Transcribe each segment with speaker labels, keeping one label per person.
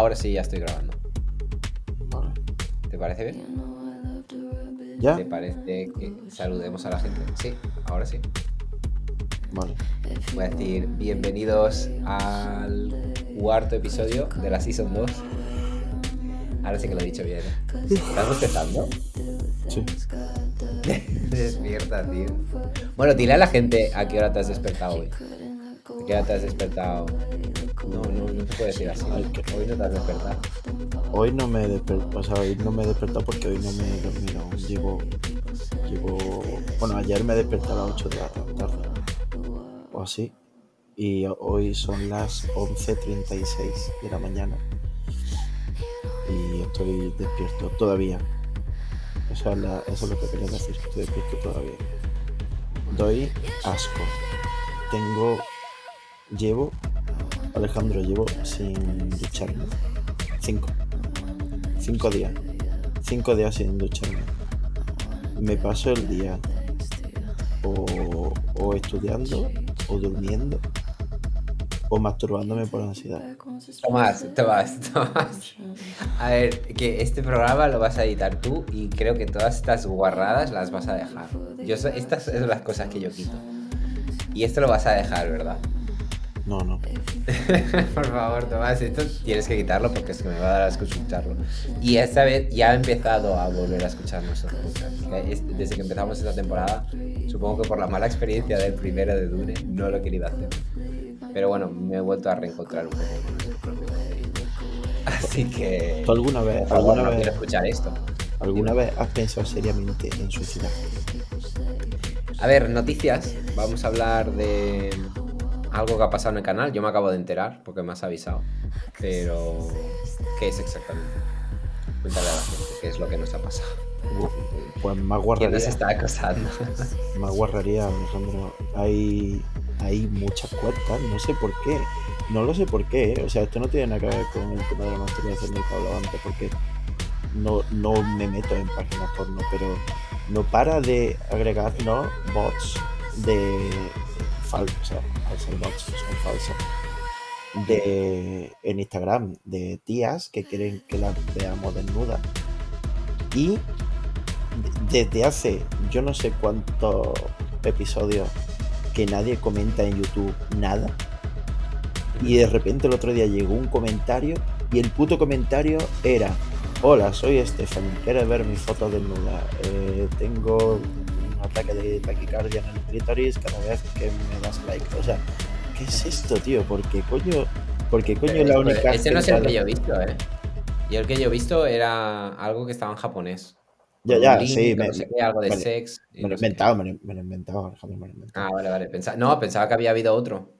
Speaker 1: Ahora sí, ya estoy grabando.
Speaker 2: Vale.
Speaker 1: ¿Te parece bien?
Speaker 2: ¿Ya?
Speaker 1: ¿Te parece que saludemos a la gente? Sí, ahora sí.
Speaker 2: Vale.
Speaker 1: Voy a decir bienvenidos al cuarto episodio de la Season 2. Ahora sí que lo he dicho bien. ¿eh? ¿Estás bostezando?
Speaker 2: Sí.
Speaker 1: Despierta, tío. Bueno, dile a la gente a qué hora te has despertado hoy. ¿A qué hora te has despertado? Hoy no te has despertado.
Speaker 2: Hoy no me he despertado, o sea, hoy no me he despertado porque hoy no me he dormido. Llevo, llevo, bueno, ayer me desperté a las 8 de la tarde o así. Y hoy son las 11.36 de la mañana. Y estoy despierto todavía. O sea, eso es lo que quería decir, estoy despierto todavía. Doy asco. Tengo, llevo, Alejandro, llevo sin ducharme. Cinco. Cinco días. Cinco días sin ducharme. Me paso el día o, o estudiando, o durmiendo, o masturbándome por ansiedad.
Speaker 1: Tomás, Tomás, Tomás. A ver, que este programa lo vas a editar tú y creo que todas estas guarradas las vas a dejar. Yo estas son las cosas que yo quito. Y esto lo vas a dejar, ¿verdad?
Speaker 2: No, no.
Speaker 1: Por favor, Tomás, esto tienes que quitarlo porque es que me va a dar asco escucharlo. Y esta vez ya he empezado a volver a escuchar es- Desde que empezamos esta temporada, supongo que por la mala experiencia del primero de Dune, no lo he querido hacer. Pero bueno, me he vuelto a reencontrar un poco. Así que...
Speaker 2: ¿Tú alguna vez,
Speaker 1: favor,
Speaker 2: alguna
Speaker 1: no
Speaker 2: vez,
Speaker 1: quiero escuchar esto.
Speaker 2: alguna vez has pensado seriamente en suicidar?
Speaker 1: A ver, noticias. Vamos a hablar de algo que ha pasado en el canal. Yo me acabo de enterar porque me has avisado. Pero, ¿qué es exactamente? Cuéntale a la gente qué es lo que nos ha pasado.
Speaker 2: Pues más
Speaker 1: ¿Quién nos está acosando?
Speaker 2: Más guarraría, Alejandro. Hay, hay muchas cuentas, no sé por qué. No lo sé por qué, ¿eh? o sea, esto no tiene nada que ver con el tema de la masturbación del que hablaba antes, porque no, no me meto en páginas porno, pero no para de agregarnos bots de falsos, o sea, bots, son falsos, de, en Instagram, de tías que quieren que las veamos desnudas. Y de- desde hace yo no sé cuántos episodios que nadie comenta en YouTube nada. Y de repente el otro día llegó un comentario y el puto comentario era Hola, soy Stephanie, ¿quieres ver mis fotos desnudas? Eh, tengo un ataque de taquicardia en el clítoris cada vez que me das like. O sea, ¿qué es esto, tío? ¿Por qué coño, por qué coño la única...
Speaker 1: Ese no es el que yo he visto, ¿eh? Y el que yo he visto era algo que estaba en japonés.
Speaker 2: Ya, ya,
Speaker 1: link,
Speaker 2: sí,
Speaker 1: no
Speaker 2: me,
Speaker 1: sé qué, algo de
Speaker 2: vale,
Speaker 1: sex.
Speaker 2: me lo
Speaker 1: no
Speaker 2: he inventado, me lo, he inventado, Alejandro, me lo he inventado.
Speaker 1: Ah, vale, vale. No, pensaba que había habido otro.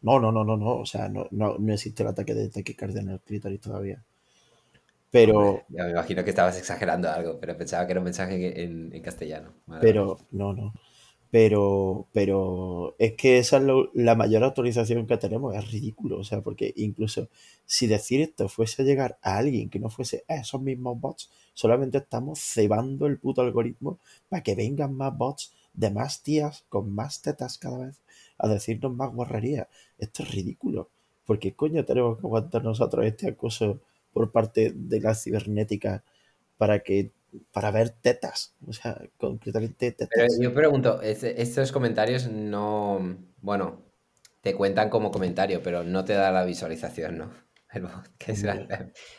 Speaker 2: No, no, no, no, no. O sea, no, no, no existe el ataque de taquicardia en el clítoris todavía. Pero,
Speaker 1: Hombre, ya me imagino que estabas exagerando algo, pero pensaba que era un mensaje en, en castellano.
Speaker 2: Pero, no, no. Pero, pero es que esa es lo- la mayor autorización que tenemos. Es ridículo. O sea, porque incluso si decir esto fuese a llegar a alguien que no fuese a esos mismos bots, solamente estamos cebando el puto algoritmo para que vengan más bots de más tías con más tetas cada vez a decirnos más guarrerías. Esto es ridículo. ¿Por qué coño tenemos que aguantar nosotros este acoso por parte de la cibernética para que para ver tetas? O sea, concretamente
Speaker 1: Pero
Speaker 2: tetas.
Speaker 1: yo pregunto, estos comentarios no, bueno, te cuentan como comentario, pero no te da la visualización, ¿no? El es-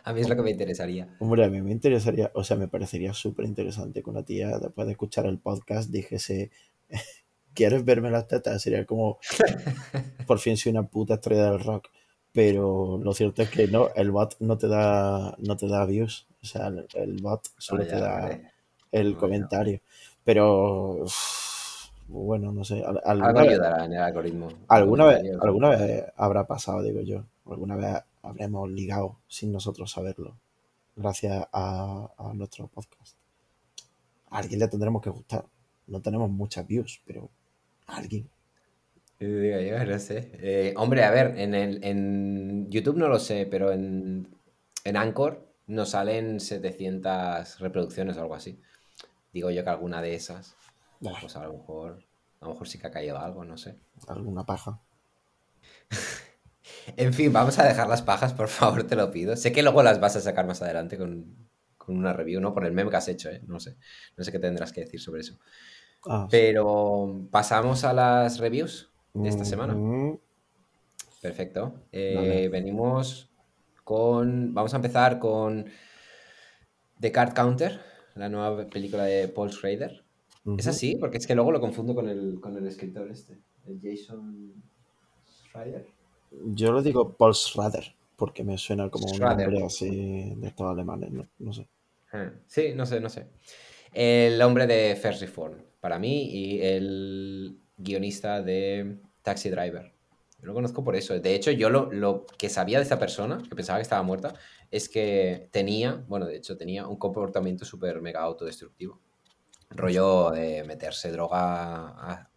Speaker 1: a mí es lo que me interesaría.
Speaker 2: Hombre, a mí me interesaría, o sea, me parecería súper interesante que una tía, después de escuchar el podcast, dijese, ¿quieres verme las tetas? Sería como, por fin soy una puta estrella del rock. Pero lo cierto es que no, el bot no te da, no te da views. O sea, el, bot solo
Speaker 1: Vaya,
Speaker 2: te da
Speaker 1: vale.
Speaker 2: el comentario. Pero, bueno, no sé, al-
Speaker 1: Algo ayudará en el algoritmo.
Speaker 2: alguna vez, alguna vez habrá pasado, digo yo. Alguna vez habremos ligado sin nosotros saberlo. Gracias a, a nuestro podcast. A alguien le tendremos que gustar. No tenemos muchas views, pero a alguien.
Speaker 1: Yo digo, yo no sé. Eh, hombre, a ver, en, el, en YouTube no lo sé, pero en, en Anchor nos salen 700 reproducciones o algo así. Digo yo que alguna de esas, pues a lo mejor, a lo mejor sí que ha caído algo, no sé.
Speaker 2: alguna paja.
Speaker 1: En fin, vamos a dejar las pajas, por favor, te lo pido. Sé que luego las vas a sacar más adelante con, con una review, ¿no? Por el meme que has hecho, ¿eh? No sé. No sé qué tendrás que decir sobre eso.
Speaker 2: Ah.
Speaker 1: Pero pasamos a las reviews de esta semana.
Speaker 2: Mm,
Speaker 1: Perfecto. Eh,
Speaker 2: Vale.
Speaker 1: venimos con. Vamos a empezar con The Card Counter, la nueva película de Paul Schrader. ¿Es así? Porque es que luego lo confundo con el, con el escritor este, el Jason Schrader.
Speaker 2: Yo lo digo Paul Schrader, porque me suena como un nombre así de estos alemanes, no, no sé.
Speaker 1: Ah, Sí, no sé, no sé. El hombre de First Reform, para mí, y el guionista de Taxi Driver. Yo lo conozco por eso. De hecho, yo lo, lo que sabía de esta persona, que pensaba que estaba muerta, es que tenía, bueno, de hecho, tenía un comportamiento súper mega autodestructivo. Rollo de meterse droga a-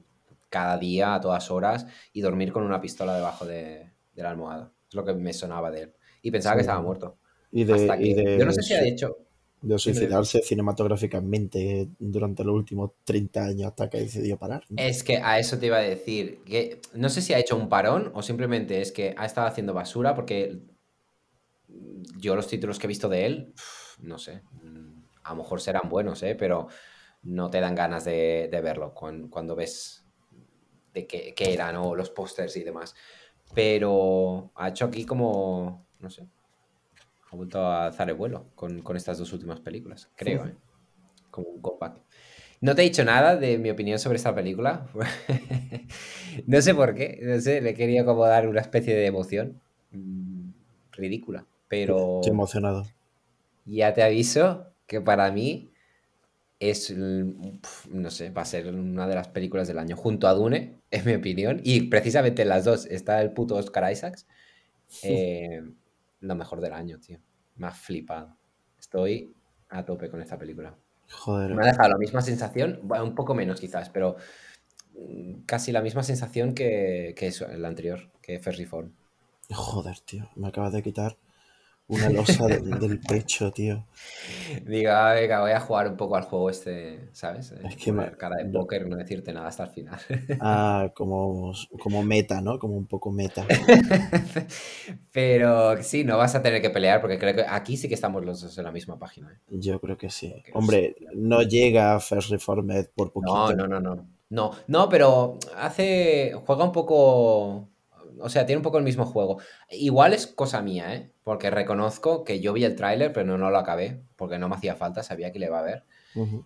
Speaker 1: cada día, a todas horas, y dormir con una pistola debajo de, de la almohada. Es lo que me sonaba de él. Y pensaba que estaba muerto.
Speaker 2: Y de,
Speaker 1: Hasta
Speaker 2: y
Speaker 1: que.
Speaker 2: de,
Speaker 1: Yo no sé si ha hecho.
Speaker 2: De suicidarse cinematográficamente durante los últimos 30 años hasta que decidió parar. ¿no?
Speaker 1: Es que a eso te iba a decir. Que no sé si ha hecho un parón o simplemente es que ha estado haciendo basura porque yo los títulos que he visto de él, no sé, mm, a lo mejor serán buenos, ¿eh? pero no te dan ganas de, de verlo cuan- cuando, ves de qué, qué eran o los pósters y demás. Pero ha hecho aquí como, no sé, ha vuelto a alzar el vuelo con, con estas dos últimas películas, creo, ¿eh? como un comeback. No te he dicho nada de mi opinión sobre esta película. no sé por qué, no sé, le quería como dar una especie de emoción mm, ridícula, pero
Speaker 2: Estoy emocionado.
Speaker 1: ya te aviso que para mí es, no sé, va a ser una de las películas del año, junto a Dune, en mi opinión, y precisamente en las dos está el puto Oscar Isaacs, eh, lo mejor del año, tío. Me ha flipado. Estoy a tope con esta película.
Speaker 2: Joder,
Speaker 1: Me ha dejado la misma sensación, bueno, un poco menos quizás, pero mm, casi la misma sensación que, que eso, el anterior, que First Reform.
Speaker 2: joder, tío. Me acabas de quitar una losa de- del pecho, tío.
Speaker 1: Digo, "Ah, venga, voy a jugar un poco al juego este, ¿sabes? Eh,
Speaker 2: Es que me-
Speaker 1: cara de póker, no decirte nada hasta el final.
Speaker 2: Ah, como, como meta, ¿no? Como un poco meta.
Speaker 1: Pero sí, no vas a tener que pelear porque creo que aquí sí que estamos los dos en la misma página. ¿eh?
Speaker 2: Yo creo que sí. Hombre, no llega a First Reformed por poquito.
Speaker 1: No, no, no, no. No, no, pero hace. juega un poco. O sea, tiene un poco el mismo juego. Igual es cosa mía, ¿eh? Porque reconozco que yo vi el tráiler, pero no, no lo acabé, porque no me hacía falta, sabía que le iba a ver.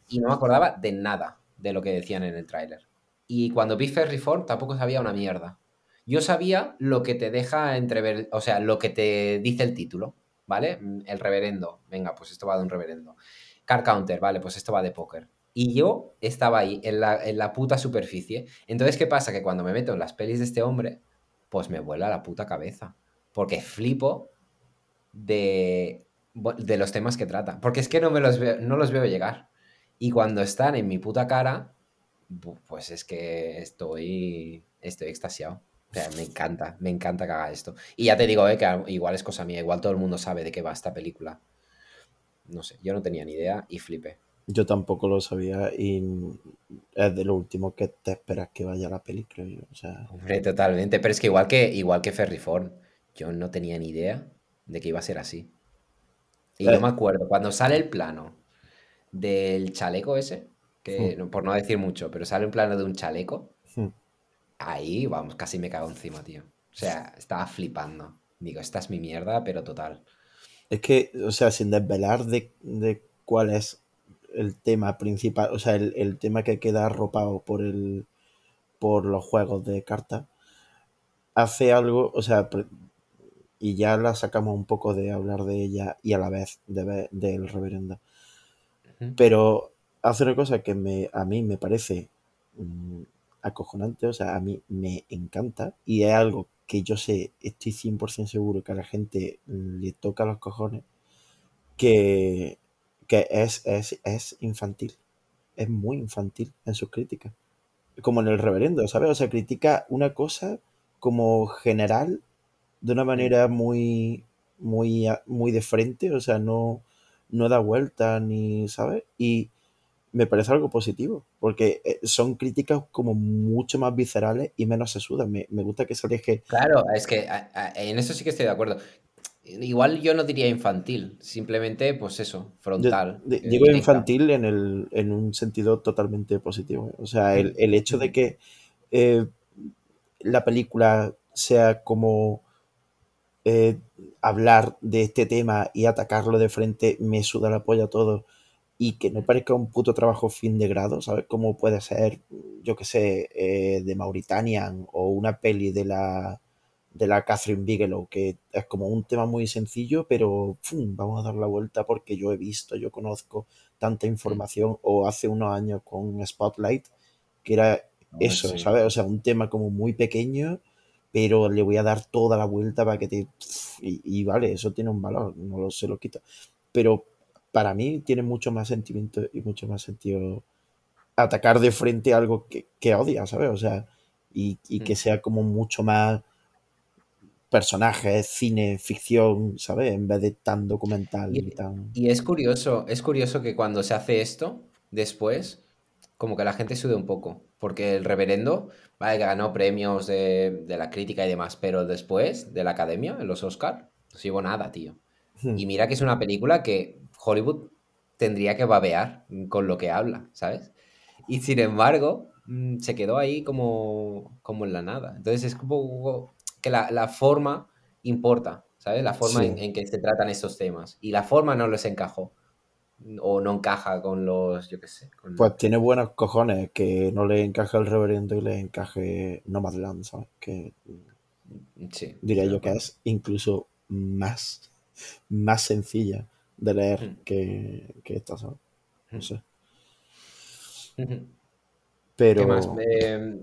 Speaker 1: Y no me acordaba de nada de lo que decían en el tráiler. Y cuando vi Fair Reform tampoco sabía una mierda. Yo sabía lo que te deja entrever, o sea, lo que te dice el título, ¿vale? Mm, El reverendo, venga, pues esto va de un reverendo. Car Counter, vale, pues esto va de póker. Y yo estaba ahí, en la, en la puta superficie. Entonces, ¿qué pasa? Que cuando me meto en las pelis de este hombre, pues me vuela la puta cabeza. Porque flipo de, de los temas que trata. Porque es que no, me los veo, no los veo llegar. Y cuando están en mi puta cara, pues es que estoy, estoy extasiado. O sea, me encanta, me encanta que haga esto. Y ya te digo, eh, que igual es cosa mía, igual todo el mundo sabe de qué va esta película. No sé, yo no tenía ni idea y flipé.
Speaker 2: Yo tampoco lo sabía y es de lo último que te esperas que vaya la peli, creo yo. O sea,
Speaker 1: Hombre, totalmente. Pero es que igual que, igual que Ferriform, yo no tenía ni idea de que iba a ser así. Y
Speaker 2: Eh.
Speaker 1: yo me acuerdo, cuando sale el plano del chaleco ese, que
Speaker 2: Hmm.
Speaker 1: por no decir mucho, pero sale un plano de un chaleco,
Speaker 2: hmm,
Speaker 1: ahí, vamos, casi me cago encima, tío. O sea, estaba flipando. Digo, esta es mi mierda, pero total.
Speaker 2: es que, o sea, sin desvelar de, de cuál es el tema principal, o sea, el, el tema que queda arropado por el por los juegos de cartas, hace algo, o sea, y ya la sacamos un poco de hablar de ella y a la vez de ver- del reverendo. Pero hace una cosa que me, a mí me parece mm, acojonante, o sea, a mí me encanta y es algo que yo sé, estoy 100% seguro que a la gente le toca los cojones, que, que es, es, es infantil, es muy infantil en sus críticas, como en el reverendo, ¿sabes? O sea, critica una cosa como general de una manera muy, muy, muy de frente, o sea, no, no da vuelta ni, ¿sabes? Y, me parece algo positivo, porque eh, son críticas como mucho más viscerales y menos sesudas. Me, me gusta que se aleje.
Speaker 1: Claro, es que en eso sí que estoy de acuerdo. Igual yo no diría infantil, simplemente pues eso, frontal,
Speaker 2: de-
Speaker 1: eh,
Speaker 2: digo infantil en, el, en un sentido totalmente positivo. ¿eh? O sea, el, el hecho de que eh, la película sea como eh, hablar de este tema y atacarlo de frente me suda la polla todo y que no parezca un puto trabajo fin de grado, ¿sabes? Como puede ser, yo que sé, eh, de Mauritanian o una peli de la, de la Catherine Bigelow, que es como un tema muy sencillo, pero ¡fum! vamos a dar la vuelta porque yo he visto, yo conozco tanta información, o hace unos años con Spotlight, que era
Speaker 1: Ah,
Speaker 2: eso,
Speaker 1: sí.
Speaker 2: ¿sabes? O sea, un tema como muy pequeño, pero le voy a dar toda la vuelta para que te... Y, y vale, eso tiene un valor, no lo, se lo quito. Pero para mí tiene mucho más sentimiento y mucho más sentido atacar de frente algo que, que odia, ¿sabes? O sea, y, y que
Speaker 1: Mm.
Speaker 2: sea como mucho más personajes, cine, ficción, ¿sabes? En vez de tan documental y
Speaker 1: Y,
Speaker 2: tan...
Speaker 1: y es curioso, es curioso que cuando se hace esto, después, como que la gente sude un poco, porque el reverendo, vale, que ganó premios de, de la crítica y demás, pero después de la academia, en los Oscar, no se llevó nada, tío.
Speaker 2: Hmm.
Speaker 1: Y mira que es una película que Hollywood tendría que babear con lo que habla, ¿sabes? Y sin embargo, mm, se quedó ahí como, como en la nada. Entonces es como que la, la forma importa, ¿sabes? La forma en,
Speaker 2: Sí.
Speaker 1: en que se tratan estos temas. Y la forma no les encajó. O no encaja con los, yo qué sé. Con...
Speaker 2: Pues tiene buenos cojones que no le encaje el reverendo y le encaje Nomadland, ¿sabes? Que
Speaker 1: Sí,
Speaker 2: diría yo que es incluso más, más sencilla de leer
Speaker 1: Mm,
Speaker 2: que, que esta, ¿sabes? No
Speaker 1: mm,
Speaker 2: sé.
Speaker 1: ujú. ¿Qué más?
Speaker 2: Pero,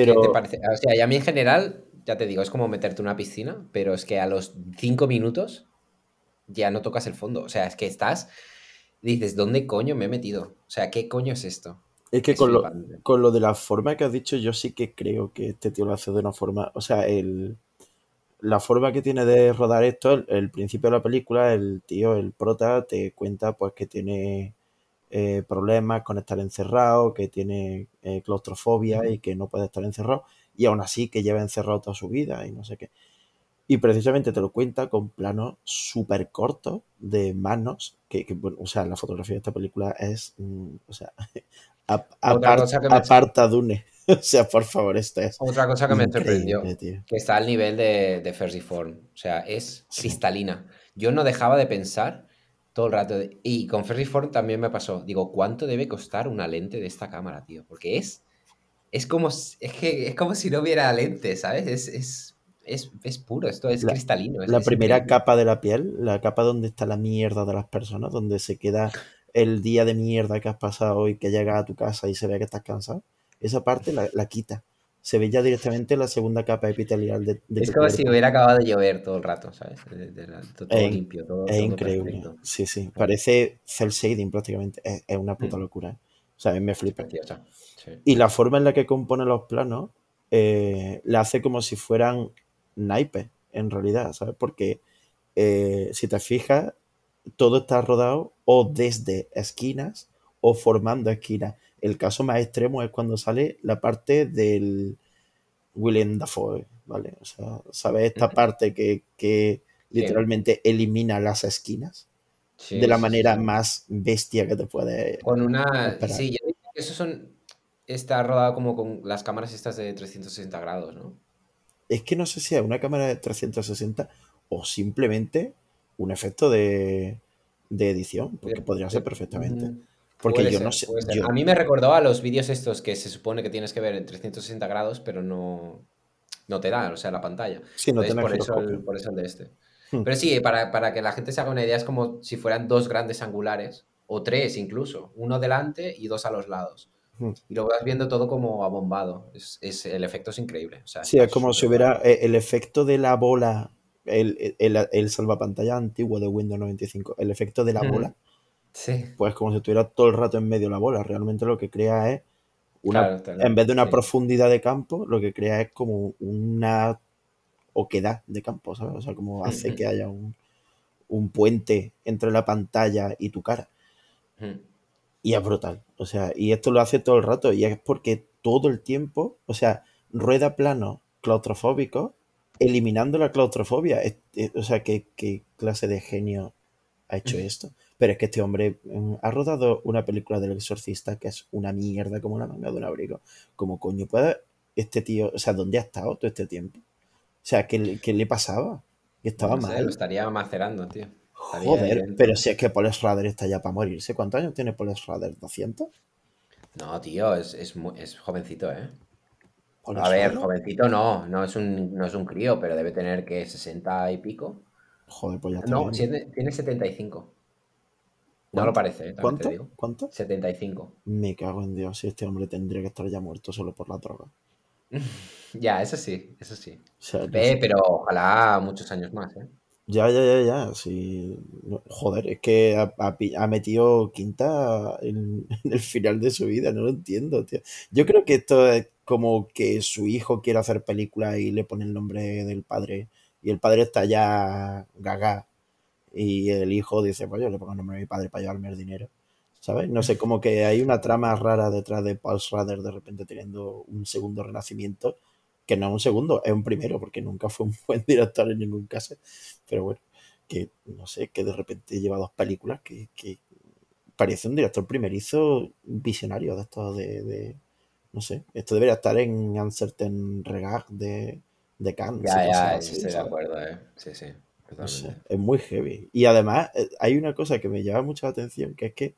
Speaker 1: ¿qué te
Speaker 2: pero
Speaker 1: parece? O sea, y a mí en general, ya te digo, es como meterte en una piscina, pero es que a los cinco minutos ya no tocas el fondo. O sea, es que estás, dices, ¿dónde coño me he metido? O sea, ¿qué coño es esto?
Speaker 2: es que
Speaker 1: Es
Speaker 2: con lo, con lo de la forma que has dicho, yo sí que creo que este tío lo hace de una forma, o sea, el, la forma que tiene de rodar esto, el, el principio de la película, el tío, el prota, te cuenta pues que tiene eh, problemas con estar encerrado, que tiene eh, claustrofobia y que no puede estar encerrado, y aún así que lleva encerrado toda su vida y no sé qué. Y precisamente te lo cuenta con planos súper cortos de manos, que, que, bueno, o sea, la fotografía de esta película es, mm, o sea, apart-
Speaker 1: me,
Speaker 2: aparta Dune. O sea, por favor, esto es
Speaker 1: otra cosa que me sorprendió,
Speaker 2: tío.
Speaker 1: que está al nivel de, de Form. O sea, es
Speaker 2: Sí.
Speaker 1: cristalina. Yo no dejaba de pensar todo el rato. de- y con Form también me pasó. Digo, ¿cuánto debe costar una lente de esta cámara, tío? Porque es, es como, si- es que, es como si no hubiera lente, ¿sabes? Es, es, es, es puro, esto es
Speaker 2: La,
Speaker 1: cristalino, es,
Speaker 2: la primera capa de la piel, la capa donde está la mierda de las personas, donde se queda el día de mierda que has pasado y que llegas a tu casa y se ve que estás cansado, esa parte la, la quita. Se ve ya directamente la segunda capa epitelial de, de
Speaker 1: Es como si hubiera acabado de llover todo el rato, ¿sabes? De- de todo
Speaker 2: Es,
Speaker 1: limpio, todo,
Speaker 2: es
Speaker 1: todo
Speaker 2: increíble.
Speaker 1: perfecto.
Speaker 2: Sí, sí. Parece cel shading prácticamente. Es, es una puta
Speaker 1: Mm,
Speaker 2: locura. O sea, a mí me flipa.
Speaker 1: Sí.
Speaker 2: Y la forma en la que compone los planos eh, la hace como si fueran naipes, en realidad, ¿sabes? Porque eh, si te fijas, todo está rodado o desde esquinas o formando esquinas. El caso más extremo es cuando sale la parte del Willem Dafoe, ¿vale? O sea, ¿sabes? Esta parte que, que literalmente elimina las esquinas de la manera
Speaker 1: sí.
Speaker 2: más bestia que te puede
Speaker 1: Con una...
Speaker 2: esperar.
Speaker 1: Sí, yo diría que eso son... Está rodado como con las cámaras estas de 360 grados, ¿no?
Speaker 2: Es que no sé si es una cámara de 360 o simplemente un efecto de, de edición, porque podría ser perfectamente. Porque
Speaker 1: Puede
Speaker 2: yo no sé, yo,
Speaker 1: A mí me recordó a los vídeos estos que se supone que tienes que ver en 360 grados, pero no, no te da, o sea, la pantalla.
Speaker 2: sí, no
Speaker 1: Entonces, por eso el, por eso el de este.
Speaker 2: Hmm,
Speaker 1: Pero sí, para, para que la gente se haga una idea, es como si fueran dos grandes angulares, o tres incluso, uno delante y dos a los lados.
Speaker 2: hmm.
Speaker 1: Y lo vas viendo todo como abombado. Es, es- el efecto es increíble. O sea,
Speaker 2: Sí, es como si hubiera eh, el efecto de la bola, el, el, el salvapantalla antiguo de Windows 95, el efecto de la bola.
Speaker 1: Sí,
Speaker 2: pues como si estuviera todo el rato en medio la bola. Realmente lo que crea es una,
Speaker 1: claro,
Speaker 2: en vez de una
Speaker 1: sí.
Speaker 2: profundidad de campo, lo que crea es como una oquedad de campo, ¿sabes? O sea, como hace que haya un, un puente entre la pantalla y tu cara. Y es brutal. O sea, y esto lo hace todo el rato. Y es porque todo el tiempo, o sea, rueda plano claustrofóbico, eliminando la claustrofobia. Es- es- o sea, ¿qué, qué clase de genio ha hecho esto? Pero es que este hombre mm, ha rodado una película del exorcista que es una mierda como la manga de un abrigo. ¿Cómo coño puede este tío, o sea, dónde ha estado todo este tiempo? O sea, ¿qué, le- qué le pasaba? Que estaba
Speaker 1: No sé,
Speaker 2: mal.
Speaker 1: lo estaría macerando, tío. Estaría
Speaker 2: Joder, pero si es que Paul Schrader está ya para morirse. ¿Cuántos años tiene Paul Schrader? ¿200?
Speaker 1: No, tío, es, es, es jovencito, ¿eh?
Speaker 2: Paul
Speaker 1: A ver, jovencito no, no es un, no es un crío, pero debe tener que 60 y pico.
Speaker 2: Joder, pues ya está
Speaker 1: No, tiene, tiene 75. No
Speaker 2: ¿Cuánto?
Speaker 1: lo parece, ¿eh? también te
Speaker 2: ¿Cuánto?
Speaker 1: digo.
Speaker 2: ¿Cuánto?
Speaker 1: 75.
Speaker 2: Me cago en Dios, si este hombre tendría que estar ya muerto solo por la droga.
Speaker 1: Ya, eso sí, eso sí.
Speaker 2: O sea, sé.
Speaker 1: pero ojalá muchos años más, ¿eh?
Speaker 2: Ya, ya, ya, ya. Sí. no, joder, es que ha, ha metido quinta en, en el final de su vida, no lo entiendo, tío. Yo creo que esto es como que su hijo quiere hacer película y le pone el nombre del padre y el padre está ya gaga y el hijo dice, pues yo le pongo el nombre de mi padre para llevarme el dinero. ¿Sabes? No sé, como que hay una trama rara detrás de Paul Schrader de repente teniendo un segundo renacimiento, que no es un segundo, es un primero, porque nunca fue un buen director en ningún caso. Pero bueno, que no sé, que de repente lleva dos películas que, que parece un director primerizo visionario de esto de, de- no sé, esto debería estar en Uncertain Regard de, de Cannes,
Speaker 1: Ya,
Speaker 2: si
Speaker 1: ya,
Speaker 2: así,
Speaker 1: estoy de acuerdo, ¿eh? Sí, sí,
Speaker 2: No sé, es muy heavy. Y además, eh, hay una cosa que me llama mucho la atención, que es que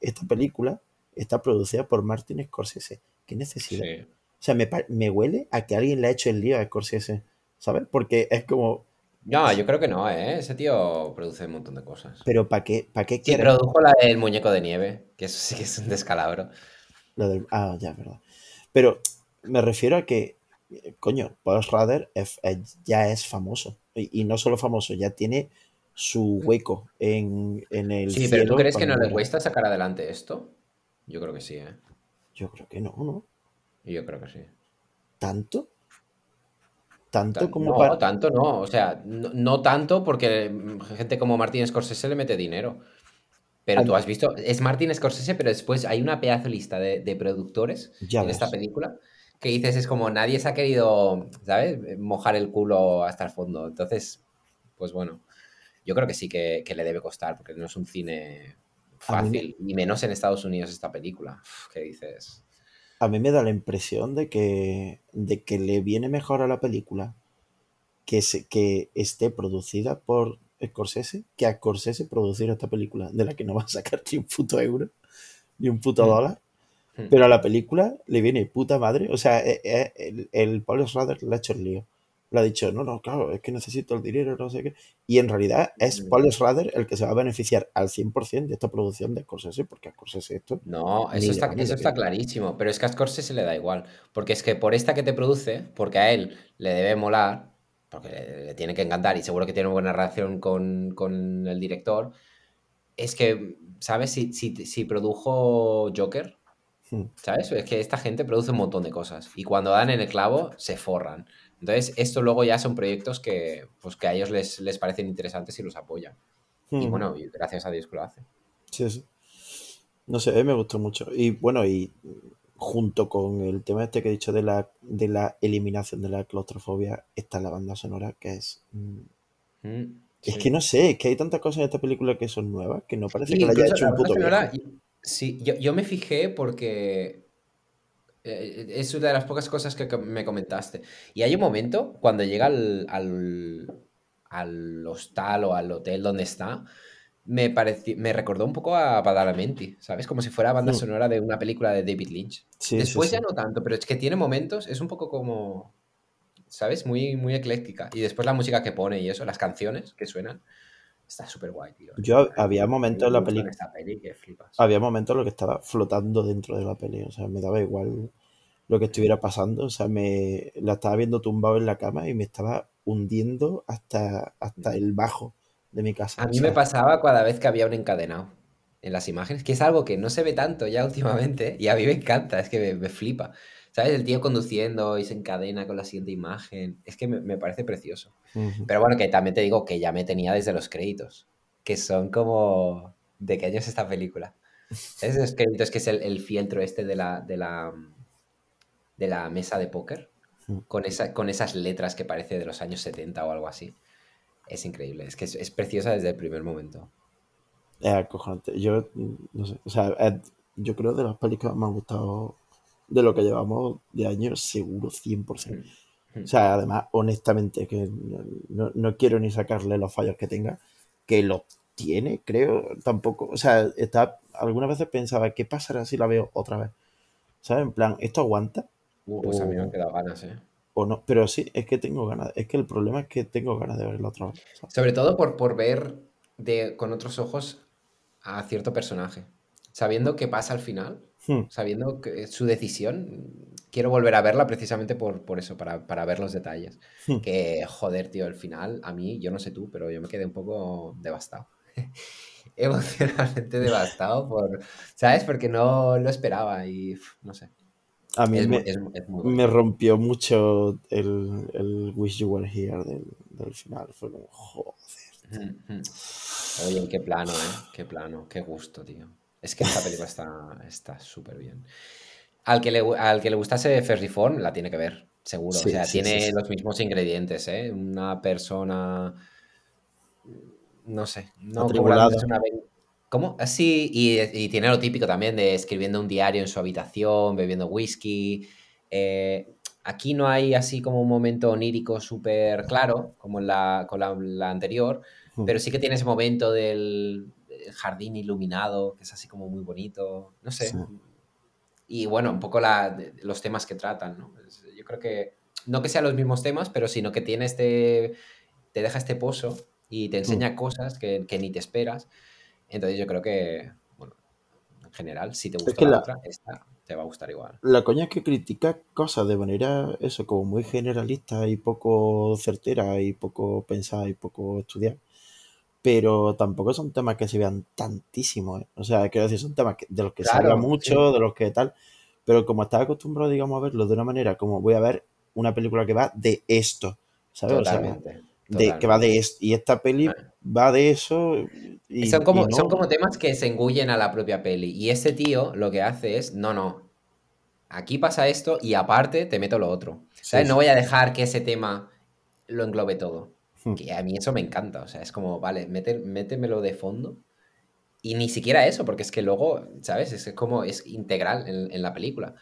Speaker 2: esta película está producida por Martin Scorsese. ¿Qué necesidad?
Speaker 1: Sí.
Speaker 2: O sea, me, me huele a que alguien le ha hecho el lío a Scorsese, ¿sabes? Porque es como,
Speaker 1: No, yo creo que no, ¿eh? Ese tío produce un montón de cosas.
Speaker 2: pero ¿para qué, para qué
Speaker 1: Sí,
Speaker 2: quieres
Speaker 1: produjo la del muñeco de nieve, que eso sí que es un descalabro.
Speaker 2: lo del... Ah, ya, verdad. Pero me refiero a que, coño, Paul Schrader es- es- ya es famoso. Y, y no solo famoso, ya tiene su hueco en, en el
Speaker 1: Sí, pero ¿tú crees que no le cuesta sacar adelante esto? Yo creo que sí, ¿eh?
Speaker 2: Yo creo que no, ¿no?
Speaker 1: Yo creo que sí.
Speaker 2: ¿Tanto? ¿Tanto
Speaker 1: Tan-
Speaker 2: como
Speaker 1: no,
Speaker 2: para...?
Speaker 1: tanto no. O sea, no, no tanto porque gente como Martin Scorsese le mete dinero. Pero tú has visto, es Martin Scorsese, pero después hay una pedazo lista de, de productores
Speaker 2: Ya
Speaker 1: en esta película que dices, es como nadie se ha querido, ¿sabes? Mojar el culo hasta el fondo. Entonces, pues bueno, yo creo que sí que, que le debe costar, porque no es un cine fácil, y menos en Estados Unidos esta película. Uf, ¿Qué dices?
Speaker 2: A mí me da la impresión de que, de que le viene mejor a la película que, se, que esté producida por Scorsese que a Scorsese producir esta película, de la que no va a sacar ni un puto euro, ni un puto
Speaker 1: Hmm,
Speaker 2: dólar.
Speaker 1: hmm.
Speaker 2: Pero a la película le viene puta madre. O sea, eh, eh, el, el Paul Schrader le ha hecho el lío. Le ha dicho, no, no, claro, es que necesito el dinero, no sé qué. Y en realidad es
Speaker 1: Mm,
Speaker 2: Paul Schrader el que se va a beneficiar al 100% de esta producción de Scorsese, porque a Scorsese esto
Speaker 1: No, eso está, eso está clarísimo, pero es que a Scorsese le da igual, porque es que por esta que te produce, porque a él le debe molar, porque le, le tiene que encantar y seguro que tiene buena relación con, con el director, es que, ¿sabes? Si, si, si produjo Joker,
Speaker 2: Hmm.
Speaker 1: ¿sabes? Es que esta gente produce un montón de cosas y cuando dan en el clavo se forran. Entonces, esto luego ya son proyectos que, pues, que a ellos les, les parecen interesantes y los apoyan. Y bueno, y gracias a Dios que lo hacen.
Speaker 2: Sí, sí. No sé, mí me gustó mucho. Y bueno, y junto con el tema este que he dicho de la, de la eliminación de la claustrofobia, está la banda sonora, que es... mm,
Speaker 1: Mm,
Speaker 2: Es que no sé, es que hay tantas cosas en esta película que son nuevas, que no parece
Speaker 1: Sí,
Speaker 2: que la haya hecho
Speaker 1: la
Speaker 2: un puto
Speaker 1: sonora, y- sí, yo, yo me fijé porque eh, es una de las pocas cosas que me comentaste. Y hay un momento cuando llega al, al, al hostal o al hotel donde está, me pareció, me recordó un poco a Badalamenti, ¿sabes? Como si fuera banda
Speaker 2: Hmm.
Speaker 1: sonora de una película de David Lynch.
Speaker 2: Sí, sí,
Speaker 1: Después ya no tanto, pero es que tiene momentos, es un poco como, ¿sabes? Muy, muy ecléctica. Y después la música que pone y eso, las canciones que suenan, está súper guay, tío.
Speaker 2: Yo
Speaker 1: mí
Speaker 2: había
Speaker 1: me
Speaker 2: momentos en la película,
Speaker 1: peli que flipas.
Speaker 2: había momentos en los que estaba flotando dentro de la peli, o sea, me daba igual lo que estuviera pasando, o sea, me la estaba viendo tumbado en la cama y me estaba hundiendo hasta, hasta el bajo de mi casa,
Speaker 1: A
Speaker 2: o
Speaker 1: mí me pasaba cada vez que había un encadenado en las imágenes, que es algo que no se ve tanto ya últimamente y a mí me encanta, es que me, me flipa. ¿Sabes? El tío conduciendo y se encadena con la siguiente imagen. Es que me, me parece precioso. Pero bueno, que también te digo que ya me tenía desde los créditos, que son como... ¿De qué año es esta película? Esos créditos que es el, el fieltro este de la, de la, de la mesa de póker, con, esa, con esas letras que parece de los años 70 o algo así. Es increíble, es que es, es preciosa desde el primer momento.
Speaker 2: Es acojonante. Yo, no sé, o sea, es- yo creo de las películas que me han gustado de lo que llevamos de años, seguro 100%.
Speaker 1: Mm.
Speaker 2: O sea, además, honestamente, que no, no- quiero ni sacarle los fallos que tenga, que los tiene, creo, tampoco. O sea, está, algunas veces pensaba, ¿qué pasará si la veo otra vez? ¿Sabes? En plan, ¿esto aguanta?
Speaker 1: Uh, pues a mí me han
Speaker 2: O,
Speaker 1: quedado ganas, ¿eh?
Speaker 2: o no. Pero sí, es que tengo ganas. Es que el problema es que tengo ganas de verla otra vez. ¿sabes?
Speaker 1: Sobre todo por, por ver de, con otros ojos a cierto personaje. Sabiendo qué pasa al final,
Speaker 2: Hmm,
Speaker 1: sabiendo que su decisión, quiero volver a verla precisamente por, por eso, para, para ver los detalles.
Speaker 2: hmm.
Speaker 1: Que, joder, tío, el final, a mí, yo no sé tú, pero yo me quedé un poco devastado. Emocionalmente devastado por, ¿sabes? Porque no lo esperaba y, no sé,
Speaker 2: A mí
Speaker 1: es,
Speaker 2: me,
Speaker 1: es, mu- es muy
Speaker 2: me rompió mucho el, el Wish You Were Here del, del final. Fue como, joder.
Speaker 1: Ujú. Oye, qué plano, ¿eh? Qué plano, qué gusto, tío. Es que esta película está está súper bien. Al que le, al que le gustase First Reform, la tiene que ver, seguro. O
Speaker 2: Sí,
Speaker 1: sea,
Speaker 2: sí, sí,
Speaker 1: tiene
Speaker 2: sí.
Speaker 1: los mismos ingredientes, ¿eh? Una persona, no sé, no una... ¿Cómo? Así, y, y tiene lo típico también de escribiendo un diario en su habitación, bebiendo whisky. eh, aquí no hay así como un momento onírico súper claro, como en la, con la, la anterior, pero sí que tiene ese momento del jardín iluminado, que es así como muy bonito, no sé.
Speaker 2: Sí.
Speaker 1: Y bueno, un poco la, los temas que tratan, ¿no? Es- Yo creo que, no que sean los mismos temas, pero sino que tiene este, te deja este pozo y te enseña cosas que, que ni te esperas. Entonces yo creo que, bueno, en general, si te
Speaker 2: Es
Speaker 1: gustó
Speaker 2: que
Speaker 1: la
Speaker 2: la,
Speaker 1: otra, esta te va a gustar igual.
Speaker 2: la coña es que critica cosas de manera, eso, como muy generalista y poco certera y poco pensada y poco estudiada. Pero tampoco son temas que se vean tantísimo, ¿eh? O sea, quiero decir, son temas que- de los que se habla
Speaker 1: sí,
Speaker 2: mucho, de los que tal. Pero como estás acostumbrado, digamos, a verlo de una manera como voy a ver una película que va de esto, ¿sabes? O sea,
Speaker 1: totalmente,
Speaker 2: de, que va de esto. Y esta peli
Speaker 1: Ah.
Speaker 2: va de eso
Speaker 1: Y son
Speaker 2: y
Speaker 1: como, son como temas que se engullen a la propia peli. Y ese tío lo que hace es, no, no, aquí pasa esto y aparte te meto lo otro.
Speaker 2: Sí,
Speaker 1: ¿Sabes? No voy a dejar que ese tema lo englobe todo.
Speaker 2: Hmm.
Speaker 1: Que a mí eso me encanta. O sea, es como, vale, mete- métemelo de fondo. Y ni siquiera eso, porque es que luego, ¿sabes? Es como, es integral en, en la película.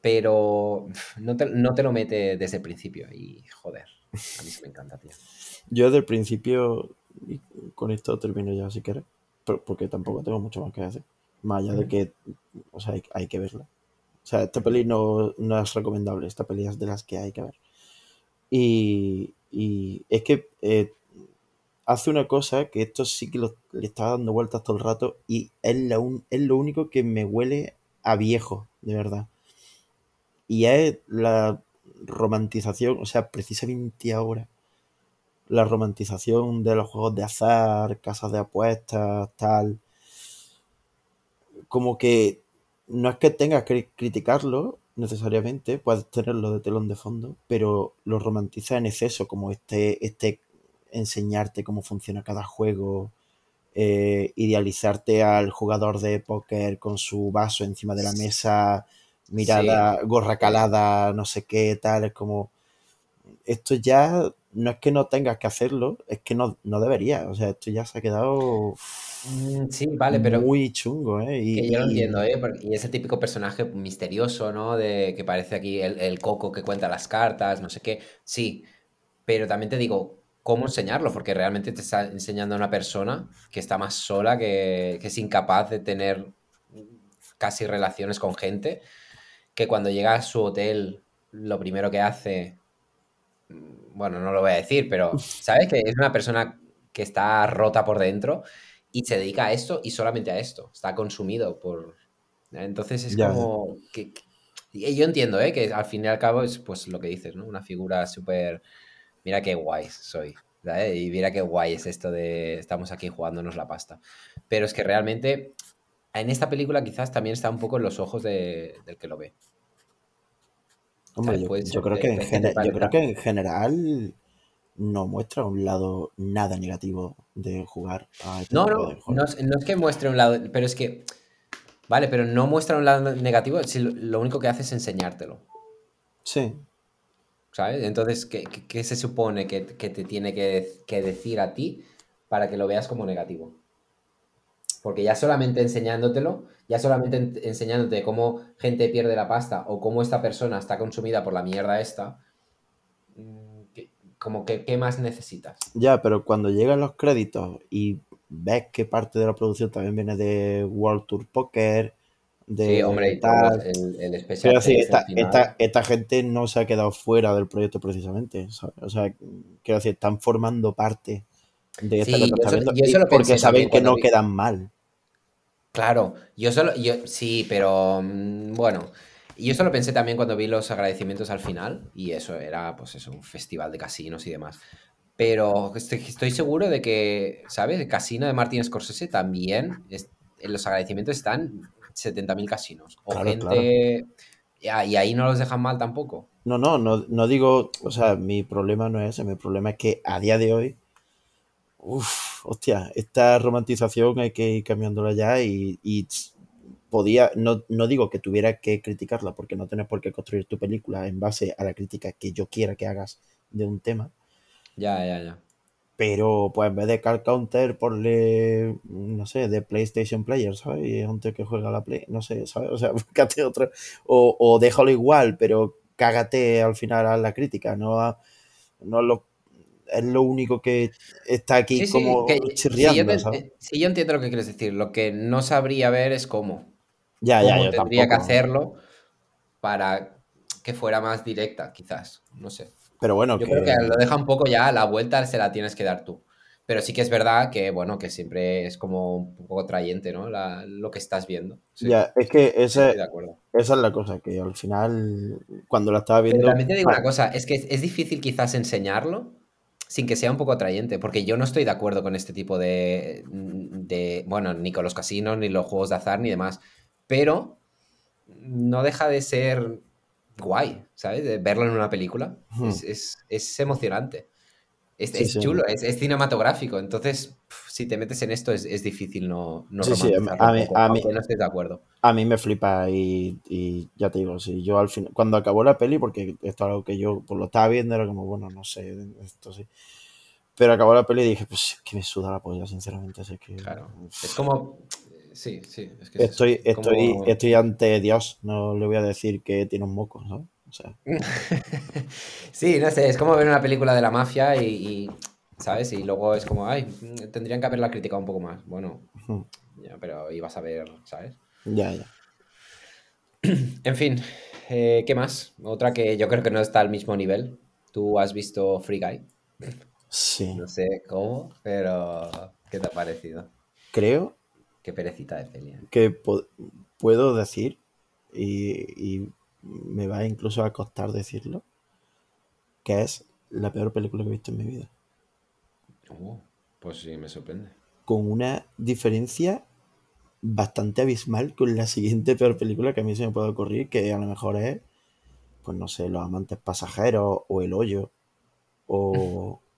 Speaker 1: Pero no te, no te lo mete desde el principio. Y joder, a mí eso me encanta, tío.
Speaker 2: Yo desde el principio, y con esto termino ya si quieres, pero- porque tampoco tengo mucho más que decir. Más allá de que, o sea, hay, hay que verla. O sea, esta peli no, no es recomendable, esta peli es de las que hay que ver. Y, y es que eh, hace una cosa que esto sí que le está dando vueltas todo el rato y es, la un- es lo único que me huele a viejo, de verdad. Y es la romantización, o sea, precisamente ahora, la romantización de los juegos de azar, casas de apuestas, tal. Como que no es que tengas que criticarlo necesariamente, puedes tenerlo de telón de fondo, pero lo romantiza en exceso, como este, este enseñarte cómo funciona cada juego, eh, idealizarte al jugador de póker con su vaso encima de la mesa,
Speaker 1: Sí,
Speaker 2: mirada, gorra calada, no sé qué, tal, es como, esto ya no es que no tengas que hacerlo, es que no, no debería, o sea, esto ya se ha quedado
Speaker 1: Mm, Sí, vale, pero
Speaker 2: muy chungo, ¿eh? Y,
Speaker 1: que yo lo entiendo, ¿eh? Porque- Y ese típico personaje misterioso, ¿no? De que parece aquí el, el coco que cuenta las cartas, no sé qué. Sí, pero también te digo, ¿cómo enseñarlo? Porque realmente te está enseñando a una persona que está más sola, que, que es incapaz de tener casi relaciones con gente, que cuando llega a su hotel, lo primero que hace, bueno, no lo voy a decir, pero sabes que es una persona que está rota por dentro y se dedica a esto y solamente a esto, está consumido por... Entonces es
Speaker 2: ya,
Speaker 1: como que... que- y yo entiendo, ¿eh? Que al fin y al cabo es pues lo que dices, ¿no? Una figura súper... Mira qué guay soy, ¿sabes? Y mira qué guay es esto de estamos aquí jugándonos la pasta. Pero es que realmente en esta película quizás también está un poco en los ojos de- del que lo ve.
Speaker 2: Yo, creo
Speaker 1: que,
Speaker 2: que en yo creo que general no muestra un lado nada negativo de jugar a este
Speaker 1: No, no,
Speaker 2: de
Speaker 1: no es, no es que muestre un lado, pero es que Vale, pero no muestra un lado negativo, si lo- lo único que hace es enseñártelo.
Speaker 2: Sí.
Speaker 1: ¿Sabes? Entonces, ¿qué, qué- qué se supone que, que te tiene que, que decir a ti para que lo veas como negativo? Porque ya solamente enseñándotelo, ya solamente en- enseñándote cómo gente pierde la pasta o cómo esta persona está consumida por la mierda esta, mm, ¿qué- como que, ¿qué más necesitas?
Speaker 2: Ya, pero cuando llegan los créditos y ves que parte de la producción también viene de World Tour Poker, de
Speaker 1: Sí, hombre, y
Speaker 2: tal.
Speaker 1: el, el
Speaker 2: esta, gente no se ha quedado fuera del proyecto precisamente. ¿sabes? O sea, quiero decir, están formando parte de esta
Speaker 1: Sí, yo eso- yo eso
Speaker 2: porque saben que no
Speaker 1: vi-
Speaker 2: quedan mal.
Speaker 1: Claro, yo solo, yo, sí, pero mm, bueno, yo solo pensé también cuando vi los agradecimientos al final, y eso era, pues eso, un festival de casinos y demás. Pero estoy, estoy seguro de que, ¿sabes? El casino de Martin Scorsese también, es- en los agradecimientos están 70.000 casinos. O
Speaker 2: Claro,
Speaker 1: gente... Ya, y ahí no los dejan mal tampoco.
Speaker 2: No, no, no, no digo, o sea, mi problema no es ese, mi problema es que a día de hoy, uff, hostia, esta romantización hay que ir cambiándola ya y, y podía, no, no digo que tuviera que criticarla, porque no tienes por qué construir tu película en base a la crítica que yo quiera que hagas de un tema,
Speaker 1: Ya, ya, ya.
Speaker 2: pero pues en vez de Car Counter, ponle, no sé, de PlayStation Player, ¿sabes? Y es un tío que juega a la Play, no sé, ¿sabes? O sea, búscate otro, o, o déjalo igual, pero cágate al final a la crítica, no a- no lo, es lo único que está aquí
Speaker 1: Sí, sí,
Speaker 2: como
Speaker 1: que- sí, yo
Speaker 2: chirriando,
Speaker 1: sí, yo entiendo lo que quieres decir. Lo que no sabría ver es cómo.
Speaker 2: Ya, ya,
Speaker 1: cómo
Speaker 2: yo
Speaker 1: tendría que hacerlo para que fuera más directa, quizás. No sé.
Speaker 2: Pero bueno,
Speaker 1: Yo
Speaker 2: que,
Speaker 1: creo que lo deja un poco ya, la vuelta se la tienes que dar tú. Pero sí que es verdad que, bueno, que siempre es como un poco trayente, ¿no? La- lo que estás viendo. Sí,
Speaker 2: ya, es que ese,
Speaker 1: de acuerdo.
Speaker 2: esa es la cosa, que al final, cuando la estaba viendo,
Speaker 1: también te digo
Speaker 2: ah,
Speaker 1: una cosa, es que es, es difícil quizás enseñarlo sin que sea un poco atrayente, porque yo no estoy de acuerdo con este tipo de, de, bueno, ni con los casinos, ni los juegos de azar, ni demás, pero no deja de ser guay, ¿sabes? De verlo en una película.
Speaker 2: Hmm.
Speaker 1: Es, es- es emocionante. Es,
Speaker 2: Sí,
Speaker 1: es
Speaker 2: sí.
Speaker 1: chulo, es, es cinematográfico. Entonces, si te metes en esto, es, es difícil no, no
Speaker 2: Sí, sí, a mí-
Speaker 1: poco,
Speaker 2: a mí-
Speaker 1: no estés de acuerdo.
Speaker 2: a mí me flipa y, y ya te digo, si yo al final, cuando acabó la peli, porque esto es algo que yo pues, lo estaba viendo, era como, bueno, no sé, esto sí. Pero acabó la peli y dije, pues es que me suda la polla, sinceramente. Así que,
Speaker 1: Claro. Es como... Sí, sí. Es que es eso,
Speaker 2: Estoy,
Speaker 1: como-
Speaker 2: estoy, estoy ante Dios, no le voy a decir que tiene un moco, ¿sabes? O sea,
Speaker 1: sí, no sé, es como ver una película de la mafia y, y, ¿sabes? Y luego es como, ay, tendrían que haberla criticado un poco más. Bueno, ya, pero ibas a ver, ¿sabes?
Speaker 2: ya, ya.
Speaker 1: En fin, eh, ¿qué más? Otra que yo creo que no está al mismo nivel. ¿Tú has visto Free Guy?
Speaker 2: Sí,
Speaker 1: No sé cómo, pero ¿qué te ha parecido?
Speaker 2: creo
Speaker 1: Qué perecita de peli. ¿eh?
Speaker 2: que puedo decir, y, y me va incluso a costar decirlo, que es la peor película que he visto en mi vida.
Speaker 1: Oh, pues sí, me sorprende.
Speaker 2: Con una diferencia bastante abismal con la siguiente peor película que a mí se me puede ocurrir, que a lo mejor es, pues no sé, Los amantes pasajeros o El hoyo, o...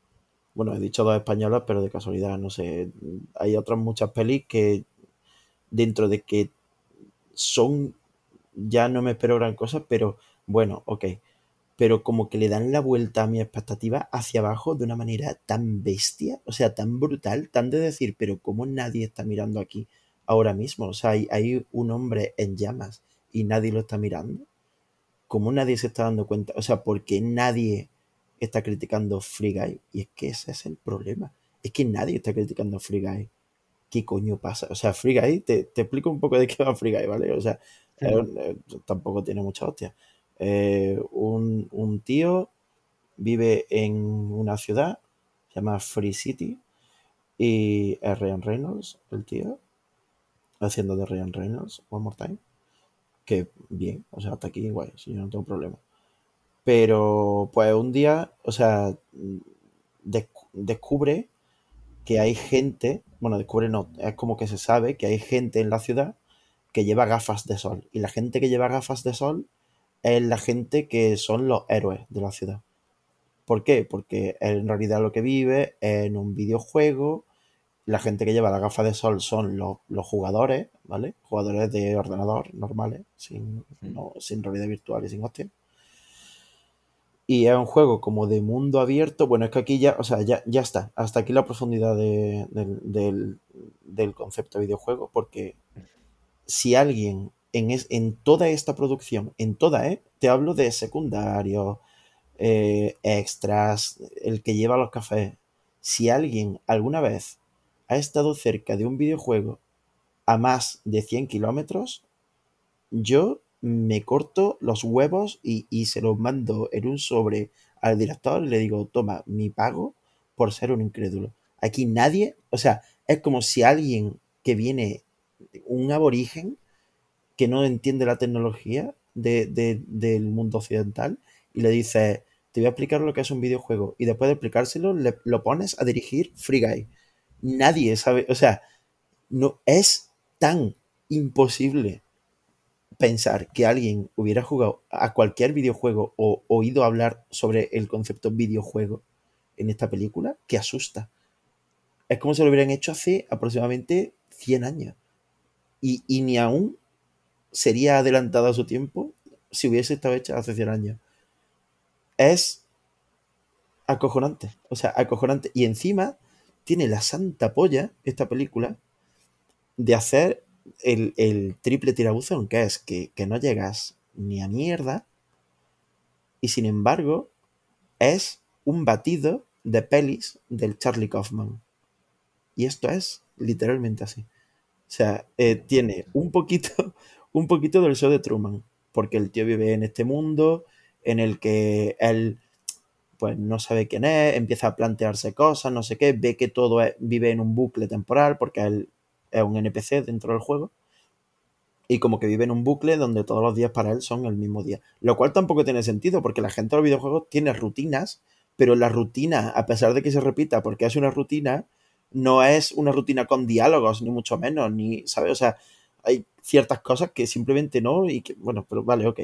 Speaker 2: Bueno, he dicho dos españolas, pero de casualidad, no sé. Hay otras muchas pelis que dentro de que son, ya no me espero gran cosa, pero bueno, ok. Pero como que le dan la vuelta a mi expectativa hacia abajo de una manera tan bestia, o sea, tan brutal, tan de decir, pero ¿cómo nadie está mirando aquí ahora mismo? O sea, hay, hay un hombre en llamas y nadie lo está mirando. ¿Cómo nadie se está dando cuenta? O sea, ¿por qué nadie está criticando Free Guy? Y es que ese es el problema. Es que nadie está criticando Free Guy. ¿Qué coño pasa? O sea, Free Guy, te, te explico un poco de qué va Free Guy, ¿vale? O sea, eh, tampoco tiene mucha hostia. Eh, un, un tío vive en una ciudad, se llama Free City, y es Ryan Reynolds, el tío, haciendo de Ryan Reynolds, One More Time, que bien, o sea, hasta aquí guay, si yo no tengo problema. Pero, pues un día, o sea, descu- descubre que hay gente, bueno, descubre no, es como que se sabe que hay gente en la ciudad que lleva gafas de sol. Y la gente que lleva gafas de sol es la gente que son los héroes de la ciudad. ¿Por qué? Porque en realidad lo que vive es en un videojuego, la gente que lleva la gafa de sol son los, los jugadores, ¿vale? Jugadores de ordenador normales, sin, no- sin realidad virtual y sin hostia. Y es un juego como de mundo abierto. Bueno, es que aquí ya, o sea, ya, ya está. Hasta aquí la profundidad de- del, del- del concepto de videojuego. Porque si alguien en, es- en toda esta producción, en toda, ¿eh? Te hablo de secundarios, eh, extras, el que lleva los cafés. Si alguien alguna vez ha estado cerca de un videojuego a más de 100 kilómetros, yo me corto los huevos y, y se los mando en un sobre al director y le digo, toma, mi pago por ser un incrédulo. Aquí nadie, o sea, es como si alguien que viene, un aborigen, que no entiende la tecnología de- de- del mundo occidental y le dice, te voy a explicar lo que es un videojuego y después de explicárselo lo pones a dirigir Free Guy. Nadie sabe, o sea, no es tan imposible pensar que alguien hubiera jugado a cualquier videojuego o oído hablar sobre el concepto videojuego en esta película que asusta. Es como si lo hubieran hecho hace aproximadamente 100 años. Y, y ni aún sería adelantado a su tiempo si hubiese estado hecha hace 100 años. Es acojonante. O sea, acojonante. Y encima tiene la santa polla esta película de hacer el, el triple tirabuzón, que es que, que no llegas ni a mierda y sin embargo es un batido de pelis del Charlie Kaufman. Y esto es literalmente así. O sea, eh, tiene un poquito, un poquito del show de Truman, porque el tío vive en este mundo en el que él pues no sabe quién es, empieza a plantearse cosas, no sé qué, ve que todo vive en un bucle temporal, porque él es un NPC dentro del juego, y como que vive en un bucle donde todos los días para él son el mismo día. Lo cual tampoco tiene sentido, porque la gente de los videojuegos tiene rutinas, pero la rutina, a pesar de que se repita porque es una rutina, no es una rutina con diálogos, ni mucho menos, ni, ¿sabes? O sea, hay ciertas cosas que simplemente no, y que, bueno, pero vale, ok.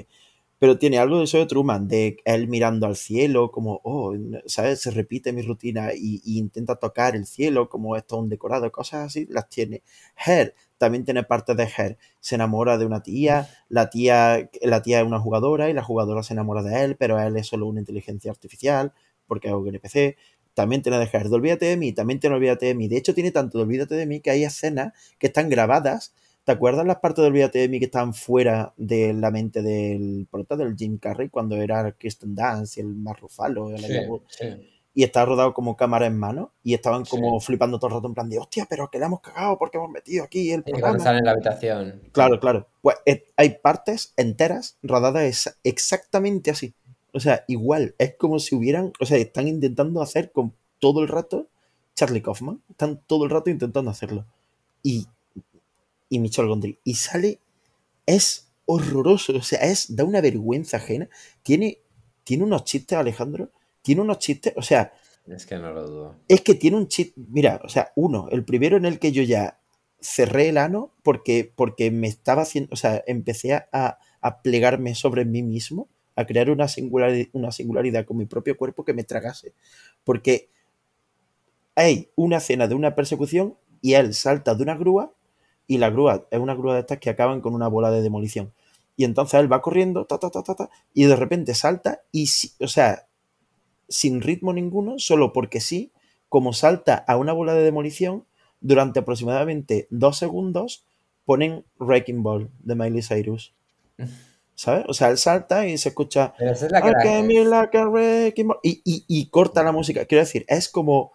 Speaker 2: Pero tiene algo de eso de Truman, de él mirando al cielo, como, oh, ¿sabes? Se repite mi rutina y, intenta tocar el cielo, como esto es un decorado, cosas así, las tiene. Her también tiene partes de Her. Se enamora de una tía, la tía, la tía es una jugadora y la jugadora se enamora de él, pero él es solo una inteligencia artificial, porque es un NPC. También tiene de Her de Olvídate de mí, también tiene Olvídate de mí. De hecho, tiene tanto de Olvídate de mí que hay escenas que están grabadas ¿Te acuerdas las partes de Olvídate de mí que estaban fuera de la mente del prota del Jim Carrey cuando era Kristen Dance y el Mark Ruffalo el
Speaker 1: Sí, sí.
Speaker 2: y estaba rodado como cámara en mano y estaban
Speaker 1: Sí.
Speaker 2: como flipando todo el rato en plan de hostia, pero que le hemos cagado porque hemos metido aquí el
Speaker 1: Sí, cuando
Speaker 2: programa.
Speaker 1: sale en la habitación.
Speaker 2: Claro, claro. Pues eh, hay partes enteras rodadas ex- exactamente así. O sea, igual, es como si hubieran, o sea, están intentando hacer con todo el rato Charlie Kaufman, están todo el rato intentando hacerlo. Y, y Michel Gondry. Y sale, es horroroso, o sea, es, da una vergüenza ajena. Tiene, tiene unos chistes, Alejandro, tiene unos chistes, o sea,
Speaker 1: Es que no lo dudo.
Speaker 2: es que tiene un chip, mira, o sea, uno, el primero en el que yo ya cerré el ano porque, porque me estaba haciendo, o sea, empecé a, a plegarme sobre mí mismo, a crear una singularidad, una singularidad con mi propio cuerpo que me tragase. Porque hay una escena de una persecución y él salta de una grúa y la grúa es una grúa de estas que acaban con una bola de demolición. Y entonces él va corriendo, ta, ta, ta, ta, ta, y de repente salta y, si- o sea, sin ritmo ninguno, solo porque sí, como salta a una bola de demolición, durante aproximadamente dos segundos ponen Wrecking Ball de Miley Cyrus. ¿Sabes? O sea, él salta y se escucha
Speaker 1: Pero esa es la que
Speaker 2: like a ball", y, y- y corta la música. Quiero decir, es como,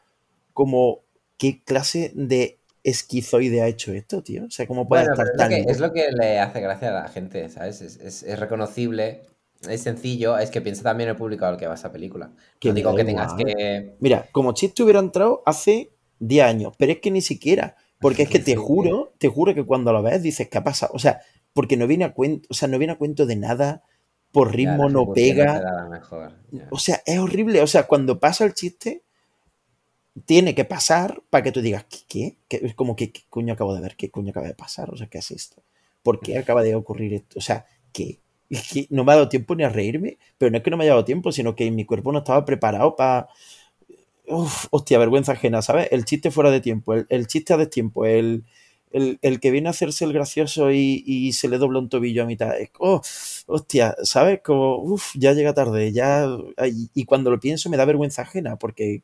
Speaker 2: como ¿qué clase de esquizoide ha hecho esto, tío? O sea, ¿cómo puede
Speaker 1: Bueno,
Speaker 2: estar
Speaker 1: es lo,
Speaker 2: tan
Speaker 1: que,
Speaker 2: loco?
Speaker 1: es lo que le hace gracia a la gente, ¿sabes? Es, es- es reconocible, es sencillo, es que piensa también el público al que va esa película.
Speaker 2: Que
Speaker 1: no digo que tengas que...
Speaker 2: Mira, como chiste hubiera entrado hace 10 años, pero es que ni siquiera. Porque es que te juro, te juro que cuando lo ves dices, ¿qué ha pasado? O sea, porque no viene a cuento, o sea, no viene a cuento de nada, por ritmo no pega.
Speaker 1: mejor.
Speaker 2: O sea, es horrible. O sea, cuando pasa el chiste, tiene que pasar para que tú digas, ¿qué? qué? Es como, ¿qué, ¿qué coño acabo de ver? ¿Qué coño acaba de pasar? O sea, ¿qué es esto? ¿Por qué acaba de ocurrir esto? O sea, ¿qué? Es que no me ha dado tiempo ni a reírme, pero no es que no me haya dado tiempo, sino que mi cuerpo no estaba preparado para... uf, hostia, vergüenza ajena, ¿sabes? El chiste fuera de tiempo, el, el chiste a destiempo, el, el, el que viene a hacerse el gracioso y, y se le dobla un tobillo a mitad. Es, oh, hostia, ¿sabes? Como, uff, ya llega tarde, ya. Y cuando lo pienso me da vergüenza ajena, porque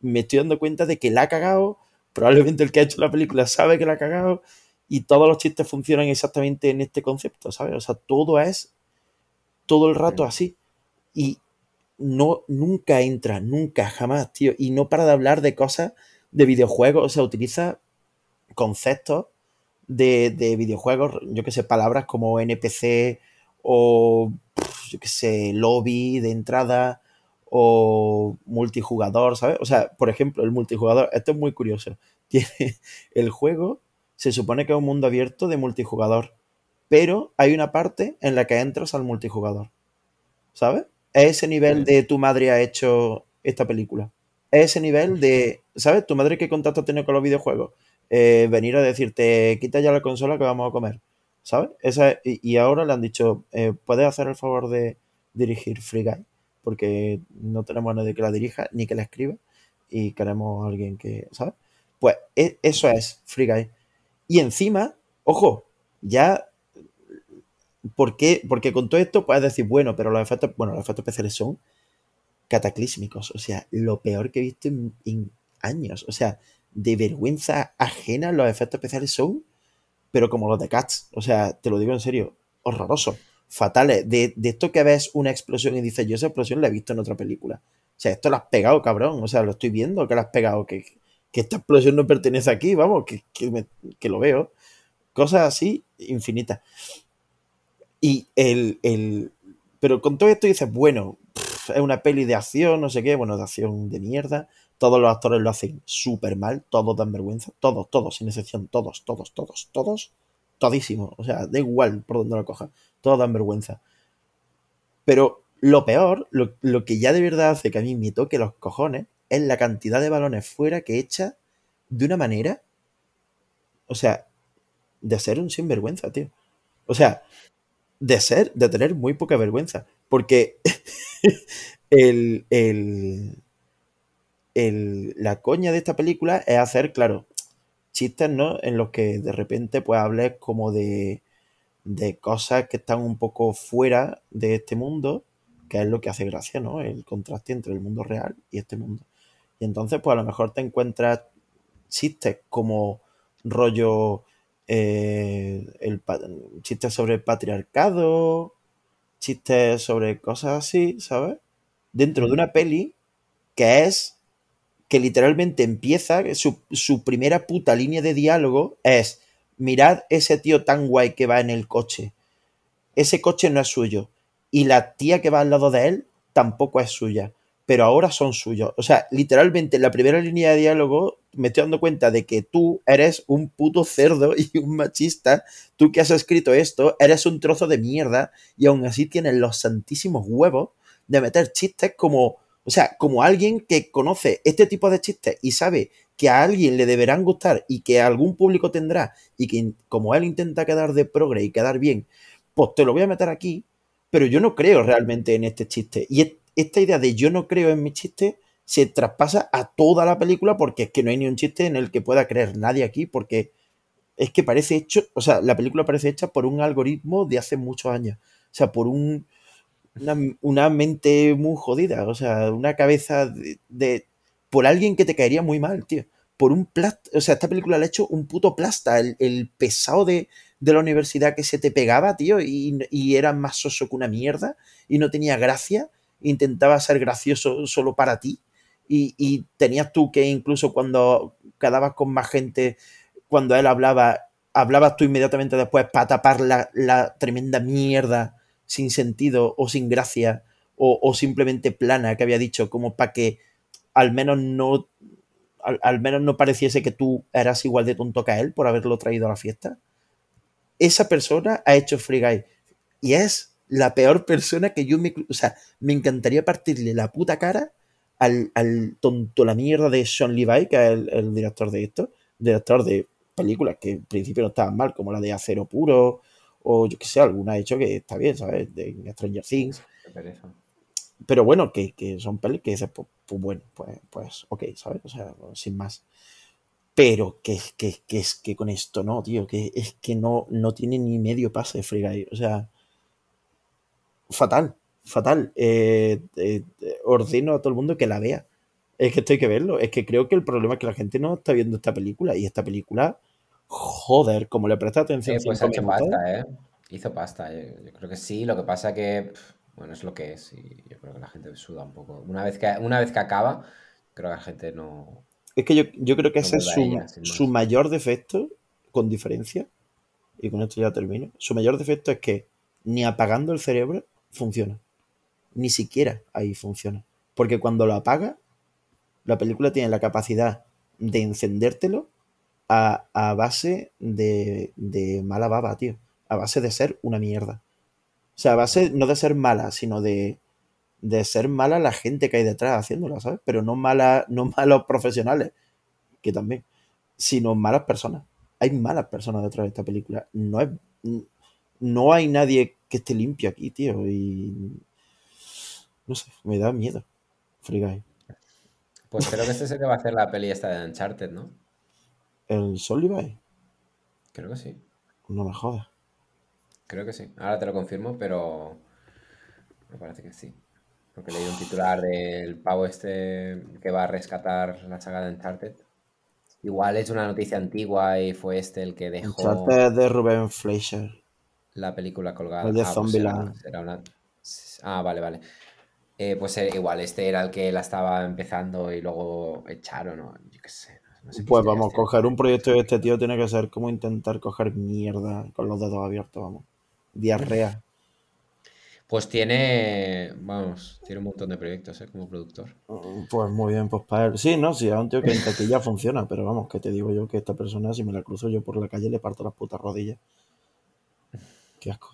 Speaker 2: me estoy dando cuenta de que la ha cagado. Probablemente el que ha hecho la película sabe que la ha cagado. Y todos los chistes funcionan exactamente en este concepto, ¿sabes? O sea, todo es todo el rato así. Y no, nunca entra, nunca, jamás, tío. Y no para de hablar de cosas de videojuegos. O sea, utiliza conceptos de, de videojuegos, yo que sé, palabras como NPC o, yo que sé, lobby de entrada o multijugador, ¿sabes? O sea, por ejemplo, el multijugador, esto es muy curioso. Tiene el juego, se supone que es un mundo abierto de multijugador, pero hay una parte en la que entras al multijugador, ¿sabes? Es ese nivel de tu madre ha hecho esta película. Es ese nivel de, ¿sabes? Tu madre qué contacto tiene con los videojuegos. Eh, venir a decirte, quita ya la consola que vamos a comer, ¿sabes? Esa, y, y ahora le han dicho, eh, ¿puedes hacer el favor de dirigir Free Guy? Porque no tenemos a nadie que la dirija ni que la escriba y queremos a alguien que, ¿sabes? Pues e- eso es Free Guy. Y encima, ojo, ya ¿Por qué? Porque con todo esto puedes decir, bueno, pero los efectos, bueno, los efectos especiales son cataclísmicos. O sea, lo peor que he visto en, en años. O sea, de vergüenza ajena los efectos especiales son, pero como los de Cats. O sea, te lo digo en serio, horrorosos, fatales. De, de esto que ves una explosión y dices, yo esa explosión la he visto en otra película. O sea, esto lo has pegado, cabrón. O sea, lo estoy viendo que lo has pegado. Que, que esta explosión no pertenece aquí, vamos, que, que, me- que lo veo. Cosas así infinitas. Y el, el- Pero con todo esto dices, bueno, es una peli de acción, no sé qué, bueno, de acción de mierda. Todos los actores lo hacen súper mal, todos dan vergüenza, todos, todos, sin excepción, todos, todos, todos, todos, todísimos. O sea, da igual por donde lo cojas, todos dan vergüenza. Pero lo peor, lo, lo que ya de verdad hace que a mí me toque los cojones, es la cantidad de balones fuera que echa de una manera, o sea, de ser un sinvergüenza, tío. O sea, de ser, de tener muy poca vergüenza. Porque el, el, el- la coña de esta película es hacer, claro, chistes, ¿no? En los que de repente pues hables como de, de cosas que están un poco fuera de este mundo, que es lo que hace gracia, ¿no? El contraste entre el mundo real y este mundo. Y entonces, pues a lo mejor te encuentras chistes como rollo eh, el, chistes sobre el patriarcado, chistes sobre cosas así, ¿sabes? Dentro de una peli que es que literalmente empieza, su primera puta línea de diálogo es, mirad ese tío tan guay que va en el coche, ese coche no es suyo, y la tía que va al lado de él tampoco es suya, pero ahora son suyos. O sea, literalmente en la primera línea de diálogo me estoy dando cuenta de que tú eres un puto cerdo y un machista, tú que has escrito esto, eres un trozo de mierda y aún así tienes los santísimos huevos de meter chistes como, o sea, como alguien que conoce este tipo de chistes y sabe que a alguien le deberán gustar y que algún público tendrá y que como él intenta quedar de progre y quedar bien, pues te lo voy a meter aquí, pero yo no creo realmente en este chiste. Y es- esta idea de yo no creo en mi chiste se traspasa a toda la película porque es que no hay ni un chiste en el que pueda creer nadie aquí porque es que parece hecho, o sea, la película parece hecha por un algoritmo de hace muchos años. O sea, por un, una, mente muy jodida, o sea, una cabeza de, por alguien que te caería muy mal, tío. Por un plast, o sea, esta película le ha hecho un puto plasta, el, el pesado de, de la universidad que se te pegaba, tío, y, y era más soso que una mierda, y no tenía gracia, intentaba ser gracioso solo para ti, y, y tenías tú que incluso cuando quedabas con más gente, cuando él hablaba, hablabas tú inmediatamente después para tapar la, la tremenda mierda sin sentido o sin gracia o, simplemente plana que había dicho, como para que al menos no al, al menos no pareciese que tú eras igual de tonto que él por haberlo traído a la fiesta. Esa persona ha hecho Free Guy y es la peor persona que yo me... O sea, me encantaría partirle la puta cara al, al tonto la mierda de Sean Levi, que es el, el director de esto, director de películas que en principio no estaban mal, como la de Acero Puro, o yo que sé, alguna ha hecho que está bien, ¿sabes? De Stranger Things.
Speaker 1: Qué.
Speaker 2: Pero bueno, que, que son pelis que dices, pues, pues bueno, pues, pues ok, ¿sabes? O sea, sin más. Pero que, que, que es que con esto no, tío, que es que no, no tiene ni medio pase de Free Guy. O sea, fatal, fatal. Eh, eh, ordeno a todo el mundo que la vea. Es que esto hay que verlo. Es que creo que el problema es que la gente no está viendo esta película. Y esta película, joder, como le presta atención.
Speaker 1: Eh, pues ha hecho pasta, ¿eh? Hizo pasta. Yo, yo creo que sí. Lo que pasa que, bueno, es lo que es. Y yo creo que la gente suda un poco. Una vez que, una vez que acaba, creo que la gente no,
Speaker 2: Es que yo, yo creo que
Speaker 1: no
Speaker 2: ese es su,
Speaker 1: ella,
Speaker 2: su mayor defecto, con diferencia, y con esto ya termino. Su mayor defecto es que ni apagando el cerebro funciona. Ni siquiera ahí funciona. Porque cuando lo apaga, la película tiene la capacidad de encendértelo a, a base de, de mala baba, tío. A base de ser una mierda. O sea, a base no de ser mala, sino de, de ser mala la gente que hay detrás haciéndola, ¿sabes? Pero no mala, no malos profesionales, que también, sino malas personas. Hay malas personas detrás de esta película. No es, no hay nadie que esté limpio aquí, tío. Y no sé, me da miedo. Free Guy.
Speaker 1: Pues creo que este es el que va a hacer la peli esta de Uncharted, ¿no?
Speaker 2: El Sol Levi,
Speaker 1: Creo que sí.
Speaker 2: no me jodas.
Speaker 1: Creo que sí. Ahora te lo confirmo, pero me parece que sí. Porque leí un titular del pavo este que va a rescatar la saga de Uncharted. Igual es una noticia antigua y fue este el que dejó
Speaker 2: Uncharted de Ruben Fleischer.
Speaker 1: la película colgada.
Speaker 2: El de
Speaker 1: Ah, pues una... Ah, vale, vale. Eh, pues eh, igual este era el que la estaba empezando y luego echaron, o yo qué sé.
Speaker 2: Pues vamos,
Speaker 1: tiene.
Speaker 2: coger un proyecto de este tío tiene que ser como intentar coger mierda con los dedos abiertos, vamos. Diarrea.
Speaker 1: Pues tiene, vamos, tiene un montón de proyectos, ¿eh? Como productor.
Speaker 2: Mm, Pues muy bien, pues para él. Sí, no, sí, es un tío que en taquilla funciona, pero vamos, que te digo yo que esta persona, si me la cruzo yo por la calle, le parto las putas rodillas. Qué asco.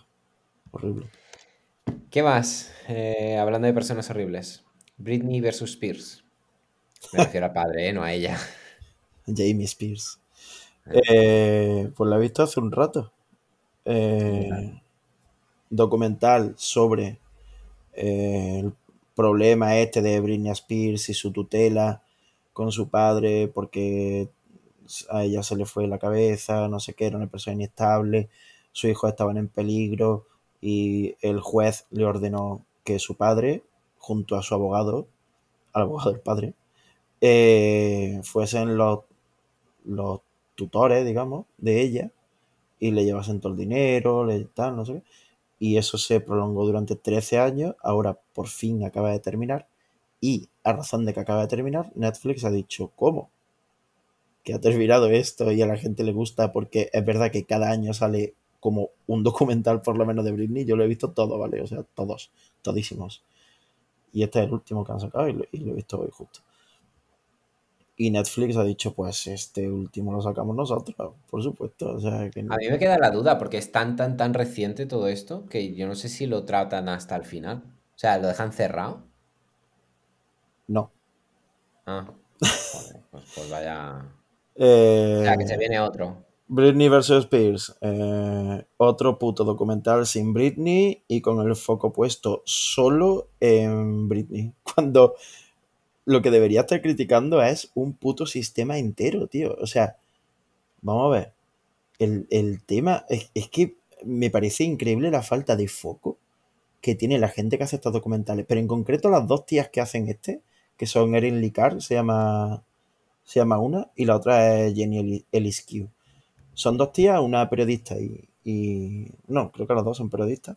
Speaker 2: Horrible.
Speaker 1: ¿Qué más? Eh, hablando de personas horribles. Britney versus Spears. Me refiero al padre, ¿eh? No a ella.
Speaker 2: Jamie Spears. Eh, pues la he visto hace un rato. Eh, documental sobre eh, el problema este de Britney Spears y su tutela con su padre porque a ella se le fue la cabeza, no sé qué, era una persona inestable, sus hijos estaban en peligro y el juez le ordenó que su padre, junto a su abogado, al abogado del padre, eh, fuesen los, los tutores, digamos, de ella y le llevasen todo el dinero, le tal, no sé qué. Y eso se prolongó durante 13 años, ahora por fin acaba de terminar. Y a razón de que acaba de terminar, Netflix ha dicho, ¿cómo? Que ha terminado esto y a la gente le gusta porque es verdad que cada año sale como un documental por lo menos de Britney. Yo lo he visto todo, ¿vale? O sea, todos, todísimos. Y este es el último que han sacado y lo, y lo he visto hoy justo. Y Netflix ha dicho, pues este último lo sacamos nosotros, por supuesto. O sea, que
Speaker 1: A mí me queda la duda porque es tan, tan, tan reciente todo esto que yo no sé si lo tratan hasta el final. O sea, ¿lo dejan cerrado?
Speaker 2: no.
Speaker 1: Ah, joder, pues, pues vaya... O
Speaker 2: Eh,
Speaker 1: sea, que se viene otro.
Speaker 2: Britney vs. Spears. eh, otro puto documental sin Britney y con el foco puesto solo en Britney. Cuando lo que debería estar criticando es un puto sistema entero, tío. O sea, vamos a ver. El, el tema es, es que me parece increíble la falta de foco que tiene la gente que hace estos documentales. Pero en concreto las dos tías que hacen este, que son Erin Lee Carr, se llama, se llama una, y la otra es Jenny Eli- Ellis Q. Son dos tías, una periodista y, y- No, creo que las dos son periodistas.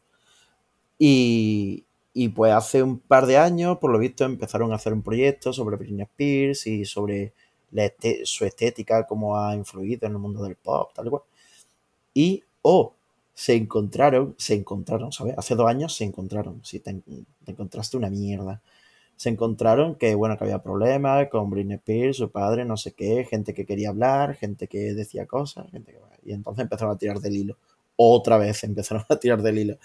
Speaker 2: Y, y pues hace un par de años, por lo visto, empezaron a hacer un proyecto sobre Britney Spears y sobre este- su estética, cómo ha influido en el mundo del pop, tal y cual. Y, o se encontraron, se encontraron, ¿sabes? Hace dos años se encontraron, si te, en- te encontraste una mierda. Se encontraron que, bueno, que había problemas con Britney Spears, su padre, no sé qué, gente que quería hablar, gente que decía cosas, gente que... Y entonces empezaron a tirar del hilo. Otra vez empezaron a tirar del hilo.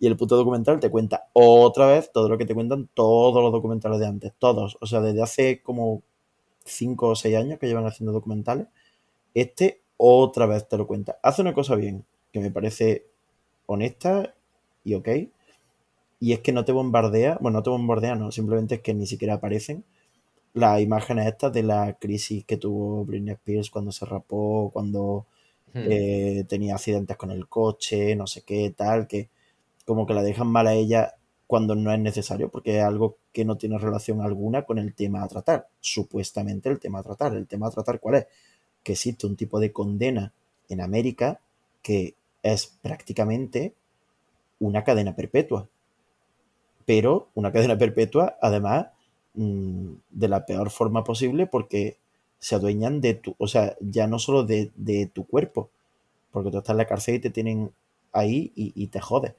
Speaker 2: Y el puto documental te cuenta otra vez todo lo que te cuentan todos los documentales de antes, todos. O sea, desde hace como 5 o 6 años que llevan haciendo documentales, este otra vez te lo cuenta. Hace una cosa bien, que me parece honesta y ok, y es que no te bombardea, bueno, no te bombardea, no, simplemente es que ni siquiera aparecen las imágenes estas de la crisis que tuvo Britney Spears cuando se rapó, cuando
Speaker 1: Hmm.
Speaker 2: eh, tenía accidentes con el coche, no sé qué, tal, que como que la dejan mal a ella cuando no es necesario, porque es algo que no tiene relación alguna con el tema a tratar. Supuestamente el tema a tratar. ¿El tema a tratar cuál es? Que existe un tipo de condena en América que es prácticamente una cadena perpetua. Pero una cadena perpetua, además, mm, de la peor forma posible porque se adueñan de tu, o sea, ya no solo de, tu cuerpo, porque tú estás en la cárcel y te tienen ahí y, y te jodes,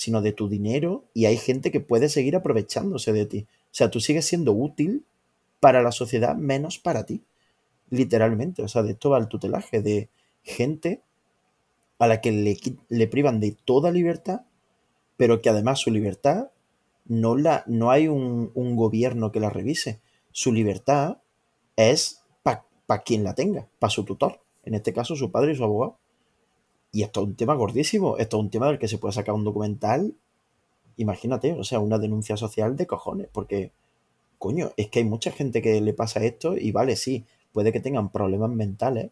Speaker 2: sino de tu dinero y hay gente que puede seguir aprovechándose de ti. O sea, tú sigues siendo útil para la sociedad menos para ti, literalmente. O sea, de esto va el tutelaje, de gente a la que le, privan de toda libertad, pero que además su libertad no, la, no hay un, un gobierno que la revise. Su libertad es para quien la tenga, para su tutor, en este caso su padre y su abogado. Y esto es un tema gordísimo, esto es un tema del que se puede sacar un documental, imagínate, o sea, una denuncia social de cojones, porque, coño, es que hay mucha gente que le pasa esto y vale, sí, puede que tengan problemas mentales,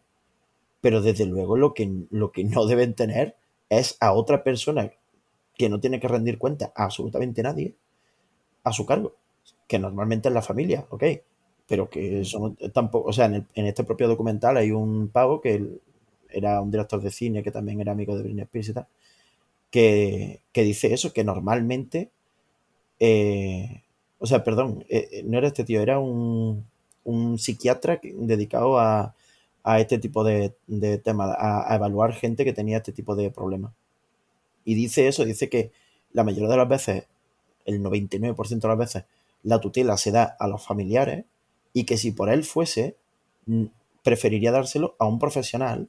Speaker 2: pero desde luego lo que, lo que no deben tener es a otra persona que no tiene que rendir cuenta a absolutamente nadie a su cargo, que normalmente es la familia, ok, pero que eso no- tampoco, o sea, en, el- en este propio documental hay un pavo que era un director de cine que también era amigo de Britney Spears y tal, que, que dice eso, que normalmente, eh, o sea, perdón, eh, no era este tío, era un, un psiquiatra dedicado a, a este tipo de, de temas, a, a evaluar gente que tenía este tipo de problemas. Y dice eso, dice que la mayoría de las veces, el 99% de las veces, la tutela se da a los familiares y que si por él fuese, mm, preferiría dárselo a un profesional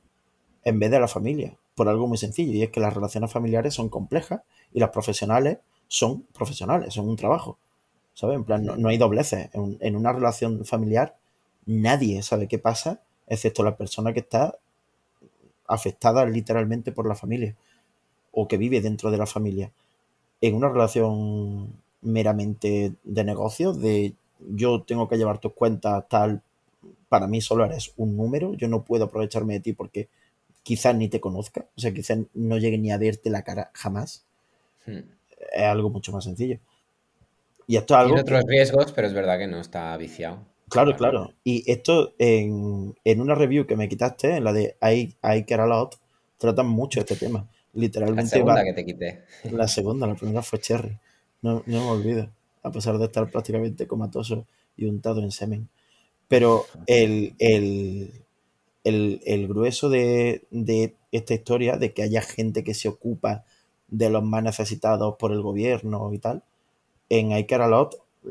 Speaker 2: en vez de la familia, por algo muy sencillo, y es que las relaciones familiares son complejas y las profesionales son profesionales, son un trabajo, ¿sabes? En plan, no, no hay dobleces. En, en una relación familiar nadie sabe qué pasa, excepto la persona que está afectada literalmente por la familia o que vive dentro de la familia. En una relación meramente de negocio, de yo tengo que llevar tus cuentas tal, para mí solo eres un número, yo no puedo aprovecharme de ti porque quizás ni te conozca, o sea, quizás no llegue ni a verte la cara jamás,
Speaker 1: Hmm.
Speaker 2: es algo mucho más sencillo. Y esto es
Speaker 1: Tiene
Speaker 2: algo que,
Speaker 1: otros riesgos, pero es verdad que no está viciado.
Speaker 2: claro, claro, y esto en, en una review que me quitaste, en la de I, I Care A Lot, tratan mucho este tema.
Speaker 1: La
Speaker 2: Literalmente
Speaker 1: segunda
Speaker 2: va,
Speaker 1: que te quité.
Speaker 2: la segunda, la primera fue Cherry, no, no me olvido, a pesar de estar prácticamente comatoso y untado en semen. Pero el, el, el, el grueso de, de esta historia, de que haya gente que se ocupa de los más necesitados por el gobierno y tal, en I Care A Lot eh,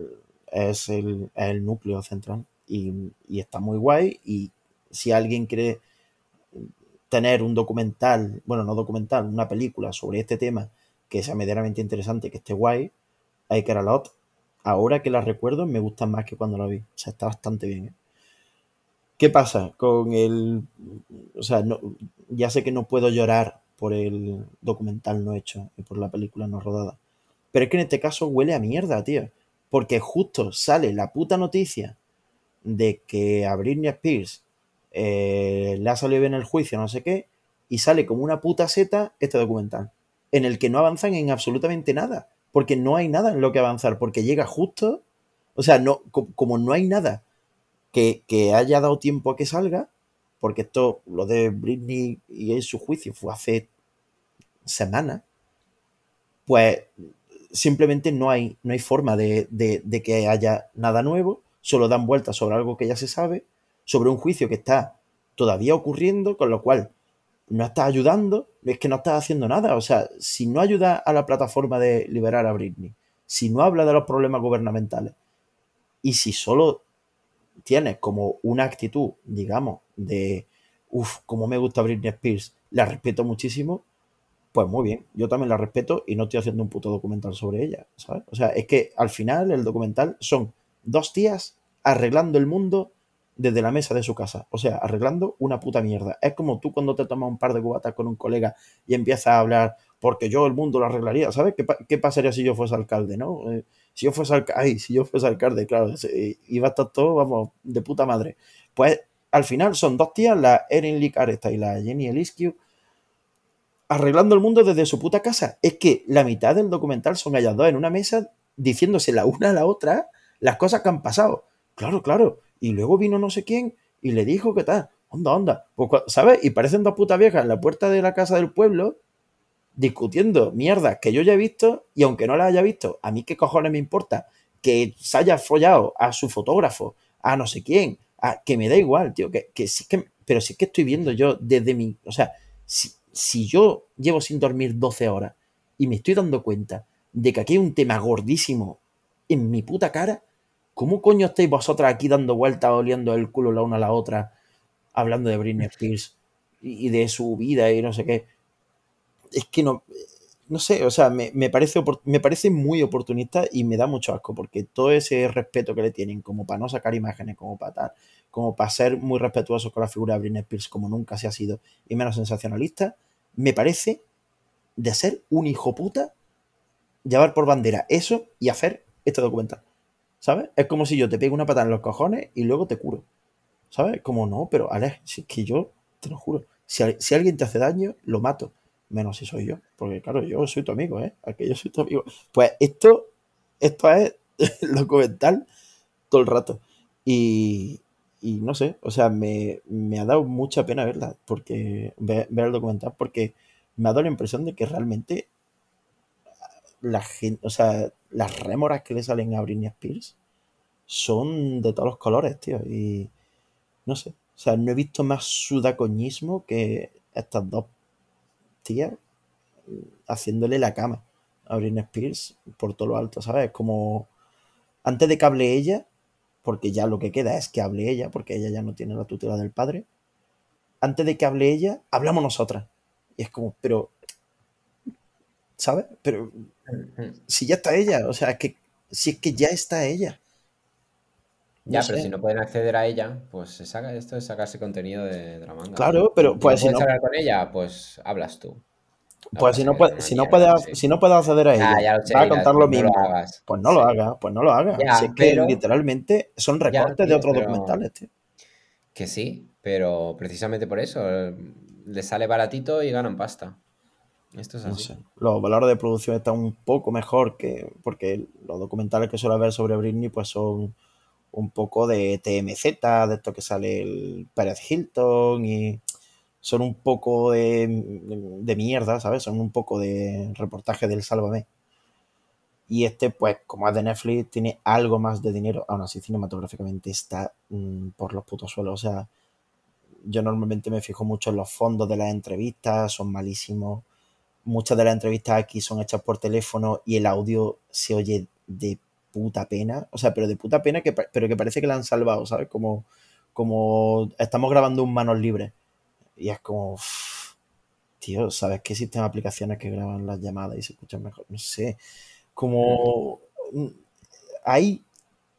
Speaker 2: es el, es el núcleo central y, y está muy guay y si alguien quiere tener un documental, bueno, no documental, una película sobre este tema que sea medianamente interesante, que esté guay, Care A Lot, ahora que la recuerdo me gusta más que cuando la vi, o sea, está bastante bien. ¿eh? ¿Qué pasa con el... O sea, ya sé que no puedo llorar por el documental no hecho y por la película no rodada. Pero es que en este caso huele a mierda, tío. Porque justo sale la puta noticia de que a Britney Spears eh, le ha salido bien el juicio, no sé qué, y sale como una puta seta este documental, en el que no avanzan en absolutamente nada, porque no hay nada en lo que avanzar, porque llega justo, o sea, no, co- como no hay nada que, haya dado tiempo a que salga, porque esto, lo de Britney y su juicio fue hace semanas, pues simplemente no hay, no hay forma de, que haya nada nuevo, solo dan vueltas sobre algo que ya se sabe, sobre un juicio que está todavía ocurriendo, con lo cual no está ayudando, es que no está haciendo nada. O sea, si no ayuda a la plataforma de liberar a Britney, si no habla de los problemas gubernamentales, y si solo tienes como una actitud, digamos, de, uff, como me gusta Britney Spears, la respeto muchísimo, pues muy bien, yo también la respeto y no estoy haciendo un puto documental sobre ella, ¿sabes? O sea, es que al final el documental son dos tías arreglando el mundo desde la mesa de su casa. O sea, arreglando una puta mierda. Es como tú cuando te tomas un par de cubatas con un colega y empiezas a hablar, porque yo el mundo lo arreglaría. ¿Sabes qué, pa- qué pasaría si yo fuese alcalde, no? Eh, si yo fuese alcalde, si yo fuese alcalde, claro, se- iba a estar todo, vamos, de puta madre. Pues al final son dos tías, la Erin Lee y la Jenny Eliskiu, arreglando el mundo desde su puta casa. Es que la mitad del documental son ellas dos en una mesa diciéndose la una a la otra las cosas que han pasado. Claro, claro. Y luego vino no sé quién y le dijo que tal. Onda, onda. Pues, ¿sabes? Y parecen dos putas viejas en la puerta de la casa del pueblo discutiendo mierdas que yo ya he visto y aunque no las haya visto, a mí qué cojones me importa que se haya follado a su fotógrafo, a no sé quién, a, que me da igual, tío, que, que sí que, pero sí que estoy viendo yo desde mi, o sea, si, si yo llevo sin dormir 12 horas y me estoy dando cuenta de que aquí hay un tema gordísimo en mi puta cara, ¿cómo coño estáis vosotras aquí dando vueltas, oliendo el culo la una a la otra, hablando de Britney Spears y, de su vida y no sé qué? Es que no, no sé, o sea, me, me parece, me parece muy oportunista y me da mucho asco porque todo ese respeto que le tienen, como para no sacar imágenes, como para tal, como para ser muy respetuosos con la figura de Britney Spears, como nunca se ha sido, y menos sensacionalista, me parece de ser un hijo puta llevar por bandera eso y hacer este documental. ¿Sabes? Es como si yo te pego una patada en los cojones y luego te curo. ¿Sabes? Como no, pero Alex, si es que yo, te lo juro, si, si alguien te hace daño, lo mato. Menos si soy yo. Porque claro, yo soy tu amigo, ¿eh? Al que yo soy tu amigo. Pues esto, esto es documental todo el rato. Y, y no sé, o sea, me, me ha dado mucha pena verla, porque ver, ver el documental, porque me ha dado la impresión de que realmente la o sea, las rémoras que le salen a Britney Spears son de todos los colores, tío. Y no sé, o sea, no he visto más sudacoñismo que estas dos tías haciéndole la cama a Britney Spears por todo lo alto, ¿sabes? Como antes de que hable ella, porque ya lo que queda es que hable ella, porque ella ya no tiene la tutela del padre. Antes de que hable ella, hablamos nosotras. Y es como, pero, ¿sabes? Pero si ya está ella, o sea, es que si es que ya está ella.
Speaker 1: Ya,
Speaker 2: No
Speaker 1: pero si no pueden acceder a ella, pues se saca esto es sacarse contenido de, de la manga.
Speaker 2: Claro, pero
Speaker 1: Si
Speaker 2: pues si
Speaker 1: puedes
Speaker 2: no,
Speaker 1: hablar con ella, pues hablas tú.
Speaker 2: pues si no, puede, si no
Speaker 1: mierda,
Speaker 2: puede,
Speaker 1: sí.
Speaker 2: si no puede acceder a ella,
Speaker 1: sé,
Speaker 2: va a contar lo
Speaker 1: pues no
Speaker 2: mismo.
Speaker 1: lo hagas.
Speaker 2: Pues no lo
Speaker 1: Sí.
Speaker 2: haga, pues no lo haga.
Speaker 1: Ya,
Speaker 2: si es que literalmente son
Speaker 1: Ya,
Speaker 2: recortes de otros
Speaker 1: pero-
Speaker 2: documentales, tío.
Speaker 1: Que sí, pero precisamente por eso eh, le sale baratito y ganan pasta. Esto es
Speaker 2: No sé. Los valores de producción están un poco mejor que. Porque los documentales que suele haber sobre Britney, pues son un poco de TMZ, de esto que sale el Pérez Hilton, y son un poco de, de mierda, ¿sabes? Son un poco de reportaje del Sálvame. Y este, pues, como es de Netflix, tiene algo más de dinero. Aún así, cinematográficamente está mm, por los putos suelos. O sea, yo normalmente me fijo mucho en los fondos de las entrevistas, son malísimos. Muchas de las entrevistas aquí son hechas por teléfono y el audio se oye de puta pena. O sea, pero de puta pena, que, pero que parece que la han salvado, ¿sabes? Como, como estamos grabando un manos libres. Y es como, tío, ¿sabes qué existen aplicaciones que graban las llamadas y se escuchan mejor? No sé. Como mm, hay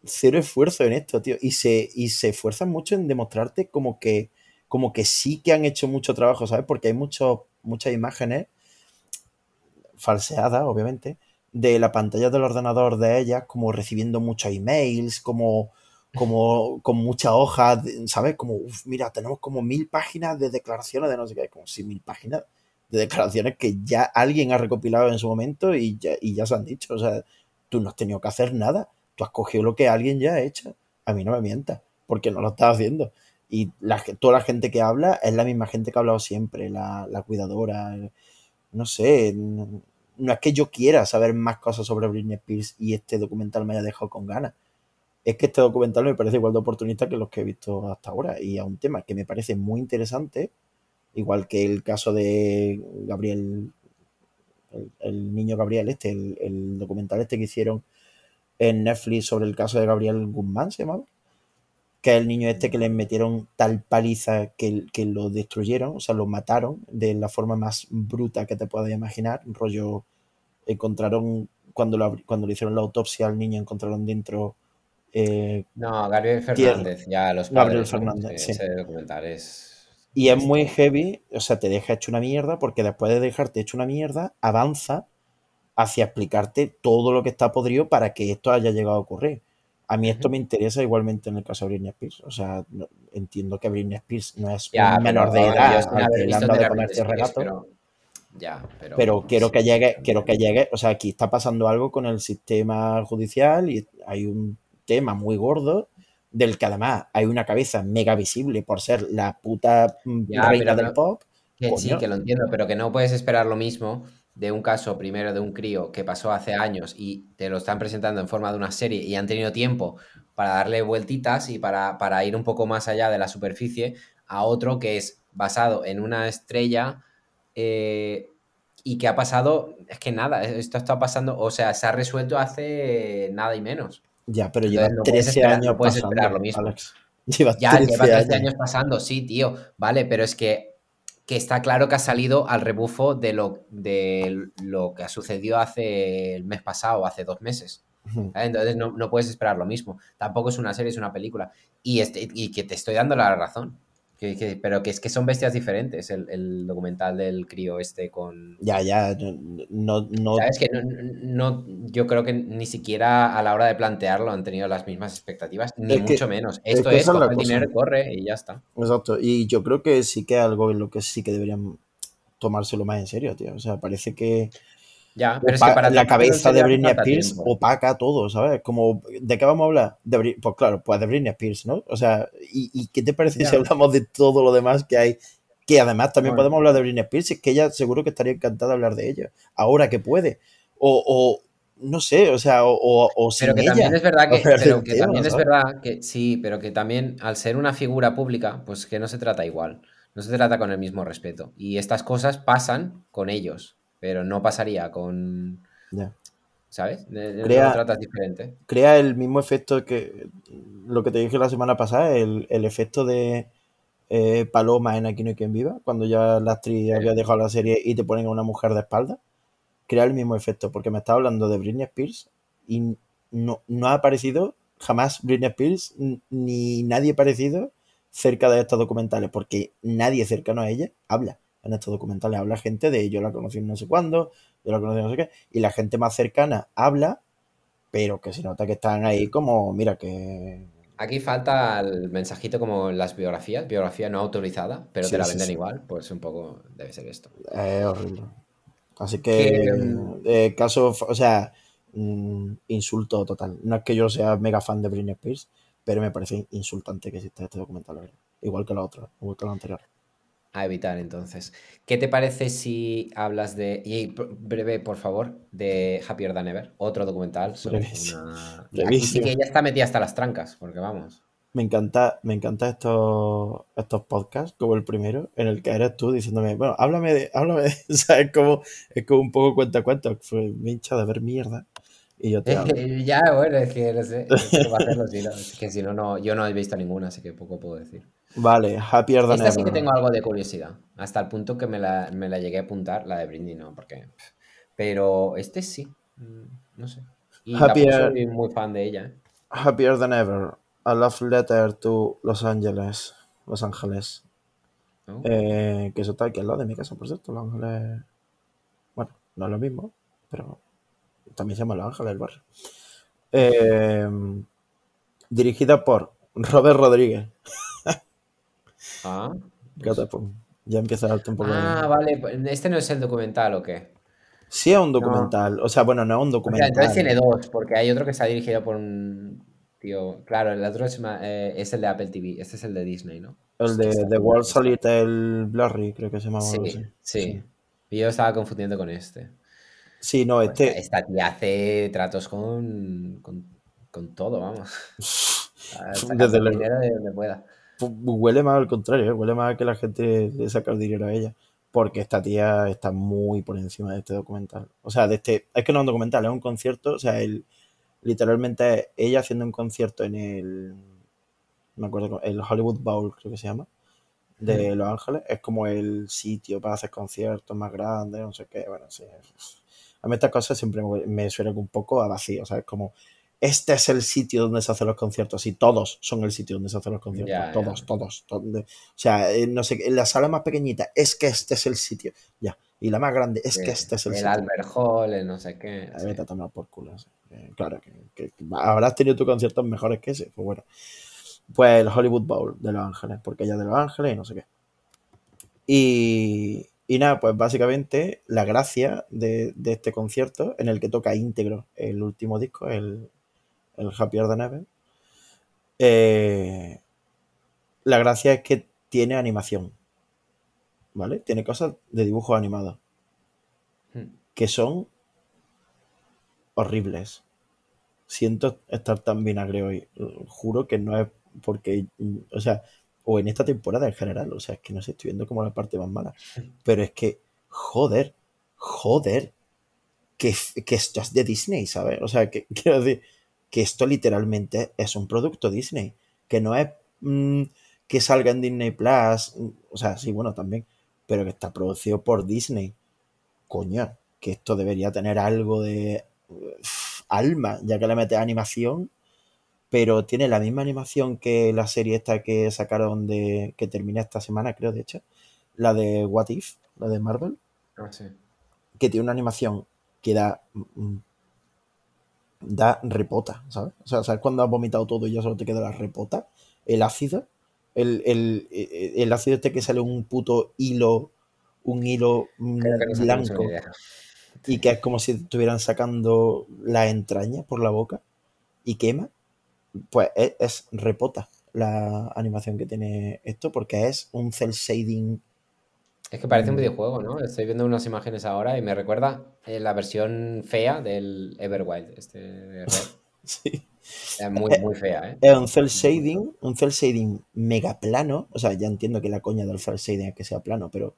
Speaker 2: cero esfuerzo en esto, tío. Y se, y se esfuerzan mucho en demostrarte como que, como que sí que han hecho mucho trabajo, ¿sabes? Porque hay muchos muchas imágenes falseadas, obviamente, de la pantalla del ordenador de ellas, como recibiendo muchos emails, como, como con muchas hojas, ¿sabes? Como, "Uf, mira, tenemos como mil páginas de declaraciones de no sé qué, como si mil páginas de declaraciones que ya alguien ha recopilado en su momento y ya, y ya se han dicho. O sea, tú no has tenido que hacer nada. Tú has cogido lo que alguien ya ha hecho. A mí no me mientas, porque no lo estás haciendo. Y la, toda la gente que habla es la misma gente que ha hablado siempre, la, la cuidadora, no sé, no, es que yo quiera saber más cosas sobre Britney Spears y este documental me haya dejado con ganas. Es que este documental me parece igual de oportunista que los que he visto hasta ahora y a un tema que me parece muy interesante, igual que el caso de Gabriel, el, el niño Gabriel este, el, el documental este que hicieron en Netflix sobre el caso de Gabriel Guzmán, se llamaba que es el niño este que le metieron tal paliza que, que lo destruyeron, o sea, lo mataron de la forma más bruta que te puedas imaginar. Rollo, encontraron, cuando, lo cuando le hicieron la autopsia al niño, encontraron dentro eh,
Speaker 1: No, Gabriel Fernández, ya los
Speaker 2: Gabriel
Speaker 1: padres, ¿no?
Speaker 2: Fernández,
Speaker 1: Sí,
Speaker 2: sí.
Speaker 1: Ese documental es...
Speaker 2: y es muy heavy, o sea, te deja hecho una mierda porque después de dejarte hecho una mierda, avanza hacia explicarte todo lo que está podrido para que esto haya llegado a ocurrir. A mí esto me interesa igualmente en el caso de Britney Spears. O sea, no- entiendo que Britney Spears no es
Speaker 1: Ya,
Speaker 2: un menor de edad dado de
Speaker 1: Spears,
Speaker 2: regato.
Speaker 1: pero- Ya, pero...
Speaker 2: pero quiero
Speaker 1: sí,
Speaker 2: que llegue, quiero que llegue, o sea, aquí está pasando algo con el sistema judicial y hay un tema muy gordo del que además hay una cabeza mega visible por ser la puta
Speaker 1: Ya,
Speaker 2: reina del
Speaker 1: no-
Speaker 2: pop.
Speaker 1: Que sí, que lo entiendo, pero que no puedes esperar lo mismo de un caso primero de un crío que pasó hace años y te lo están presentando en forma de una serie y han tenido tiempo para darle vueltitas y para, para ir un poco más allá de la superficie a otro que es basado en una estrella eh, y que ha pasado, es que nada, esto está pasando, o sea, se ha resuelto hace nada y menos.
Speaker 2: Ya, pero lleva
Speaker 1: no puedes
Speaker 2: 13
Speaker 1: esperar-
Speaker 2: años
Speaker 1: no puedes
Speaker 2: pasando,
Speaker 1: esperar lo mismo.
Speaker 2: Alex. Lleva
Speaker 1: Ya,
Speaker 2: 13
Speaker 1: lleva 13
Speaker 2: años.
Speaker 1: años pasando, sí, tío, vale, pero es que, que está claro que ha salido al rebufo de lo, de lo que ha sucedido hace el mes pasado, hace dos meses. Entonces no, no puedes esperar lo mismo. Tampoco es una serie, es una película. Y, este, y que te estoy dando la razón. Que, que- pero que es que son bestias diferentes el, el documental del crío este con...
Speaker 2: Ya, ya, no, no, no-
Speaker 1: ¿Sabes? Que no, no- yo creo que ni siquiera a la hora de plantearlo han tenido las mismas expectativas, ni
Speaker 2: Es que-
Speaker 1: mucho menos.
Speaker 2: es
Speaker 1: Esto es,
Speaker 2: es
Speaker 1: el dinero corre y ya está.
Speaker 2: Exacto. Y yo creo que sí que es algo en lo que sí que deberían tomárselo más en serio, tío. O sea, parece que
Speaker 1: Ya, pero es que
Speaker 2: opa-
Speaker 1: para
Speaker 2: la cabeza de Britney Spears opaca todo, ¿sabes? Como, ¿de qué vamos a hablar? De pues claro, pues de Britney Spears, ¿no? O sea, ¿y, y qué te parece
Speaker 1: Ya.
Speaker 2: si hablamos de todo lo demás que hay? Que además también
Speaker 1: Bueno.
Speaker 2: podemos hablar de Britney Spears, es que ella seguro que estaría encantada de hablar de ella, ahora que puede. O, o no sé, o sea, o, o, o sin
Speaker 1: Pero que
Speaker 2: ella.
Speaker 1: también es verdad que,
Speaker 2: hablar del
Speaker 1: pero que
Speaker 2: tema,
Speaker 1: también es
Speaker 2: ¿sabes?
Speaker 1: verdad que sí, pero que también al ser una figura pública, pues que no se trata igual, no se trata con el mismo respeto. Y estas cosas pasan con ellos, pero no pasaría con,
Speaker 2: Ya.
Speaker 1: ¿sabes?
Speaker 2: Crea-
Speaker 1: lo tratas diferente.
Speaker 2: crea el mismo efecto que lo que te dije la semana pasada, el, el efecto de eh, Paloma en Aquí no hay quien viva, cuando ya la actriz había dejado la serie y te ponen a una mujer de espalda, crea el mismo efecto, porque me está hablando de Britney Spears y no, no ha aparecido jamás Britney Spears ni nadie parecido cerca de estos documentales, porque nadie cercano a ella habla en estos documentales, habla gente de yo la conocí no sé cuándo, yo la conocí no sé qué, y la gente más cercana habla pero que se nota que están ahí como, mira, que...
Speaker 1: Aquí falta el mensajito como en las biografías, biografía no autorizada, pero
Speaker 2: Sí,
Speaker 1: te la
Speaker 2: sí,
Speaker 1: venden
Speaker 2: sí.
Speaker 1: igual, pues un poco debe ser esto.
Speaker 2: Es horrible. Así que,
Speaker 1: mm,
Speaker 2: eh, caso, o sea, mm, insulto total. No es que yo sea mega fan de Britney Spears, pero me parece insultante que exista este documental. Igual que la otra, igual que la anterior.
Speaker 1: A evitar entonces. ¿Qué te parece si hablas de, y breve por favor, de Happier Than Ever? Otro documental sobre una... Aquí sí que ya está metida hasta las trancas, porque vamos.
Speaker 2: Me encanta, me encanta estos, estos podcasts, como el primero, en el que eres tú diciéndome, bueno, háblame de, háblame de, o sea, es como, es como un poco cuenta cuenta, fue hincha de ver mierda. Y yo te hablo.
Speaker 1: ya, bueno, es que no sé, hacerlo, si no, es que si no, no, yo no he visto ninguna, así que poco puedo decir.
Speaker 2: Vale, Happier Than
Speaker 1: Esta sí que
Speaker 2: Ever.
Speaker 1: tengo algo de curiosidad, hasta el punto que me la, me la llegué a apuntar, la de Britney no, porque... Pero este sí, mm, no sé. Y
Speaker 2: Happier-
Speaker 1: soy muy fan de ella, ¿eh?
Speaker 2: Happier Than Ever. A Love Letter to Los Ángeles. Los Ángeles. Eh, que eso está aquí al lado de mi casa, por cierto. Los Ángeles. Bueno, no es lo mismo, pero también se llama Los Ángeles el barrio. Eh, dirigida por Robert Rodríguez.
Speaker 1: Ah,
Speaker 2: pues, ya empieza a darte un poco de-
Speaker 1: Ah, vale, pues, ¿este no es el documental o qué?
Speaker 2: Sí, es un documental. O sea, bueno, no es un
Speaker 1: O sea,
Speaker 2: documental.
Speaker 1: entonces tiene dos, porque hay otro que está dirigido por un tío. Claro, el otro es, eh, es el de Apple TV, este es el de Disney, ¿no?
Speaker 2: El de
Speaker 1: está
Speaker 2: The World el Blurry, creo que se llamaba.
Speaker 1: Sí, sí. Y yo estaba confundiendo con este.
Speaker 2: Sí, no,
Speaker 1: Pues
Speaker 2: este.
Speaker 1: Esta tía hace tratos con, con, con todo, vamos.
Speaker 2: Desde luego.
Speaker 1: dinero de donde pueda.
Speaker 2: Pu- Huele más al contrario, ¿eh? huele más a que la gente le saca el dinero a ella. Porque esta tía está muy por encima de este documental. O sea, de este. Es que no es un documental, es un concierto. O sea, el, literalmente es ella haciendo un concierto en el. Me acuerdo, el Hollywood Bowl, creo que se llama. De Los Ángeles. Es como el sitio para hacer conciertos más grandes, no sé qué. Bueno, sí. A mí estas cosas siempre me, me suenan un poco a vacío. O sea, es como este es el sitio donde se hacen los conciertos y todos son el sitio donde se hacen los conciertos.
Speaker 1: Ya, ya.
Speaker 2: todos, todos, O sea, eh, no sé, en la sala más pequeñita es que este es el sitio. Ya. Y la más grande es que
Speaker 1: Sí,
Speaker 2: este es el,
Speaker 1: el
Speaker 2: sitio.
Speaker 1: Albert Hall, el no sé qué.
Speaker 2: Eh,
Speaker 1: sí.
Speaker 2: Vete a tomar por culo. sí. Eh, claro, que, que- que habrás tenido tus conciertos mejores que ese. Pues bueno. Pues el Hollywood Bowl de Los Ángeles, porque ella es de Los Ángeles y no sé qué. Y, y nada, pues básicamente la gracia de, de este concierto, en el que toca íntegro el último disco, el, el Happier Than Ever, eh, la gracia es que tiene animación. ¿Vale? Tiene cosas de dibujos animados
Speaker 1: Hmm.
Speaker 2: que son horribles. Siento estar tan vinagre hoy. Juro que no es porque, o sea, o en esta temporada en general, o sea, es que no sé, estoy viendo como la parte más mala. Pero es que, joder, joder, que, que esto es de Disney, ¿sabes? O sea, que quiero decir que esto literalmente es un producto Disney, que no es mm, que salga en Disney Plus, o sea, sí, bueno, también, pero que está producido por Disney coño, que esto debería tener algo de alma, ya que le metes animación, pero tiene la misma animación que la serie esta que sacaron de, que termina esta semana, creo, de hecho, la de What If, la de Marvel,
Speaker 1: Ah, sí.
Speaker 2: que tiene una animación que da, mm, da repota, ¿sabes? O sea, ¿sabes cuando has vomitado todo y ya solo te queda la repota? El ácido, el, el, el ácido este que sale un puto hilo, un hilo mm,
Speaker 1: que
Speaker 2: blanco y que es como si estuvieran sacando la entraña por la boca y quema, pues es, es repota la animación que tiene esto porque es un cel shading.
Speaker 1: Es que parece un
Speaker 2: Mm.
Speaker 1: videojuego, ¿no? Estoy viendo unas imágenes ahora y me recuerda eh, la versión fea del Everwild, este de Red.
Speaker 2: Sí.
Speaker 1: Es muy, muy fea, ¿eh?
Speaker 2: Es un cel shading, un cel shading mega plano. O sea, ya entiendo que la coña del cel shading es que sea plano, pero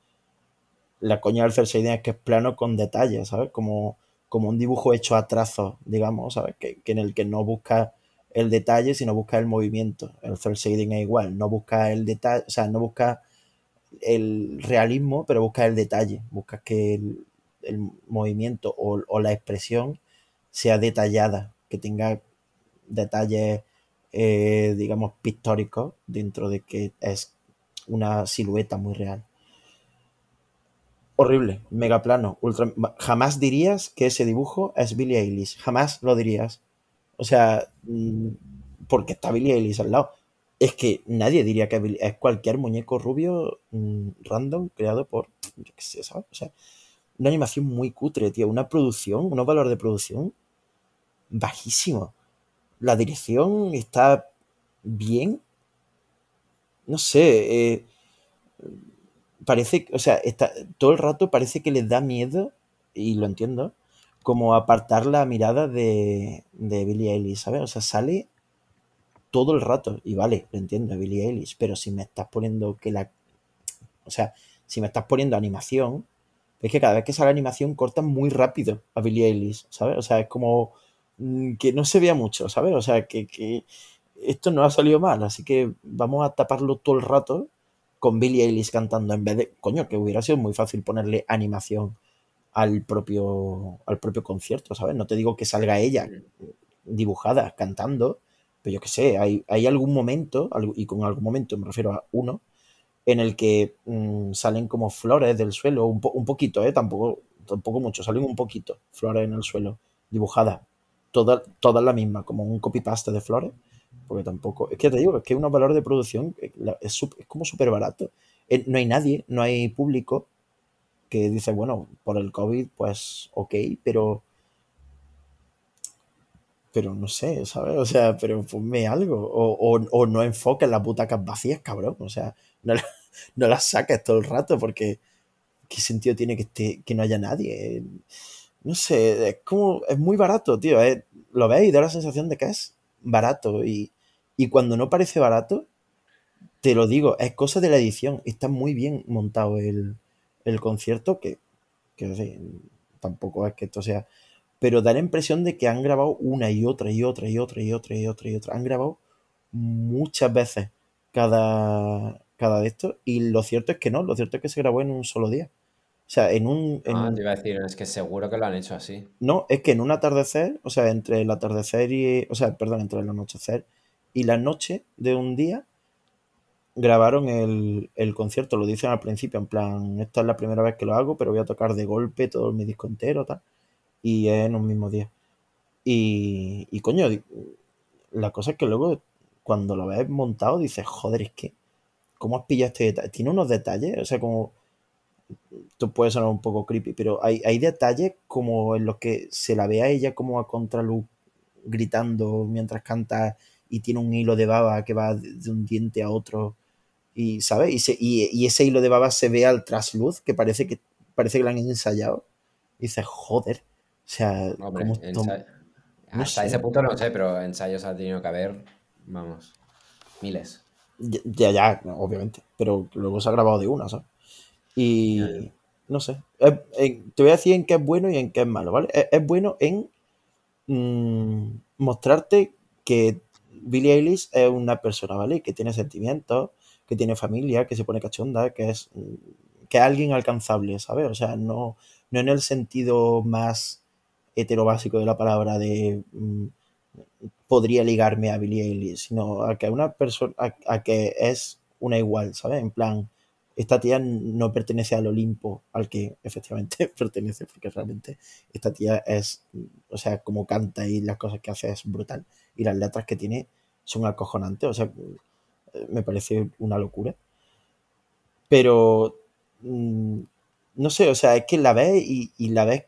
Speaker 2: la coña del cel shading es que es plano con detalles, ¿sabes? Como, como un dibujo hecho a trazos, digamos, ¿sabes? Que, que en el que no busca el detalle, sino busca el movimiento. El cel shading es igual, no busca el detalle, o sea, no busca el realismo, pero busca el detalle, busca que el, el movimiento o, o la expresión sea detallada, que tenga detalles, eh, digamos, pictóricos dentro de que es una silueta muy real. Horrible, mega plano, ultra... Jamás dirías que ese dibujo es Billie Eilish, jamás lo dirías. O sea, mm, porque está Billie Eilish al lado. Es que nadie diría que es cualquier muñeco rubio mm, random creado por, yo qué sé, ¿sabes? O sea, una animación muy cutre, tío, una producción, unos valores de producción bajísimo. La dirección está bien. No sé, eh, parece, o sea, está, todo el rato parece que les da miedo, y lo entiendo, como apartar la mirada de, de Billie Eilish, ¿sabes? O sea, sale todo el rato, y vale, lo entiendo, Billie Eilish, pero si me estás poniendo que la... O sea, si me estás poniendo animación, es que cada vez que sale animación cortan muy rápido a Billie Eilish, ¿sabes? O sea, es como mm, que no se vea mucho, ¿sabes? O sea, que, que esto no ha salido mal, así que vamos a taparlo todo el rato con Billie Eilish cantando en vez de, coño, que hubiera sido muy fácil ponerle animación al propio, al propio concierto, ¿sabes? No te digo que salga ella dibujada cantando, pero yo qué sé, hay, hay algún momento, y con algún momento me refiero a uno, en el que mm, salen como flores del suelo, un, po- un poquito, ¿eh? Tampoco, tampoco mucho, salen un poquito flores en el suelo, dibujadas, todas todas la misma, como un copy-paste de flores, porque tampoco, es que te digo, es que unos valores de producción eh, es, es como súper barato. Eh, No hay nadie, no hay público que dice, bueno, por el COVID, pues ok, pero pero no sé, ¿sabes? O sea, pero ponme algo. O, o, o no enfoques las butacas vacías, cabrón. O sea, no, no las saques todo el rato porque ¿qué sentido tiene que, esté, que no haya nadie? No sé, es como, es muy barato, tío. Lo ves y da la sensación de que es barato. Y, y cuando no parece barato, te lo digo, es cosa de la edición. Está muy bien montado el, el concierto, que, que sí, tampoco es que esto sea pero da la impresión de que han grabado una y otra y otra y otra y otra y otra y otra. Han grabado muchas veces cada, cada de estos y lo cierto es que no, lo cierto es que se grabó en un solo día. sea, en un... en-
Speaker 1: Ah, te iba a decir, es que seguro que lo han hecho así.
Speaker 2: no, es que en un atardecer, o sea, entre el atardecer y... O sea, perdón, entre el anochecer y la noche de un día, grabaron el, el concierto, lo dicen al principio, en plan, esta es la primera vez que lo hago, pero voy a tocar de golpe todo mi disco entero, tal, y es en un mismo día. Y, y coño, la cosa es que luego, cuando lo ves montado, dices, joder, es que, ¿cómo has pillado este detalle? Tiene unos detalles, o sea, como, esto puede sonar un poco creepy, pero hay, hay detalles como en los que se la ve a ella como a contraluz gritando mientras canta y tiene un hilo de baba que va de un diente a otro y ¿sabes? Y, se- y- y ese hilo de baba se ve al trasluz que parece que parece que lo han ensayado y dices joder o sea
Speaker 1: Hombre,
Speaker 2: como
Speaker 1: ensa-
Speaker 2: no
Speaker 1: hasta
Speaker 2: sé.
Speaker 1: ese punto no sé, pero ensayos ha tenido que haber, vamos, miles.
Speaker 2: ya, ya, no, obviamente pero luego se ha grabado de una ¿sabes? y
Speaker 1: Ya, ya.
Speaker 2: no sé Es- te voy a decir en qué es bueno y en qué es malo ¿vale? es, es bueno en mm, mostrarte que Billie Eilish es una persona, ¿vale? Que tiene sentimientos, que tiene familia, que se pone cachonda, que es, mm, que alguien alcanzable, ¿sabes? O sea, no, no en el sentido más heterobásico de la palabra de mm, podría ligarme a Billie Eilish, sino a que una persona, a, a que es una igual, ¿sabes? En plan, esta tía no pertenece al Olimpo al que efectivamente pertenece, porque realmente esta tía es, o sea, como canta y las cosas que hace es brutal. Y las letras que tiene son acojonantes, o sea, me parece una locura. Pero, mm, no sé, o sea, es que la ves y, la ves,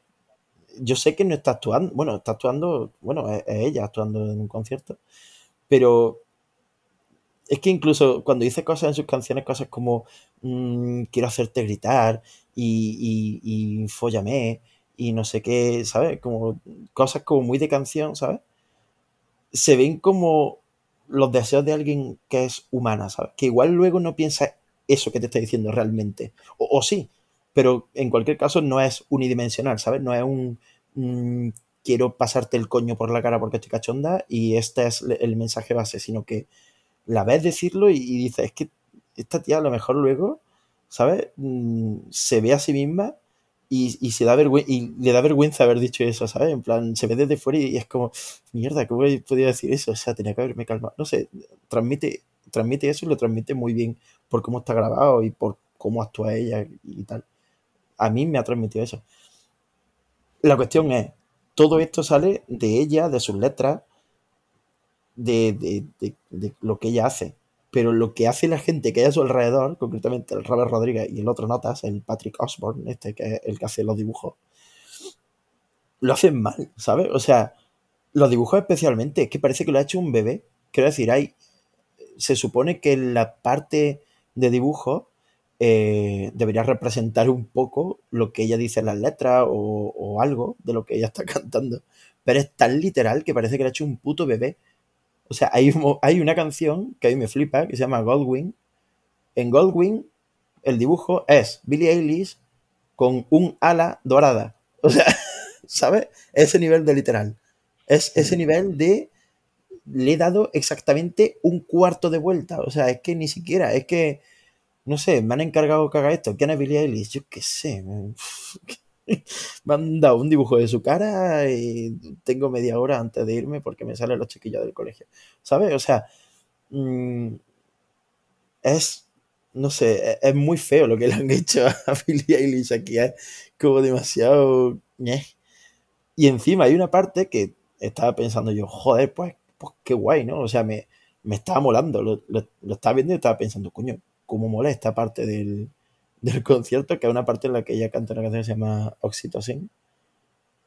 Speaker 2: yo sé que no está actuando, bueno, está actuando, bueno, es, es ella actuando en un concierto, pero es que incluso cuando dice cosas en sus canciones, cosas como mm, quiero hacerte gritar y, y, y fóllame y no sé qué, ¿sabes? Como cosas como muy de canción, ¿sabes? Se ven como los deseos de alguien que es humana, ¿sabes? Que igual luego no piensa eso que te está diciendo realmente. O, sí, pero en cualquier caso no es unidimensional, ¿sabes? No es un mm, quiero pasarte el coño por la cara porque estoy cachonda y este es el mensaje base, sino que la ves decirlo y, y dices, es que esta tía a lo mejor luego, ¿sabes? Mm, se ve a sí misma y, y se da y le da vergüenza haber dicho eso, ¿sabes? En plan, se ve desde fuera y, es como, mierda, ¿cómo he podido decir eso? O sea, tenía que haberme calmado. No sé, transmite, transmite eso y lo transmite muy bien por cómo está grabado y por cómo actúa ella y tal. A mí me ha transmitido eso. La cuestión es, todo esto sale de ella, de sus letras, de, de- de- de lo que ella hace. Pero lo que hace la gente que hay a su alrededor, concretamente el Robert Rodríguez y el otro Notas, el Patrick Osborne, este que es el que hace los dibujos, lo hacen mal, ¿sabes? O sea, los dibujos especialmente, es que parece que lo ha hecho un bebé. Quiero decir, hay, se supone que la parte de dibujo eh, debería representar un poco lo que ella dice en las letras o, o algo de lo que ella está cantando. Pero es tan literal que parece que lo ha hecho un puto bebé. O sea, hay, un hay una canción que a mí me flipa que se llama Goldwing. En Goldwing, el dibujo es Billie Eilish con un ala dorada. O sea, ¿sabes? Ese nivel de literal. Es ese nivel de le he dado exactamente un cuarto de vuelta. O sea, es que ni siquiera, es que, no sé, me han encargado que haga esto. ¿Quién es Billie Eilish? Yo qué sé. man. Dado un dibujo de su cara y tengo media hora antes de irme porque me salen los chiquillos del colegio. ¿Sabes? O sea, mm, es, no sé, es, es muy feo lo que le han hecho a Billie Eilish aquí. Es como demasiado... Y encima hay una parte que estaba pensando yo, joder, pues, pues qué guay, ¿no? O sea, me, me estaba molando. Lo, lo- lo estaba viendo y estaba pensando, coño, cómo mola esta parte del, del concierto, que es una parte en la que ella canta una canción que se llama Oxytocin,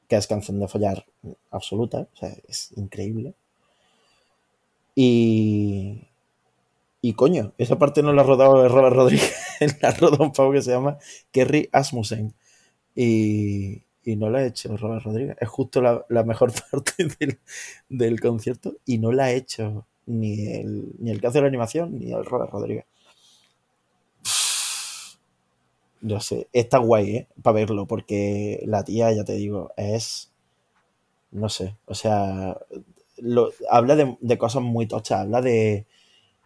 Speaker 2: que es canción de follar absoluta, o sea, es increíble. Y, y coño, esa parte no la ha rodado Robert Rodríguez, la ha rodado un pavo que se llama Kerry Asmussen. Y, y no la ha hecho Robert Rodríguez. Es justo la, la mejor parte del, del concierto y no la ha hecho ni el, ni el que hace la animación ni el Robert Rodríguez. Yo sé, está guay, ¿eh? Para verlo, porque la tía, ya te digo, es. No sé, o sea, lo- habla de, de cosas muy tochas, habla de,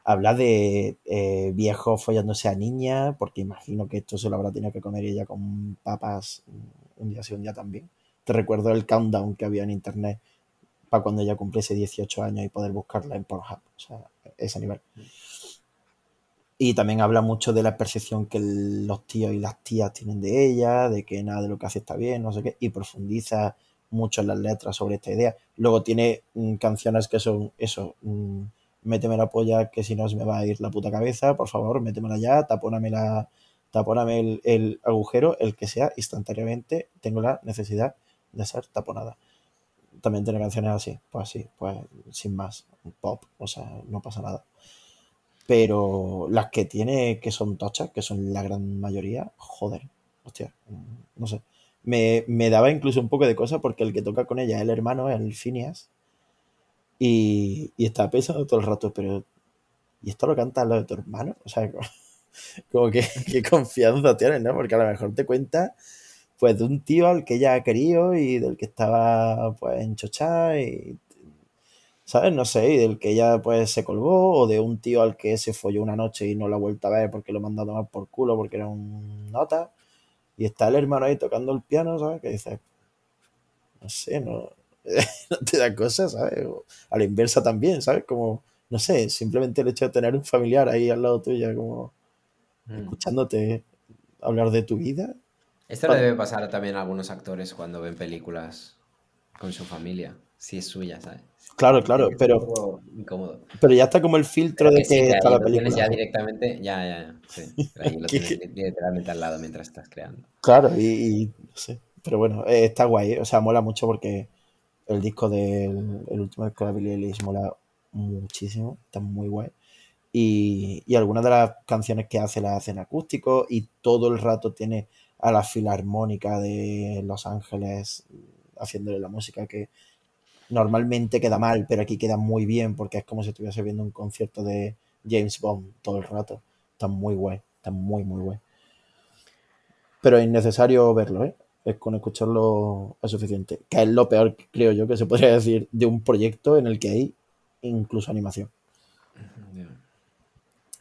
Speaker 2: habla de eh, viejos follándose a niñas, porque imagino que esto se lo habrá tenido que comer ella con papas un día sí, un día también. Te recuerdo el countdown que había en internet para cuando ella cumpliese 18 años y poder buscarla en Pornhub. O sea, ese nivel. Y también habla mucho de la percepción que los tíos y las tías tienen de ella, de que nada de lo que hace está bien, no sé qué, y profundiza mucho en las letras sobre esta idea. Luego tiene mm, canciones que son eso, mm, méteme la polla que si no se me va a ir la puta cabeza, por favor, métemela ya, tapóname la tapóname el, el agujero, el que sea, instantáneamente tengo la necesidad de ser taponada. También tiene canciones así, pues así, pues sin más, pop, o sea, no pasa nada. Pero las que tiene que son tochas, que son la gran mayoría, joder, hostia, no sé. Me, me daba incluso un poco de cosa porque el que toca con ella es el hermano, el Phineas. Y, y estaba pensando todo el rato, pero ¿y esto lo canta lo de tu hermano? O sea, como, como que qué confianza tienes, ¿no? Porque a lo mejor te cuenta pues de un tío al que ella ha querido y del que estaba pues en chochá y ¿sabes? No sé, y del que ella pues se colgó o de un tío al que se folló una noche y no la ha vuelto a ver porque lo mandó a tomar por culo porque era un nota y está el hermano ahí tocando el piano, ¿sabes? Que dice, no sé, no, no te da cosas, ¿sabes? O a la inversa también, ¿sabes? Como, no sé, simplemente el hecho de tener un familiar ahí al lado tuyo, como
Speaker 1: Mm.
Speaker 2: escuchándote hablar de tu vida.
Speaker 1: Esto le debe pasar también a algunos actores cuando ven películas con su familia, si es suya, ¿sabes?
Speaker 2: Claro, claro, pero,
Speaker 1: incómodo.
Speaker 2: pero ya está como el filtro de
Speaker 1: que sí,
Speaker 2: está
Speaker 1: ahí
Speaker 2: la
Speaker 1: lo tienes
Speaker 2: película.
Speaker 1: ya directamente, ya, ya, ya, sí. Ahí lo tienes literalmente al lado mientras estás creando.
Speaker 2: Claro, y, y no sé. Pero bueno, eh, está guay, ¿eh? o sea, mola mucho porque el disco del el último disco de Billie Eilish mola muchísimo, está muy guay. Y, y algunas de las canciones que hace las hace en acústico y todo el rato tiene a la filarmónica de Los Ángeles haciéndole la música que normalmente queda mal, pero aquí queda muy bien porque es como si estuviese viendo un concierto de James Bond todo el rato. Está muy guay, está muy, muy guay. Pero es innecesario verlo, ¿eh? Es con escucharlo es suficiente. Que es lo peor, creo yo, que se podría decir de un proyecto en el que hay incluso animación.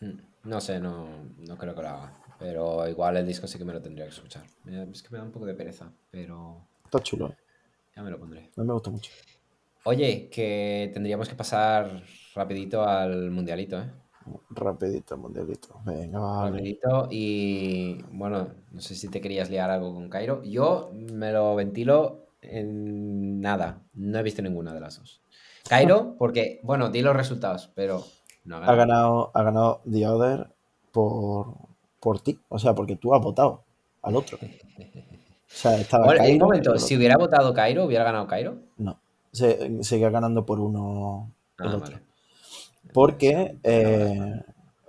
Speaker 1: Mm, No sé, no, no creo que lo haga. Pero igual el disco sí que me lo tendría que escuchar. Es que me da un poco de pereza, pero
Speaker 2: Está chulo, ¿eh?
Speaker 1: ya me lo pondré.
Speaker 2: A mí me gusta mucho.
Speaker 1: Oye, que tendríamos que pasar rapidito al mundialito, ¿eh?
Speaker 2: Rapidito, mundialito. Venga, vale.
Speaker 1: Rapidito y bueno, no sé si te querías liar algo con Cairo. Yo me lo ventilo en nada. No he visto ninguna de las dos. Cairo, porque, bueno, di los resultados, pero no ha
Speaker 2: Ha
Speaker 1: ganado.
Speaker 2: ha ganado The Other por, por ti. O sea, porque tú has votado al otro. O sea, estaba
Speaker 1: Bueno, en un
Speaker 2: Cairo
Speaker 1: momento, si hubiera votado Cairo, hubiera ganado Cairo.
Speaker 2: No. Se, seguía ganando por uno el
Speaker 1: Ah,
Speaker 2: otro.
Speaker 1: vale.
Speaker 2: Porque, eh,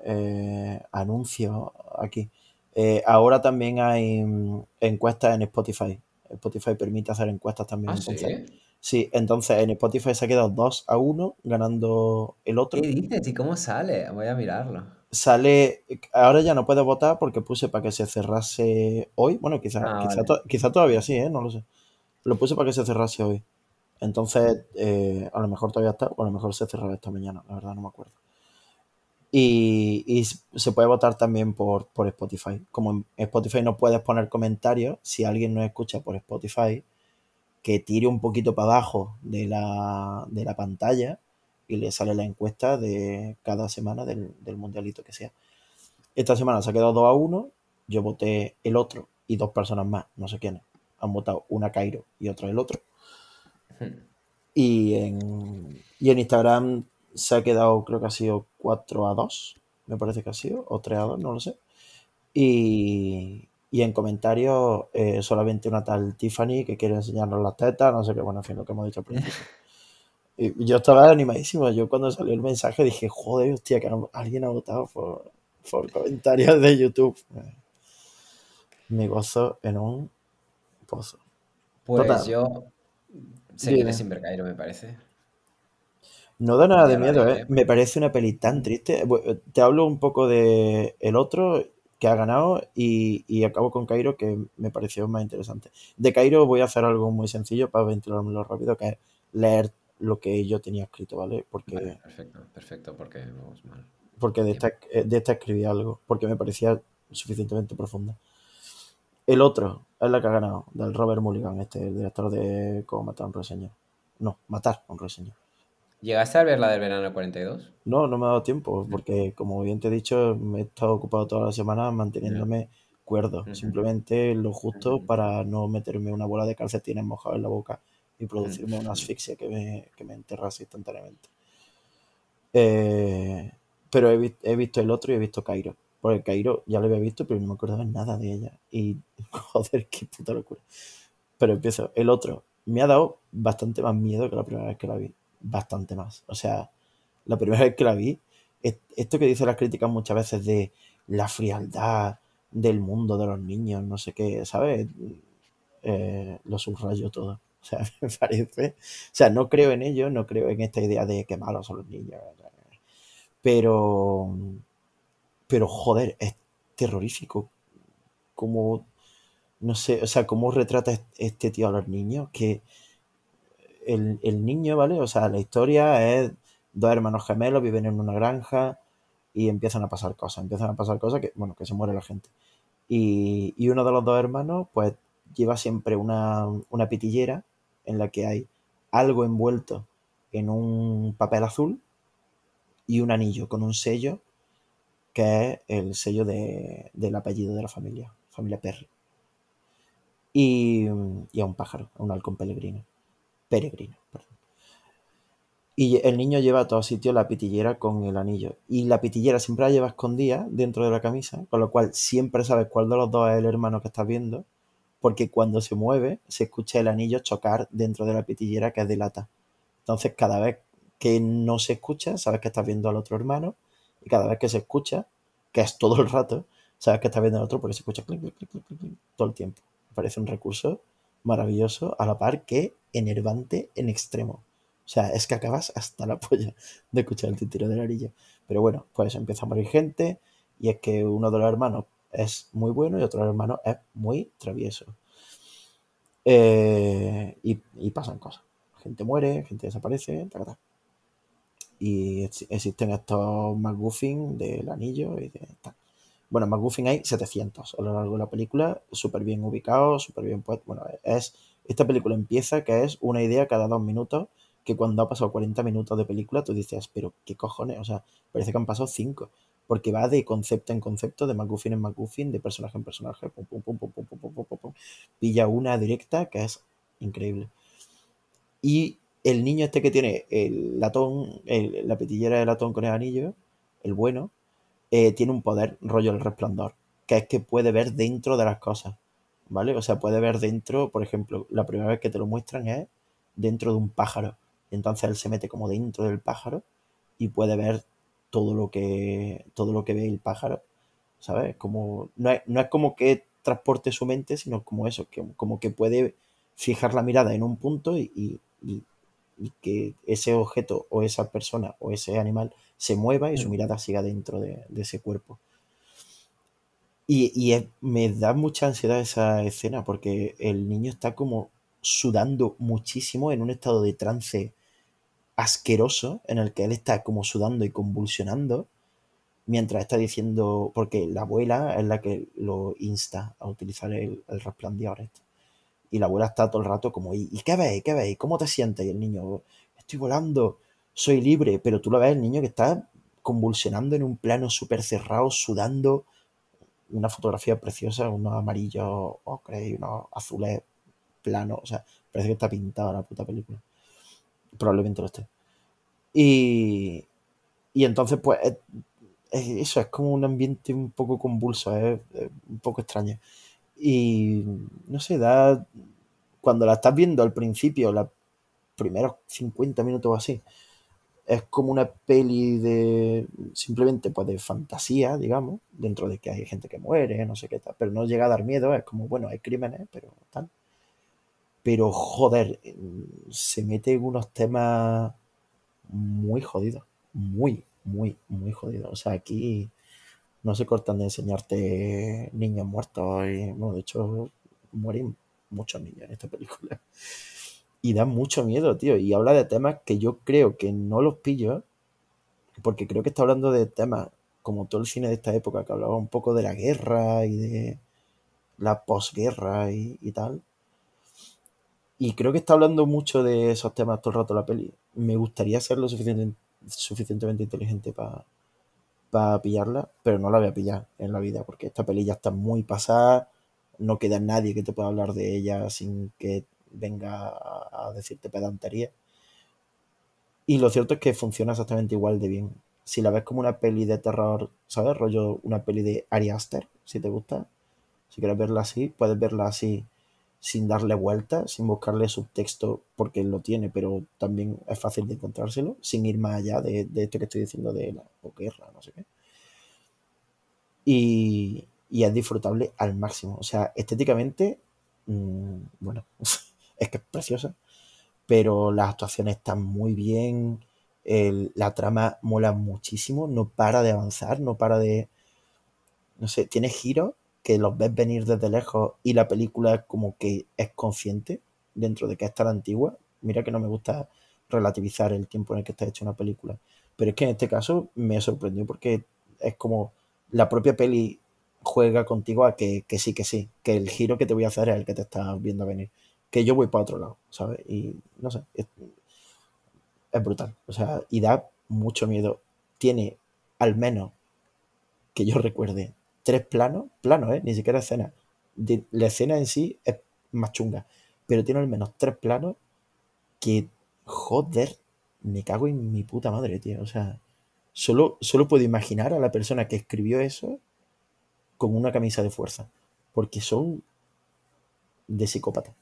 Speaker 2: eh, anuncio aquí, eh, ahora también hay mm, encuestas en Spotify. Spotify permite hacer encuestas también.
Speaker 1: Ah,
Speaker 2: Entonces,
Speaker 1: sí.
Speaker 2: sí, entonces en Spotify se ha quedado 2 a 1 ganando el otro.
Speaker 1: ¿Qué dices? ¿Y cómo sale? Voy a mirarlo.
Speaker 2: Sale, ahora ya no puedes votar porque puse para que se cerrase hoy. Bueno, quizá,
Speaker 1: Ah,
Speaker 2: quizá,
Speaker 1: vale.
Speaker 2: to- quizá todavía sí, ¿eh? No lo sé. Lo puse para que se cerrase hoy. Entonces, eh, a lo mejor todavía está, o a lo mejor se cerrará esta mañana, la verdad no me acuerdo. Y, se puede votar también por, por Spotify. Como en Spotify no puedes poner comentarios, si alguien nos escucha por Spotify, que tire un poquito para abajo de la, de la pantalla y le sale la encuesta de cada semana del, del mundialito que sea. Esta semana se ha quedado 2 a 1. Yo voté el otro y dos personas más, no sé quiénes. Han votado una Cairo y otra el otro. Y en, y en Instagram se ha quedado, creo que ha sido 4 a 2, me parece que ha sido, o 3 a 2, no lo sé. Y, y en comentarios eh, solamente una tal Tiffany que quiere enseñarnos las tetas, no sé qué, bueno, en fin, lo que hemos dicho al principio. Y yo estaba animadísimo, yo cuando salió el mensaje dije, joder, hostia, que alguien ha votado por, por comentarios de YouTube. Me gozo en un pozo.
Speaker 1: Pues
Speaker 2: Total.
Speaker 1: yo seguiré
Speaker 2: Dime.
Speaker 1: sin ver Cairo, me parece.
Speaker 2: No da nada de miedo. ¿eh? Me parece una peli tan triste. Bu- Te hablo un poco de el otro que ha ganado y, y acabo con Cairo que me pareció más interesante. De Cairo voy a hacer algo muy sencillo para ventilármelo rápido, que es leer lo que yo tenía escrito, ¿vale? Porque,
Speaker 1: Vale, perfecto, perfecto, porque vamos mal.
Speaker 2: porque de esta, eh, de esta escribí algo, porque me parecía suficientemente profunda. El otro es la que ha ganado, del Robert Mulligan, este, el director de Cómo matar a un ruiseñor. No, matar a un ruiseñor.
Speaker 1: ¿Llegaste a ver la del verano del 42?
Speaker 2: No, no me ha dado tiempo, porque como bien te he dicho, me he estado ocupado toda la semana manteniéndome cuerdo, simplemente lo justo para no meterme una bola de calcetines mojado en la boca y producirme una asfixia que me, que me enterrase instantáneamente. Eh, pero he, vi- he visto el otro y he visto Cairo. Porque Cairo ya lo había visto, pero no me acordaba nada de ella. Y joder, qué puta locura. Pero empiezo. El otro me ha dado bastante más miedo que la primera vez que la vi. Bastante más. O sea, la primera vez que la vi, es- esto que dicen las críticas muchas veces de la frialdad del mundo de los niños, no sé qué, ¿sabes? Eh, lo subrayo todo. O sea, me parece. O sea, no creo en ello, no creo en esta idea de que malos son los niños. Pero. Pero joder, es terrorífico. Como. No sé, o sea, cómo retrata est- este tío a los niños. Que el, el niño, ¿vale? O sea, la historia es dos hermanos gemelos, viven en una granja y empiezan a pasar cosas. Empiezan a pasar cosas que, bueno, que se muere la gente. Y, y uno de los dos hermanos, pues, lleva siempre una, una pitillera en la que hay algo envuelto en un papel azul y un anillo con un sello que es el sello de- del apellido de la familia, familia Perry. Y, y a un pájaro, a un halcón peregrino. Peregrino, perdón. Y el niño lleva a todos sitios la pitillera con el anillo. Y la pitillera siempre la lleva escondida dentro de la camisa, con lo cual siempre sabes cuál de los dos es el hermano que estás viendo, porque cuando se mueve se escucha el anillo chocar dentro de la pitillera que es de lata. Entonces cada vez que no se escucha, sabes que estás viendo al otro hermano, y cada vez que se escucha, que es todo el rato, sabes que estás viendo al otro porque se escucha clic, clic, clic, clic, clic, todo el tiempo. Me parece un recurso maravilloso, a la par que enervante en extremo. O sea, es que acabas hasta la polla de escuchar el tintero del anillo. Pero bueno, pues empieza a morir gente, y es que uno de los hermanos es muy bueno y otro hermano es muy travieso. Eh, y, y pasan cosas. Gente muere, gente desaparece, ta, ta, ta. Y ex- existen estos McGuffin del anillo y de tal. Bueno, McGuffin hay 700 a lo largo de la película, súper bien ubicados, súper bien puestos. Bueno, es, esta película empieza que es una idea cada dos minutos, que cuando ha pasado 40 minutos de película tú dices, pero qué cojones, o sea, parece que han pasado 5, porque va de concepto en concepto, de McGuffin en McGuffin, de personaje en personaje, pum, pum, pum, pum, pum, pum, pum, pum, pum. pilla una directa que es increíble. Y el niño este que tiene el latón, la petillera de latón con el anillo, el bueno, eh, tiene un poder rollo el resplandor, que es que puede ver dentro de las cosas, ¿vale? O sea, puede ver dentro, por ejemplo, la primera vez que te lo muestran es dentro de un pájaro. Entonces él se mete como dentro del pájaro y puede ver todo lo que, todo lo que ve el pájaro, ¿sabes? Como, no, es, no es como que transporte su mente, sino como eso, que, como que puede fijar la mirada en un punto y- y que ese objeto o esa persona o ese animal se mueva y su mirada siga dentro de, de ese cuerpo. Y, y es- me da mucha ansiedad esa escena porque el niño está como sudando muchísimo en un estado de trance asqueroso en el que él está como sudando y convulsionando mientras está diciendo, porque la abuela es la que lo insta a utilizar el, el resplandor este. Y la abuela está todo el rato como, ¿y, qué veis? ¿Qué veis? ¿Cómo te sientes? Y el niño, estoy volando, soy libre, pero tú lo ves, el niño que está convulsionando en un plano súper cerrado, sudando, una fotografía preciosa, unos amarillos ocre y unos azules planos, o sea, parece que está pintada la puta película. Probablemente lo esté. Y, y entonces, pues, es- es eso es como un ambiente un poco convulso, es un poco extraño. Y no sé, da. Cuando la estás viendo al principio, los primeros 50 minutos o así, es como una peli de. simplemente pues de fantasía, digamos, dentro de que hay gente que muere, no sé qué tal, pero no llega a dar miedo, es como, bueno, hay crímenes, pero tal. Pero joder, se mete en unos temas muy jodidos, muy, muy, muy jodidos. O sea, aquí no se cortan de enseñarte niños muertos y, bueno, de hecho, mueren muchos niños en esta película. Y da mucho miedo, tío. Y habla de temas que yo creo que no los pillo porque creo que está hablando de temas como todo el cine de esta época, que hablaba un poco de la guerra y de la posguerra y, y tal. Y creo que está hablando mucho de esos temas todo el rato la peli. Me gustaría ser lo suficiente, suficientemente inteligente para pillarla, pero no la voy a pillar en la vida, porque esta peli ya está muy pasada, no queda nadie que te pueda hablar de ella sin que venga a decirte pedantería. Y lo cierto es que funciona exactamente igual de bien. Si la ves como una peli de terror, ¿sabes? Rollo una peli de Ari Aster, si te gusta. Si quieres verla así, puedes verla así sin darle vuelta, sin buscarle subtexto, porque lo tiene, pero también es fácil de encontrárselo, sin ir más allá de, de esto que estoy diciendo de la guerra, no sé qué. Y, y es disfrutable al máximo. O sea, estéticamente, mmm, bueno, es que es preciosa, pero las actuaciones están muy bien, la trama mola muchísimo, no para de avanzar, no para de... No sé, tiene giros que los ves venir desde lejos y la película como que es consciente dentro de que es tan antigua. Mira que no me gusta relativizar el tiempo en el que está hecha una película, pero es que en este caso me sorprendió porque es como la propia peli juega contigo a que, que sí, que sí, que el giro que te voy a hacer es el que te estás viendo venir, que yo voy para otro lado, ¿sabes? Y no sé, es, es brutal, o sea, y da mucho miedo. Tiene al menos que yo recuerde tres planos, planos, ¿eh? ni siquiera escena. De, la escena en sí es más chunga, pero tiene al menos tres planos que, joder, me cago en mi puta madre, tío. O sea, solo, solo puedo imaginar a la persona que escribió eso con una camisa de fuerza, porque son de psicópata.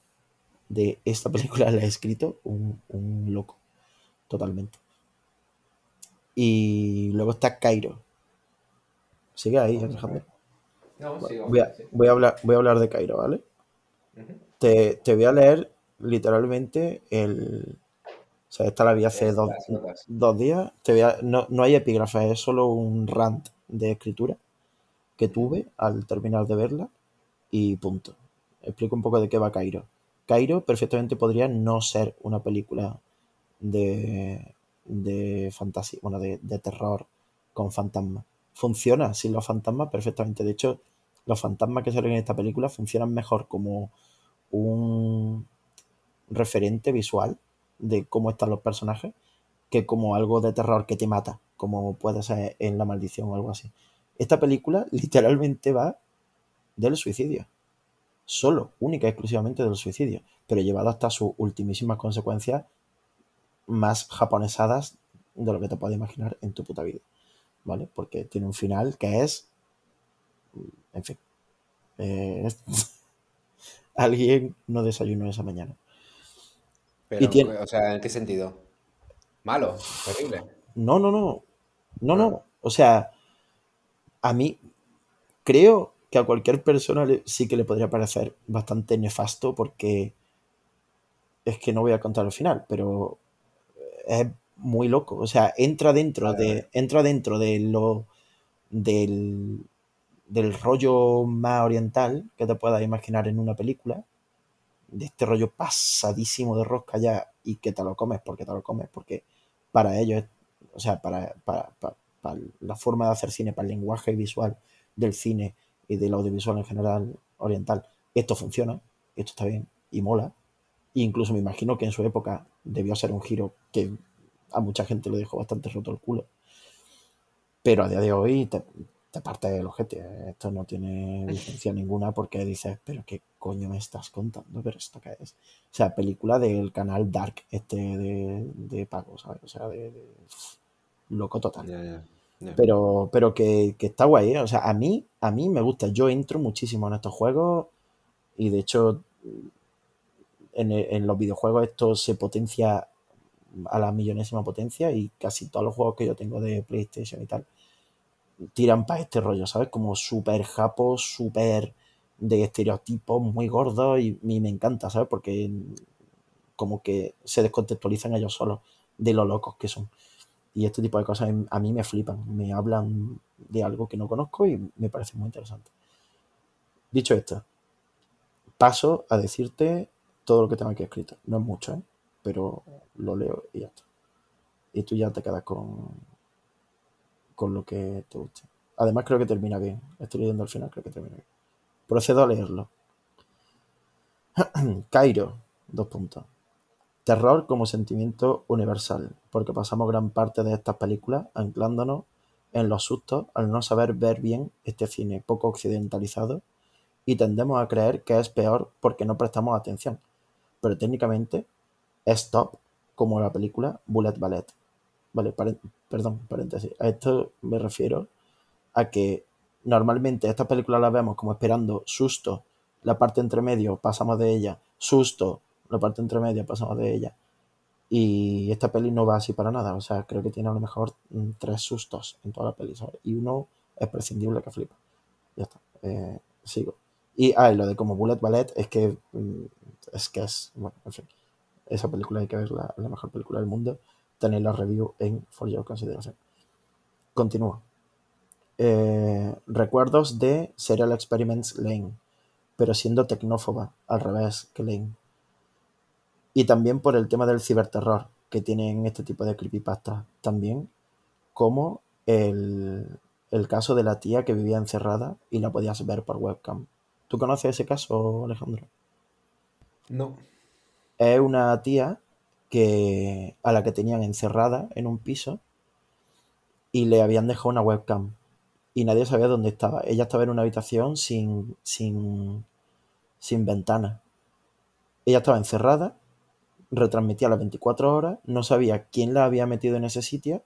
Speaker 2: De esta película la ha escrito un, un loco, totalmente. Y luego está Cairo. Sigue ahí, Alejandro.
Speaker 1: No, sigo.
Speaker 2: Voy a,
Speaker 1: sí.
Speaker 2: voy a, hablar, voy a hablar de Cairo, ¿vale? Te, te voy a leer literalmente el... O sea, esta la vi hace dos, dos días. Te voy a- no, no hay epígrafe, es solo un rant de escritura que tuve al terminar de verla y punto. Explico un poco de qué va Cairo. Cairo perfectamente podría no ser una película de, de fantasía, bueno, de, de terror con fantasmas. Funciona sin los fantasmas perfectamente. De hecho, los fantasmas que salen en esta película funcionan mejor como un referente visual de cómo están los personajes que como algo de terror que te mata, como puede ser en La Maldición o algo así. Esta película literalmente va del suicidio. Solo, única y exclusivamente del suicidio. Pero llevado hasta sus ultimísimas consecuencias más japonesadas de lo que te puedes imaginar en tu puta vida. ¿Vale? Porque tiene un final que es. En fin. eh, alguien no desayunó esa mañana.
Speaker 1: Pero,
Speaker 2: Y tiene-
Speaker 1: o sea, ¿en qué sentido? Malo, terrible.
Speaker 2: No, no, no. No, no. O sea, a mí creo que a cualquier persona le- sí que le podría parecer bastante nefasto porque es que no voy a contar el final, pero es muy loco. O sea, entra dentro de, entra dentro de lo del, del rollo más oriental que te puedas imaginar en una película, de este rollo pasadísimo de rosca ya y que te lo comes porque te lo comes, porque para ellos, es- o sea, para, para, para- para la forma de hacer cine, para el lenguaje visual del cine y del audiovisual en general oriental, esto funciona, esto está bien y mola. E incluso me imagino que en su época debió ser un giro que a mucha gente le dejó bastante roto el culo. Pero a día de hoy te, te parte el ojete. Esto no tiene licencia ninguna porque dices, pero qué coño me estás contando, pero esto qué es. O sea, película del canal Dark este de, de pago, ¿sabes? O sea, de, de- loco total. Pero, pero que, que está guay, ¿eh? O sea, a mí, a mí me gusta. Yo entro muchísimo en estos juegos y de hecho en, en los videojuegos esto se potencia a la millonésima potencia y casi todos los juegos que yo tengo de PlayStation y tal tiran para este rollo, ¿sabes? Como súper japos, súper de estereotipos muy gordos y, y me encanta, ¿sabes? Porque como que se descontextualizan ellos solos de lo locos que son. Y este tipo de cosas a mí me flipan, me hablan de algo que no conozco y me parece muy interesante. Dicho esto, paso a decirte todo lo que tengo aquí escrito. No es mucho, ¿eh? Pero lo leo y ya está. Y tú ya te quedas con, con lo que te guste. Además creo que termina bien. Estoy leyendo al final, creo que termina bien. Procedo a leerlo. Cairo, dos puntos. Terror como sentimiento universal, porque pasamos gran parte de estas películas anclándonos en los sustos al no saber ver bien este cine poco occidentalizado y tendemos a creer que es peor porque no prestamos atención. Pero técnicamente es top como la película Bullet Ballet. Vale, perdón, paréntesis. A esto me refiero a que normalmente estas películas las vemos como esperando susto, la parte entre medio pasamos de ella, susto, la parte entre medio pasamos de ella. Y esta peli no va así para nada. O sea, creo que tiene a lo mejor mm, tres sustos en toda la peli. Y uno es prescindible que flipa. Ya está. Eh, sigo. Y, ah, y lo de como Bullet Ballet es que mm, es que es, bueno, en fin. Esa película hay que verla, la mejor película del mundo. Tenéis la review en For Your Consideration. Continúo. Eh, recuerdos de Serial Experiments Lane, pero siendo tecnófoba, al revés que Lane. Y también por el tema del ciberterror que tienen este tipo de creepypasta. También como el, el caso de la tía que vivía encerrada y la podías ver por webcam. ¿Tú conoces ese caso, Alejandro?
Speaker 1: No.
Speaker 2: Es una tía que a la que tenían encerrada en un piso y le habían dejado una webcam y nadie sabía dónde estaba. Ella estaba en una habitación sin, sin, sin ventana. Ella estaba encerrada, retransmitía las 24 horas, no sabía quién la había metido en ese sitio,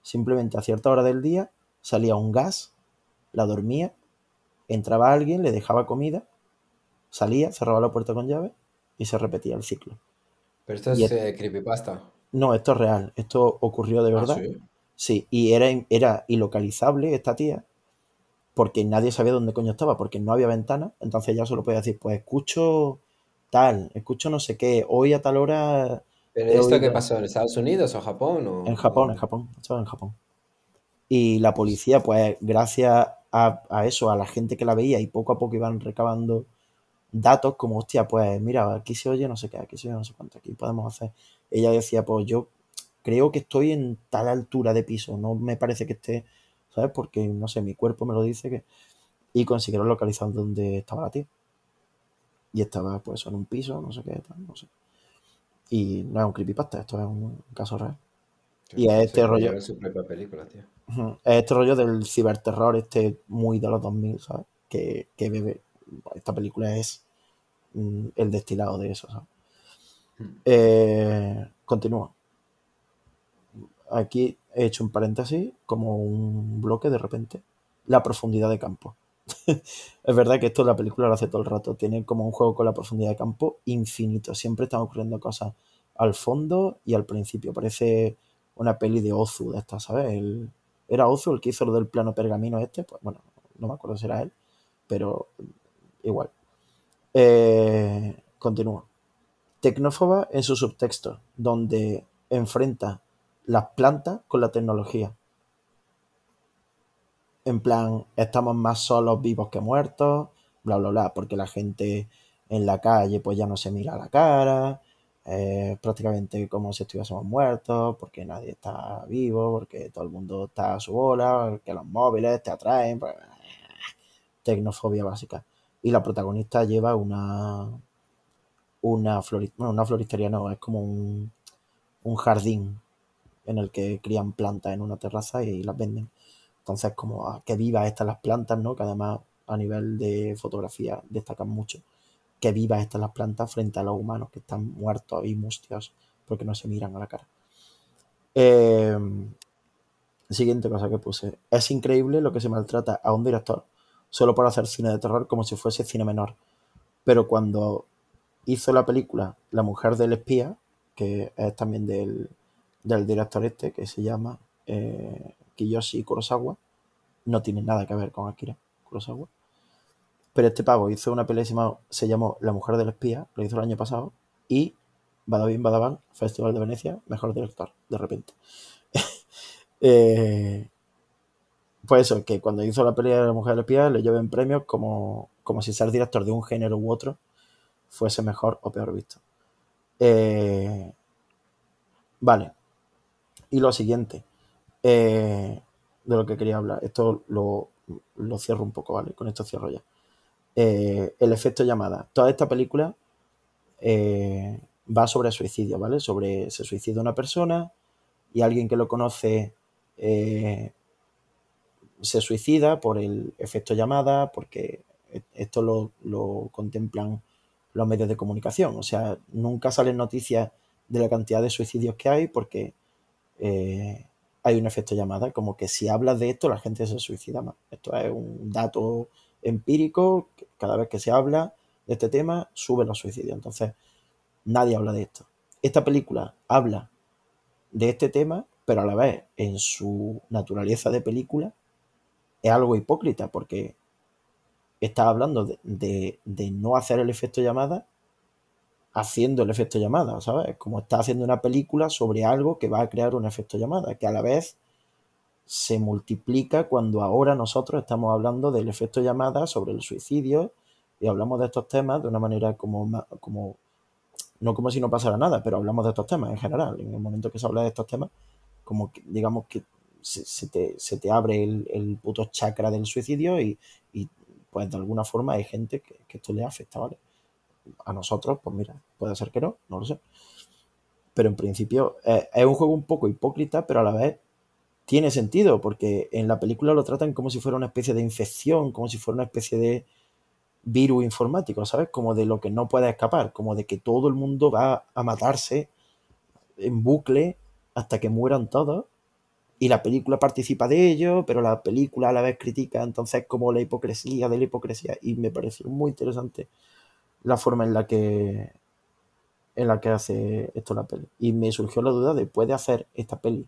Speaker 2: simplemente a cierta hora del día salía un gas, la dormía, entraba alguien, le dejaba comida, salía, cerraba la puerta con llave y se repetía el ciclo.
Speaker 1: Pero esto es eh, creepypasta.
Speaker 2: No, esto es real, esto ocurrió de
Speaker 1: Ah,
Speaker 2: verdad.
Speaker 1: sí.
Speaker 2: Sí, y era, era ilocalizable esta tía, porque nadie sabía dónde coño estaba, porque no había ventana, entonces ella solo podía decir, pues escucho tal, escucho no sé qué, hoy a tal hora
Speaker 1: ¿Pero esto qué pasó? ¿En Estados Unidos o Japón? O,
Speaker 2: En Japón, en Japón, estaba en Japón. Y la policía, pues gracias a, a eso, a la gente que la veía y poco a poco iban recabando datos como, hostia, pues mira, aquí se oye no sé qué, aquí se oye no sé cuánto, aquí podemos hacer. Ella decía, pues yo creo que estoy en tal altura de piso, no me parece que esté, ¿sabes? Porque, no sé, mi cuerpo me lo dice que... Y consiguieron localizar dónde estaba la tía. Y estaba, pues, en un piso, no sé qué, tal, no sé. Y no es un creepypasta, esto es un caso real. y
Speaker 1: Se
Speaker 2: este rollo-
Speaker 1: su propia película, tío.
Speaker 2: Es este rollo del ciberterror, este muy de los 2000, ¿sabes? Que, que bebe. Esta película es mm, el destilado de eso, ¿sabes?
Speaker 1: Hmm.
Speaker 2: Eh, continúo. Aquí he hecho un paréntesis, como un bloque de repente. La profundidad de campo. es verdad que esto la película lo hace todo el rato. Tiene como un juego con la profundidad de campo infinito. Siempre están ocurriendo cosas al fondo y al principio. Parece una peli de Ozu de esta, ¿sabes? El- ¿Era Ozu el que hizo lo del plano pergamino este? Pues bueno, no me acuerdo si era él, pero igual. Eh, continúo. Tecnófoba en su subtexto, donde enfrenta las plantas con la tecnología. En plan, estamos más solos vivos que muertos, bla, bla, bla, porque la gente en la calle pues ya no se mira la cara, eh, prácticamente como si estuviésemos muertos, porque nadie está vivo, porque todo el mundo está a su bola, que los móviles te atraen, pues, tecnofobia básica. Y la protagonista lleva una una flori- bueno, una floristería no, es como un, un jardín en el que crían plantas en una terraza y las venden. Entonces, como ah, que vivas estas las plantas, ¿no? Que además a nivel de fotografía destacan mucho. Que vivas estas las plantas frente a los humanos que están muertos y mustios porque no se miran a la cara. Eh, siguiente cosa que puse. Es increíble lo que se maltrata a un director solo por hacer cine de terror como si fuese cine menor. Pero cuando hizo la película La mujer del espía, que es también del, del director este, que se llama eh, Kiyoshi Kurosawa, no tiene nada que ver con Akira Kurosawa. Pero este pavo hizo una que se llamó- La mujer del espía, lo hizo el año pasado, y Badabin Badabang, Festival de Venecia, mejor director, de repente. Eh, pues eso, que cuando hizo la pelea de la mujer del espía le lleven premios como, como si ser director de un género u otro fuese mejor o peor visto. Eh, vale. Y lo siguiente. eh, de lo que quería hablar. Esto lo, lo cierro un poco, ¿vale? Con esto cierro ya. Eh, el efecto llamada. Toda esta película eh, va sobre suicidio, ¿vale? Sobre se suicida una persona y alguien que lo conoce se suicida por el efecto llamada, porque e- esto lo, lo contemplan los medios de comunicación. O sea, nunca salen noticias de la cantidad de suicidios que hay porque eh, hay un efecto llamada, como que si hablas de esto la gente se suicida más. Esto es un dato empírico, cada vez que se habla de este tema sube los suicidios. Entonces, nadie habla de esto. Esta película habla de este tema, pero a la vez en su naturaleza de película es algo hipócrita porque está hablando de, de- no hacer el efecto llamada haciendo el efecto llamada, ¿sabes? Como está haciendo una película sobre algo que va a crear un efecto llamada, que a la vez se multiplica cuando ahora nosotros estamos hablando del efecto llamada sobre el suicidio y hablamos de estos temas de una manera como, como no como si no pasara nada, pero hablamos de estos temas en general. En el momento que se habla de estos temas, como que digamos que se, te, se te abre el, el puto chakra del suicidio y, y, pues de alguna forma hay gente que, que esto le afecta, ¿vale? A nosotros, pues mira, puede ser que no, no lo sé. Pero en principio eh, es un juego un poco hipócrita, pero a la vez tiene sentido, porque en la película lo tratan como si fuera una especie de infección, como si fuera una especie de virus informático, ¿sabes? Como de lo que no puede escapar, como de que todo el mundo va a matarse en bucle hasta que mueran todos. Y la película participa de ello, pero la película a la vez critica entonces como la hipocresía de la hipocresía. Y me pareció muy interesante la forma en la que en la que hace esto la peli. Y me surgió la duda de ¿puede hacer esta peli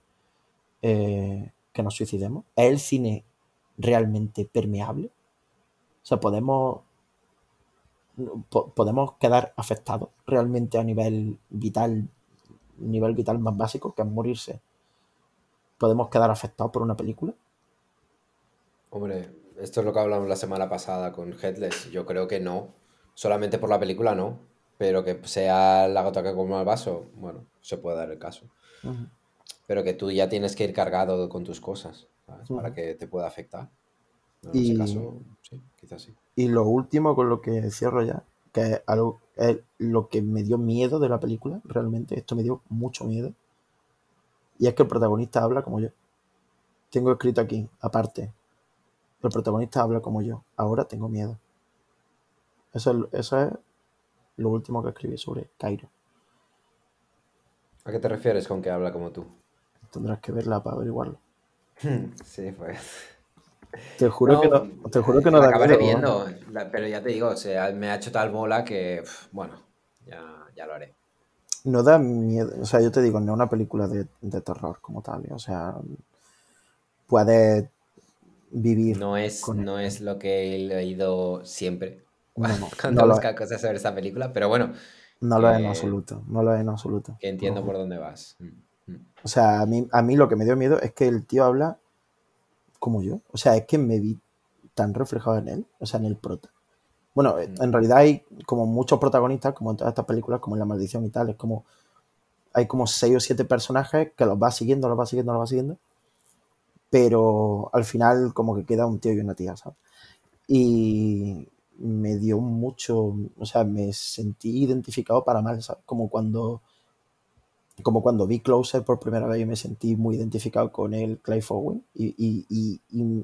Speaker 2: eh, que nos suicidemos? ¿Es el cine realmente permeable? O sea, podemos po- podemos quedar afectados realmente a nivel vital, nivel vital más básico, que es morirse. Podemos quedar afectados por una película.
Speaker 1: Hombre, esto es lo que hablamos la semana pasada con Headless. Yo creo que no. Solamente por la película no. Pero que sea la gota que colma el vaso, bueno, se puede dar el caso. Pero que tú ya tienes que ir cargado con tus cosas, ¿sabes? Para que te pueda afectar. En
Speaker 2: Y-
Speaker 1: ese caso, sí, quizás sí.
Speaker 2: Y lo último con lo que cierro ya, que es algo es lo que me dio miedo de la película, realmente, esto me dio mucho miedo. Y es que el protagonista habla como yo. Tengo escrito aquí, aparte, el protagonista habla como yo. Ahora tengo miedo. Eso es, eso es lo último que escribí sobre Cairo.
Speaker 1: ¿A qué te refieres con que habla como tú?
Speaker 2: Tendrás que verla para averiguarlo.
Speaker 1: Sí, pues.
Speaker 2: Te juro que no, te juro que no
Speaker 1: la acabaré viendo, la- pero ya te digo, o sea, me ha hecho tal bola que, bueno, ya, ya lo haré.
Speaker 2: No da miedo, o sea, yo te digo, no es una película de, de terror como tal, o sea, puedes vivir
Speaker 1: No es,
Speaker 2: con
Speaker 1: no es lo que he leído siempre
Speaker 2: No, no,
Speaker 1: cuando
Speaker 2: no
Speaker 1: busca cosas sobre esta película, pero bueno,
Speaker 2: No lo es en absoluto, no lo es en absoluto.
Speaker 1: que entiendo por dónde vas. Mm, mm.
Speaker 2: O sea, a mí, a mí lo que me dio miedo es que el tío habla como yo. O sea, es que me vi tan reflejado en él, o sea, en el prota. Bueno, eh,
Speaker 1: Mm.
Speaker 2: en realidad hay como muchos protagonistas, como en todas estas películas, como en La Maldición y tal, es como hay como seis o siete personajes que los va siguiendo, los va siguiendo, los va siguiendo, pero al final como que queda un tío y una tía, ¿sabes? Y me dio mucho, o sea, me sentí identificado para mal, ¿sabes? Como cuando como cuando vi Closer por primera vez y me sentí muy identificado con el Clive Owen y, y, y,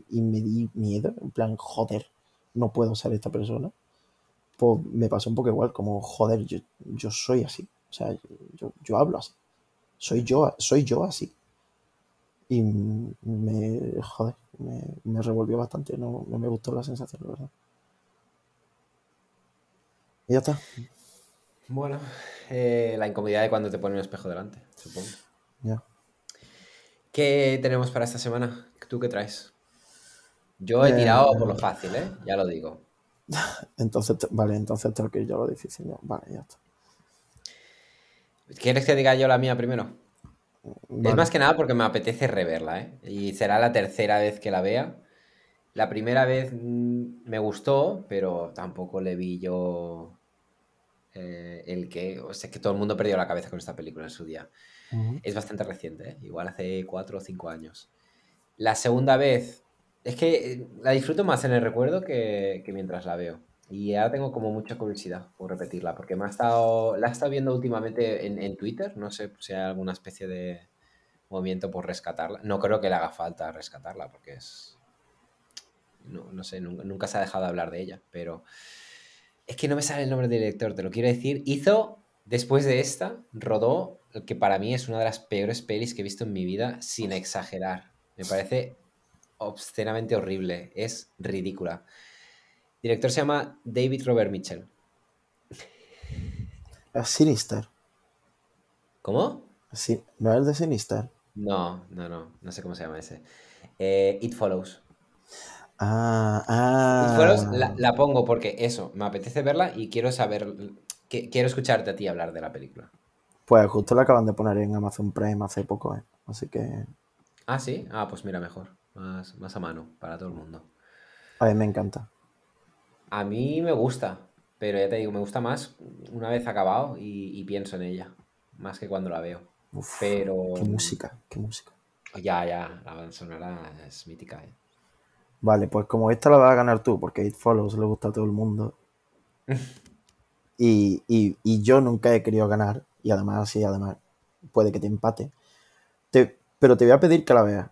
Speaker 2: y me di miedo, en plan, joder, no puedo ser esta persona. Pues me pasó un poco igual, como, joder, yo, yo soy así, o sea, yo, yo hablo así, soy yo, soy yo así. Y me, joder, me, me revolvió bastante, no, no me gustó la sensación, la verdad. Y ya está.
Speaker 1: Bueno, eh, la incomodidad de cuando te pone un espejo delante, supongo.
Speaker 2: Ya.
Speaker 1: ¿Qué tenemos para esta semana? ¿Tú qué traes? Yo he
Speaker 2: Eh,
Speaker 1: tirado por lo fácil, ¿eh? Ya lo digo.
Speaker 2: Entonces, vale, entonces tengo que ir yo a lo difícil. Vale, ya está.
Speaker 1: ¿Quieres que diga yo la mía primero? Es más que nada porque me apetece reverla, ¿eh? Y será la tercera vez que la vea. La primera vez mm, me gustó, pero tampoco le vi yo eh, el que... O sea, que todo el mundo perdió la cabeza con esta película en su día. Es bastante reciente, ¿eh? Igual hace cuatro o cinco años. La segunda vez, es que eh, la disfruto más en el recuerdo que, que mientras la veo. Y ahora tengo como mucha curiosidad por repetirla, porque me ha estado, la he estado viendo últimamente en, en Twitter, no sé si hay alguna especie de movimiento por rescatarla. No creo que le haga falta rescatarla, porque es... No, no sé, nunca, nunca se ha dejado de hablar de ella, pero... Es que no me sale el nombre del director, te lo quiero decir. Hizo, después de esta, rodó que para mí es una de las peores pelis que he visto en mi vida, sin exagerar. Me parece obscenamente horrible, es ridícula. El director se llama David Robert Mitchell.
Speaker 2: Sinister.
Speaker 1: ¿Cómo?
Speaker 2: Sí, ¿No es el de Sinister?
Speaker 1: No, no, no, no sé cómo se llama ese. Eh, It Follows.
Speaker 2: Ah, ah.
Speaker 1: It Follows la, la pongo porque eso, me apetece verla y quiero saber, que- quiero escucharte a ti hablar de la película.
Speaker 2: Pues justo la acaban de poner en Amazon Prime hace poco, ¿eh? Así que
Speaker 1: Ah, sí, ah, pues mira, mejor, más, más a mano para todo el mundo.
Speaker 2: a mí me encanta.
Speaker 1: A mí me gusta, pero ya te digo, me gusta más una vez acabado y, y pienso en ella, más que cuando la veo.
Speaker 2: Uf,
Speaker 1: Pero
Speaker 2: qué música, qué música.
Speaker 1: ya, ya, la banda sonora es mítica. ¿eh?
Speaker 2: Vale, pues como esta la vas a ganar tú, porque It Follows le gusta a todo el mundo. Y, y- y yo nunca he querido ganar, y además, sí, además, puede que te empate. Te- pero te voy a pedir que la veas.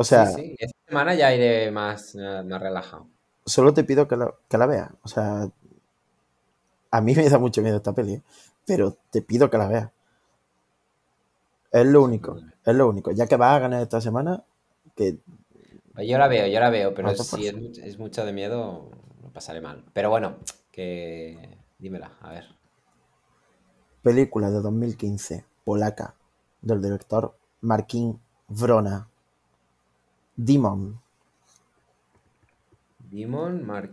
Speaker 2: O sea,
Speaker 1: sí, sí, esta semana ya iré más, eh, más relajado.
Speaker 2: solo te pido que la, que la veas. O sea, a mí me da mucho miedo esta peli, ¿eh? pero te pido que la veas. Es lo único, es lo único. Ya que vas a ganar esta semana, que
Speaker 1: Yo la veo, yo la veo, pero si es, mucho de miedo, lo pasaré mal. Pero bueno, que... Dímela, a ver.
Speaker 2: película de 2015, polaca, del director Markin Vrona. Demon.
Speaker 1: Demon, Mar...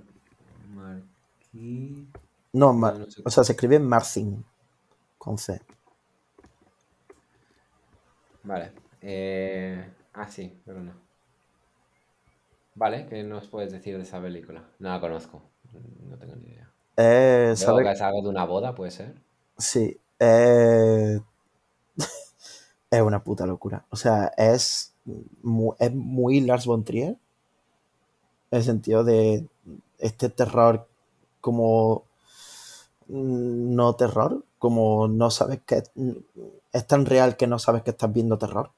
Speaker 1: Marquis...
Speaker 2: No, ma-
Speaker 1: No, no sé.
Speaker 2: o sea, se escribe Marcin, con C.
Speaker 1: Vale. Eh... Ah, sí, pero no. Vale, ¿qué nos puedes decir de esa película? No la conozco, no tengo ni idea.
Speaker 2: Eh,
Speaker 1: que es algo de una boda, puede ser.
Speaker 2: Sí, eh, es una puta locura. O sea, es muy, es muy Lars von Trier, en el sentido de este terror como mm, no terror, como no sabes que es tan real que no sabes que estás viendo terror.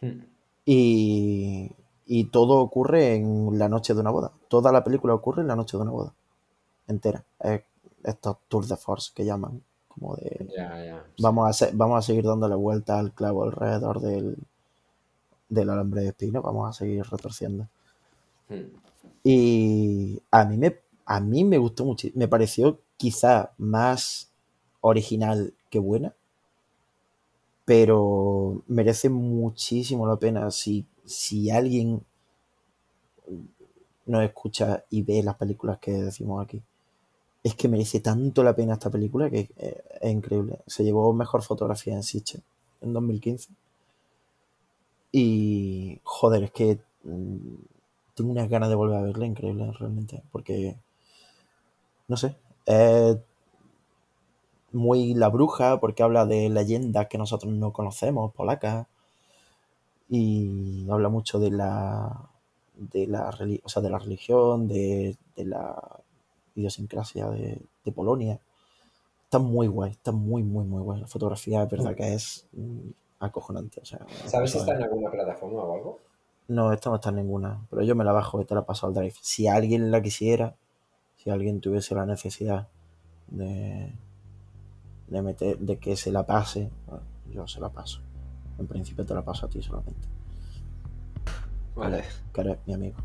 Speaker 1: Hmm.
Speaker 2: Y, y todo ocurre en la noche de una boda. Toda la película ocurre en la noche de una boda. Entera. Es estos tours de force que llaman. Como de
Speaker 1: sí.
Speaker 2: vamos a, se- vamos a seguir dándole vuelta al clavo alrededor del, del alambre de espino. Vamos a seguir retorciendo.
Speaker 1: Hmm.
Speaker 2: Y a mí me, a mí me gustó mucho. Me pareció quizá más original que buena. Pero merece muchísimo la pena. Si, si alguien nos escucha y ve las películas que decimos aquí, es que merece tanto la pena esta película que eh, es increíble. Se llevó mejor fotografía en Sitges en 2015. Y joder, es que mm, tengo unas ganas de volver a verla increíble realmente. Porque, no sé, es muy la bruja porque habla de leyendas que nosotros no conocemos, polacas. Y habla mucho de la de la, o sea, de la religión, de, de la idiosincrasia de, de Polonia. Está muy guay, está muy, muy, muy guay. La fotografía es verdad que es mm, acojonante. O sea,
Speaker 1: ¿Sabes si está
Speaker 2: es-
Speaker 1: en alguna plataforma o algo?
Speaker 2: no, esta no está en ninguna, pero yo me la bajo y te la paso al drive. Si alguien la quisiera, si alguien tuviese la necesidad de, de meter, de que se la pase, yo se la paso. En principio te la paso a ti solamente,
Speaker 1: Vale.
Speaker 2: que eres mi amigo.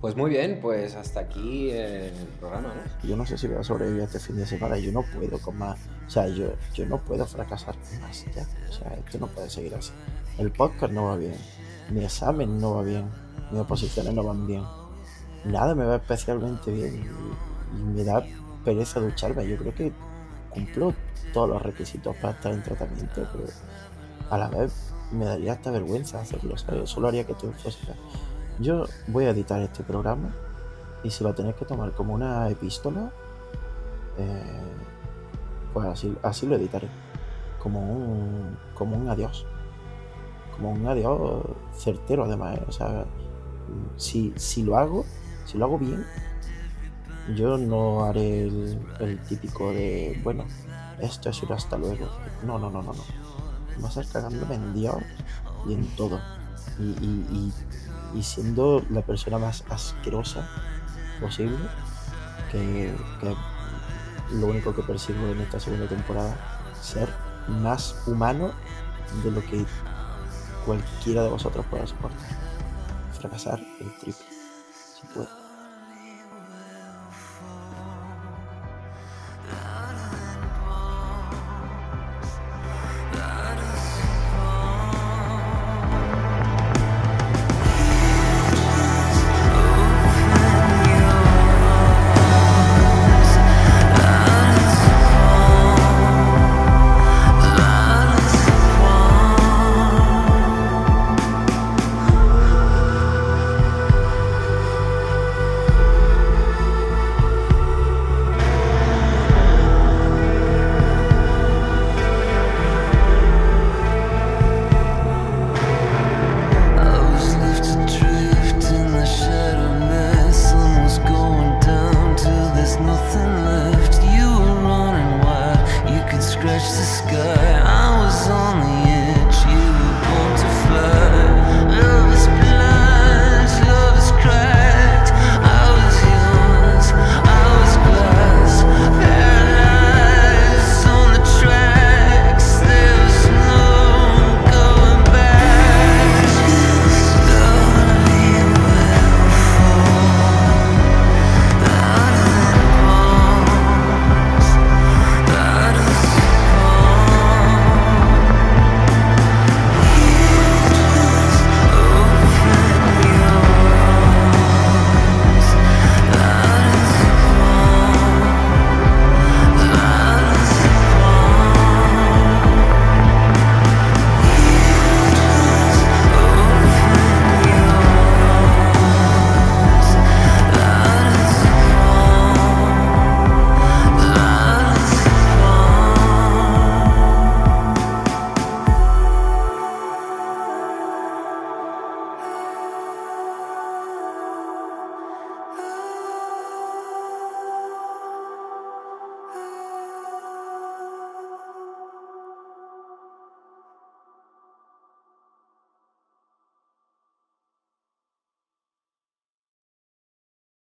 Speaker 1: Pues muy bien, pues hasta aquí el programa, ¿no?
Speaker 2: Yo no sé si voy a sobrevivir este fin de semana, yo no puedo con más, o sea, yo, yo no puedo fracasar más ya, o sea, esto no puede seguir así. El podcast no va bien, mi examen no va bien, mis oposiciones no van bien, nada me va especialmente bien y, me da pereza ducharme. Yo creo que cumplo todos los requisitos para estar en tratamiento, pero a la vez me daría hasta vergüenza hacerlo, ¿sabes? Solo haría que tú fuese. Yo voy a editar este programa y si lo tenéis que tomar como una epístola, eh, pues así, así lo editaré. Como un, como un adiós. como un adiós certero además, ¿eh? o sea, si, si lo hago, si lo hago bien, yo no haré el, típico de, bueno, esto es un hasta luego. No, no, no, no, no. Vas a estar cagándome en Dios y en todo. Y, y, y siendo la persona más asquerosa posible, que, lo único que persigo en esta segunda temporada, ser más humano de lo que cualquiera de vosotros pueda soportar. Fracasar el triple, si puedo.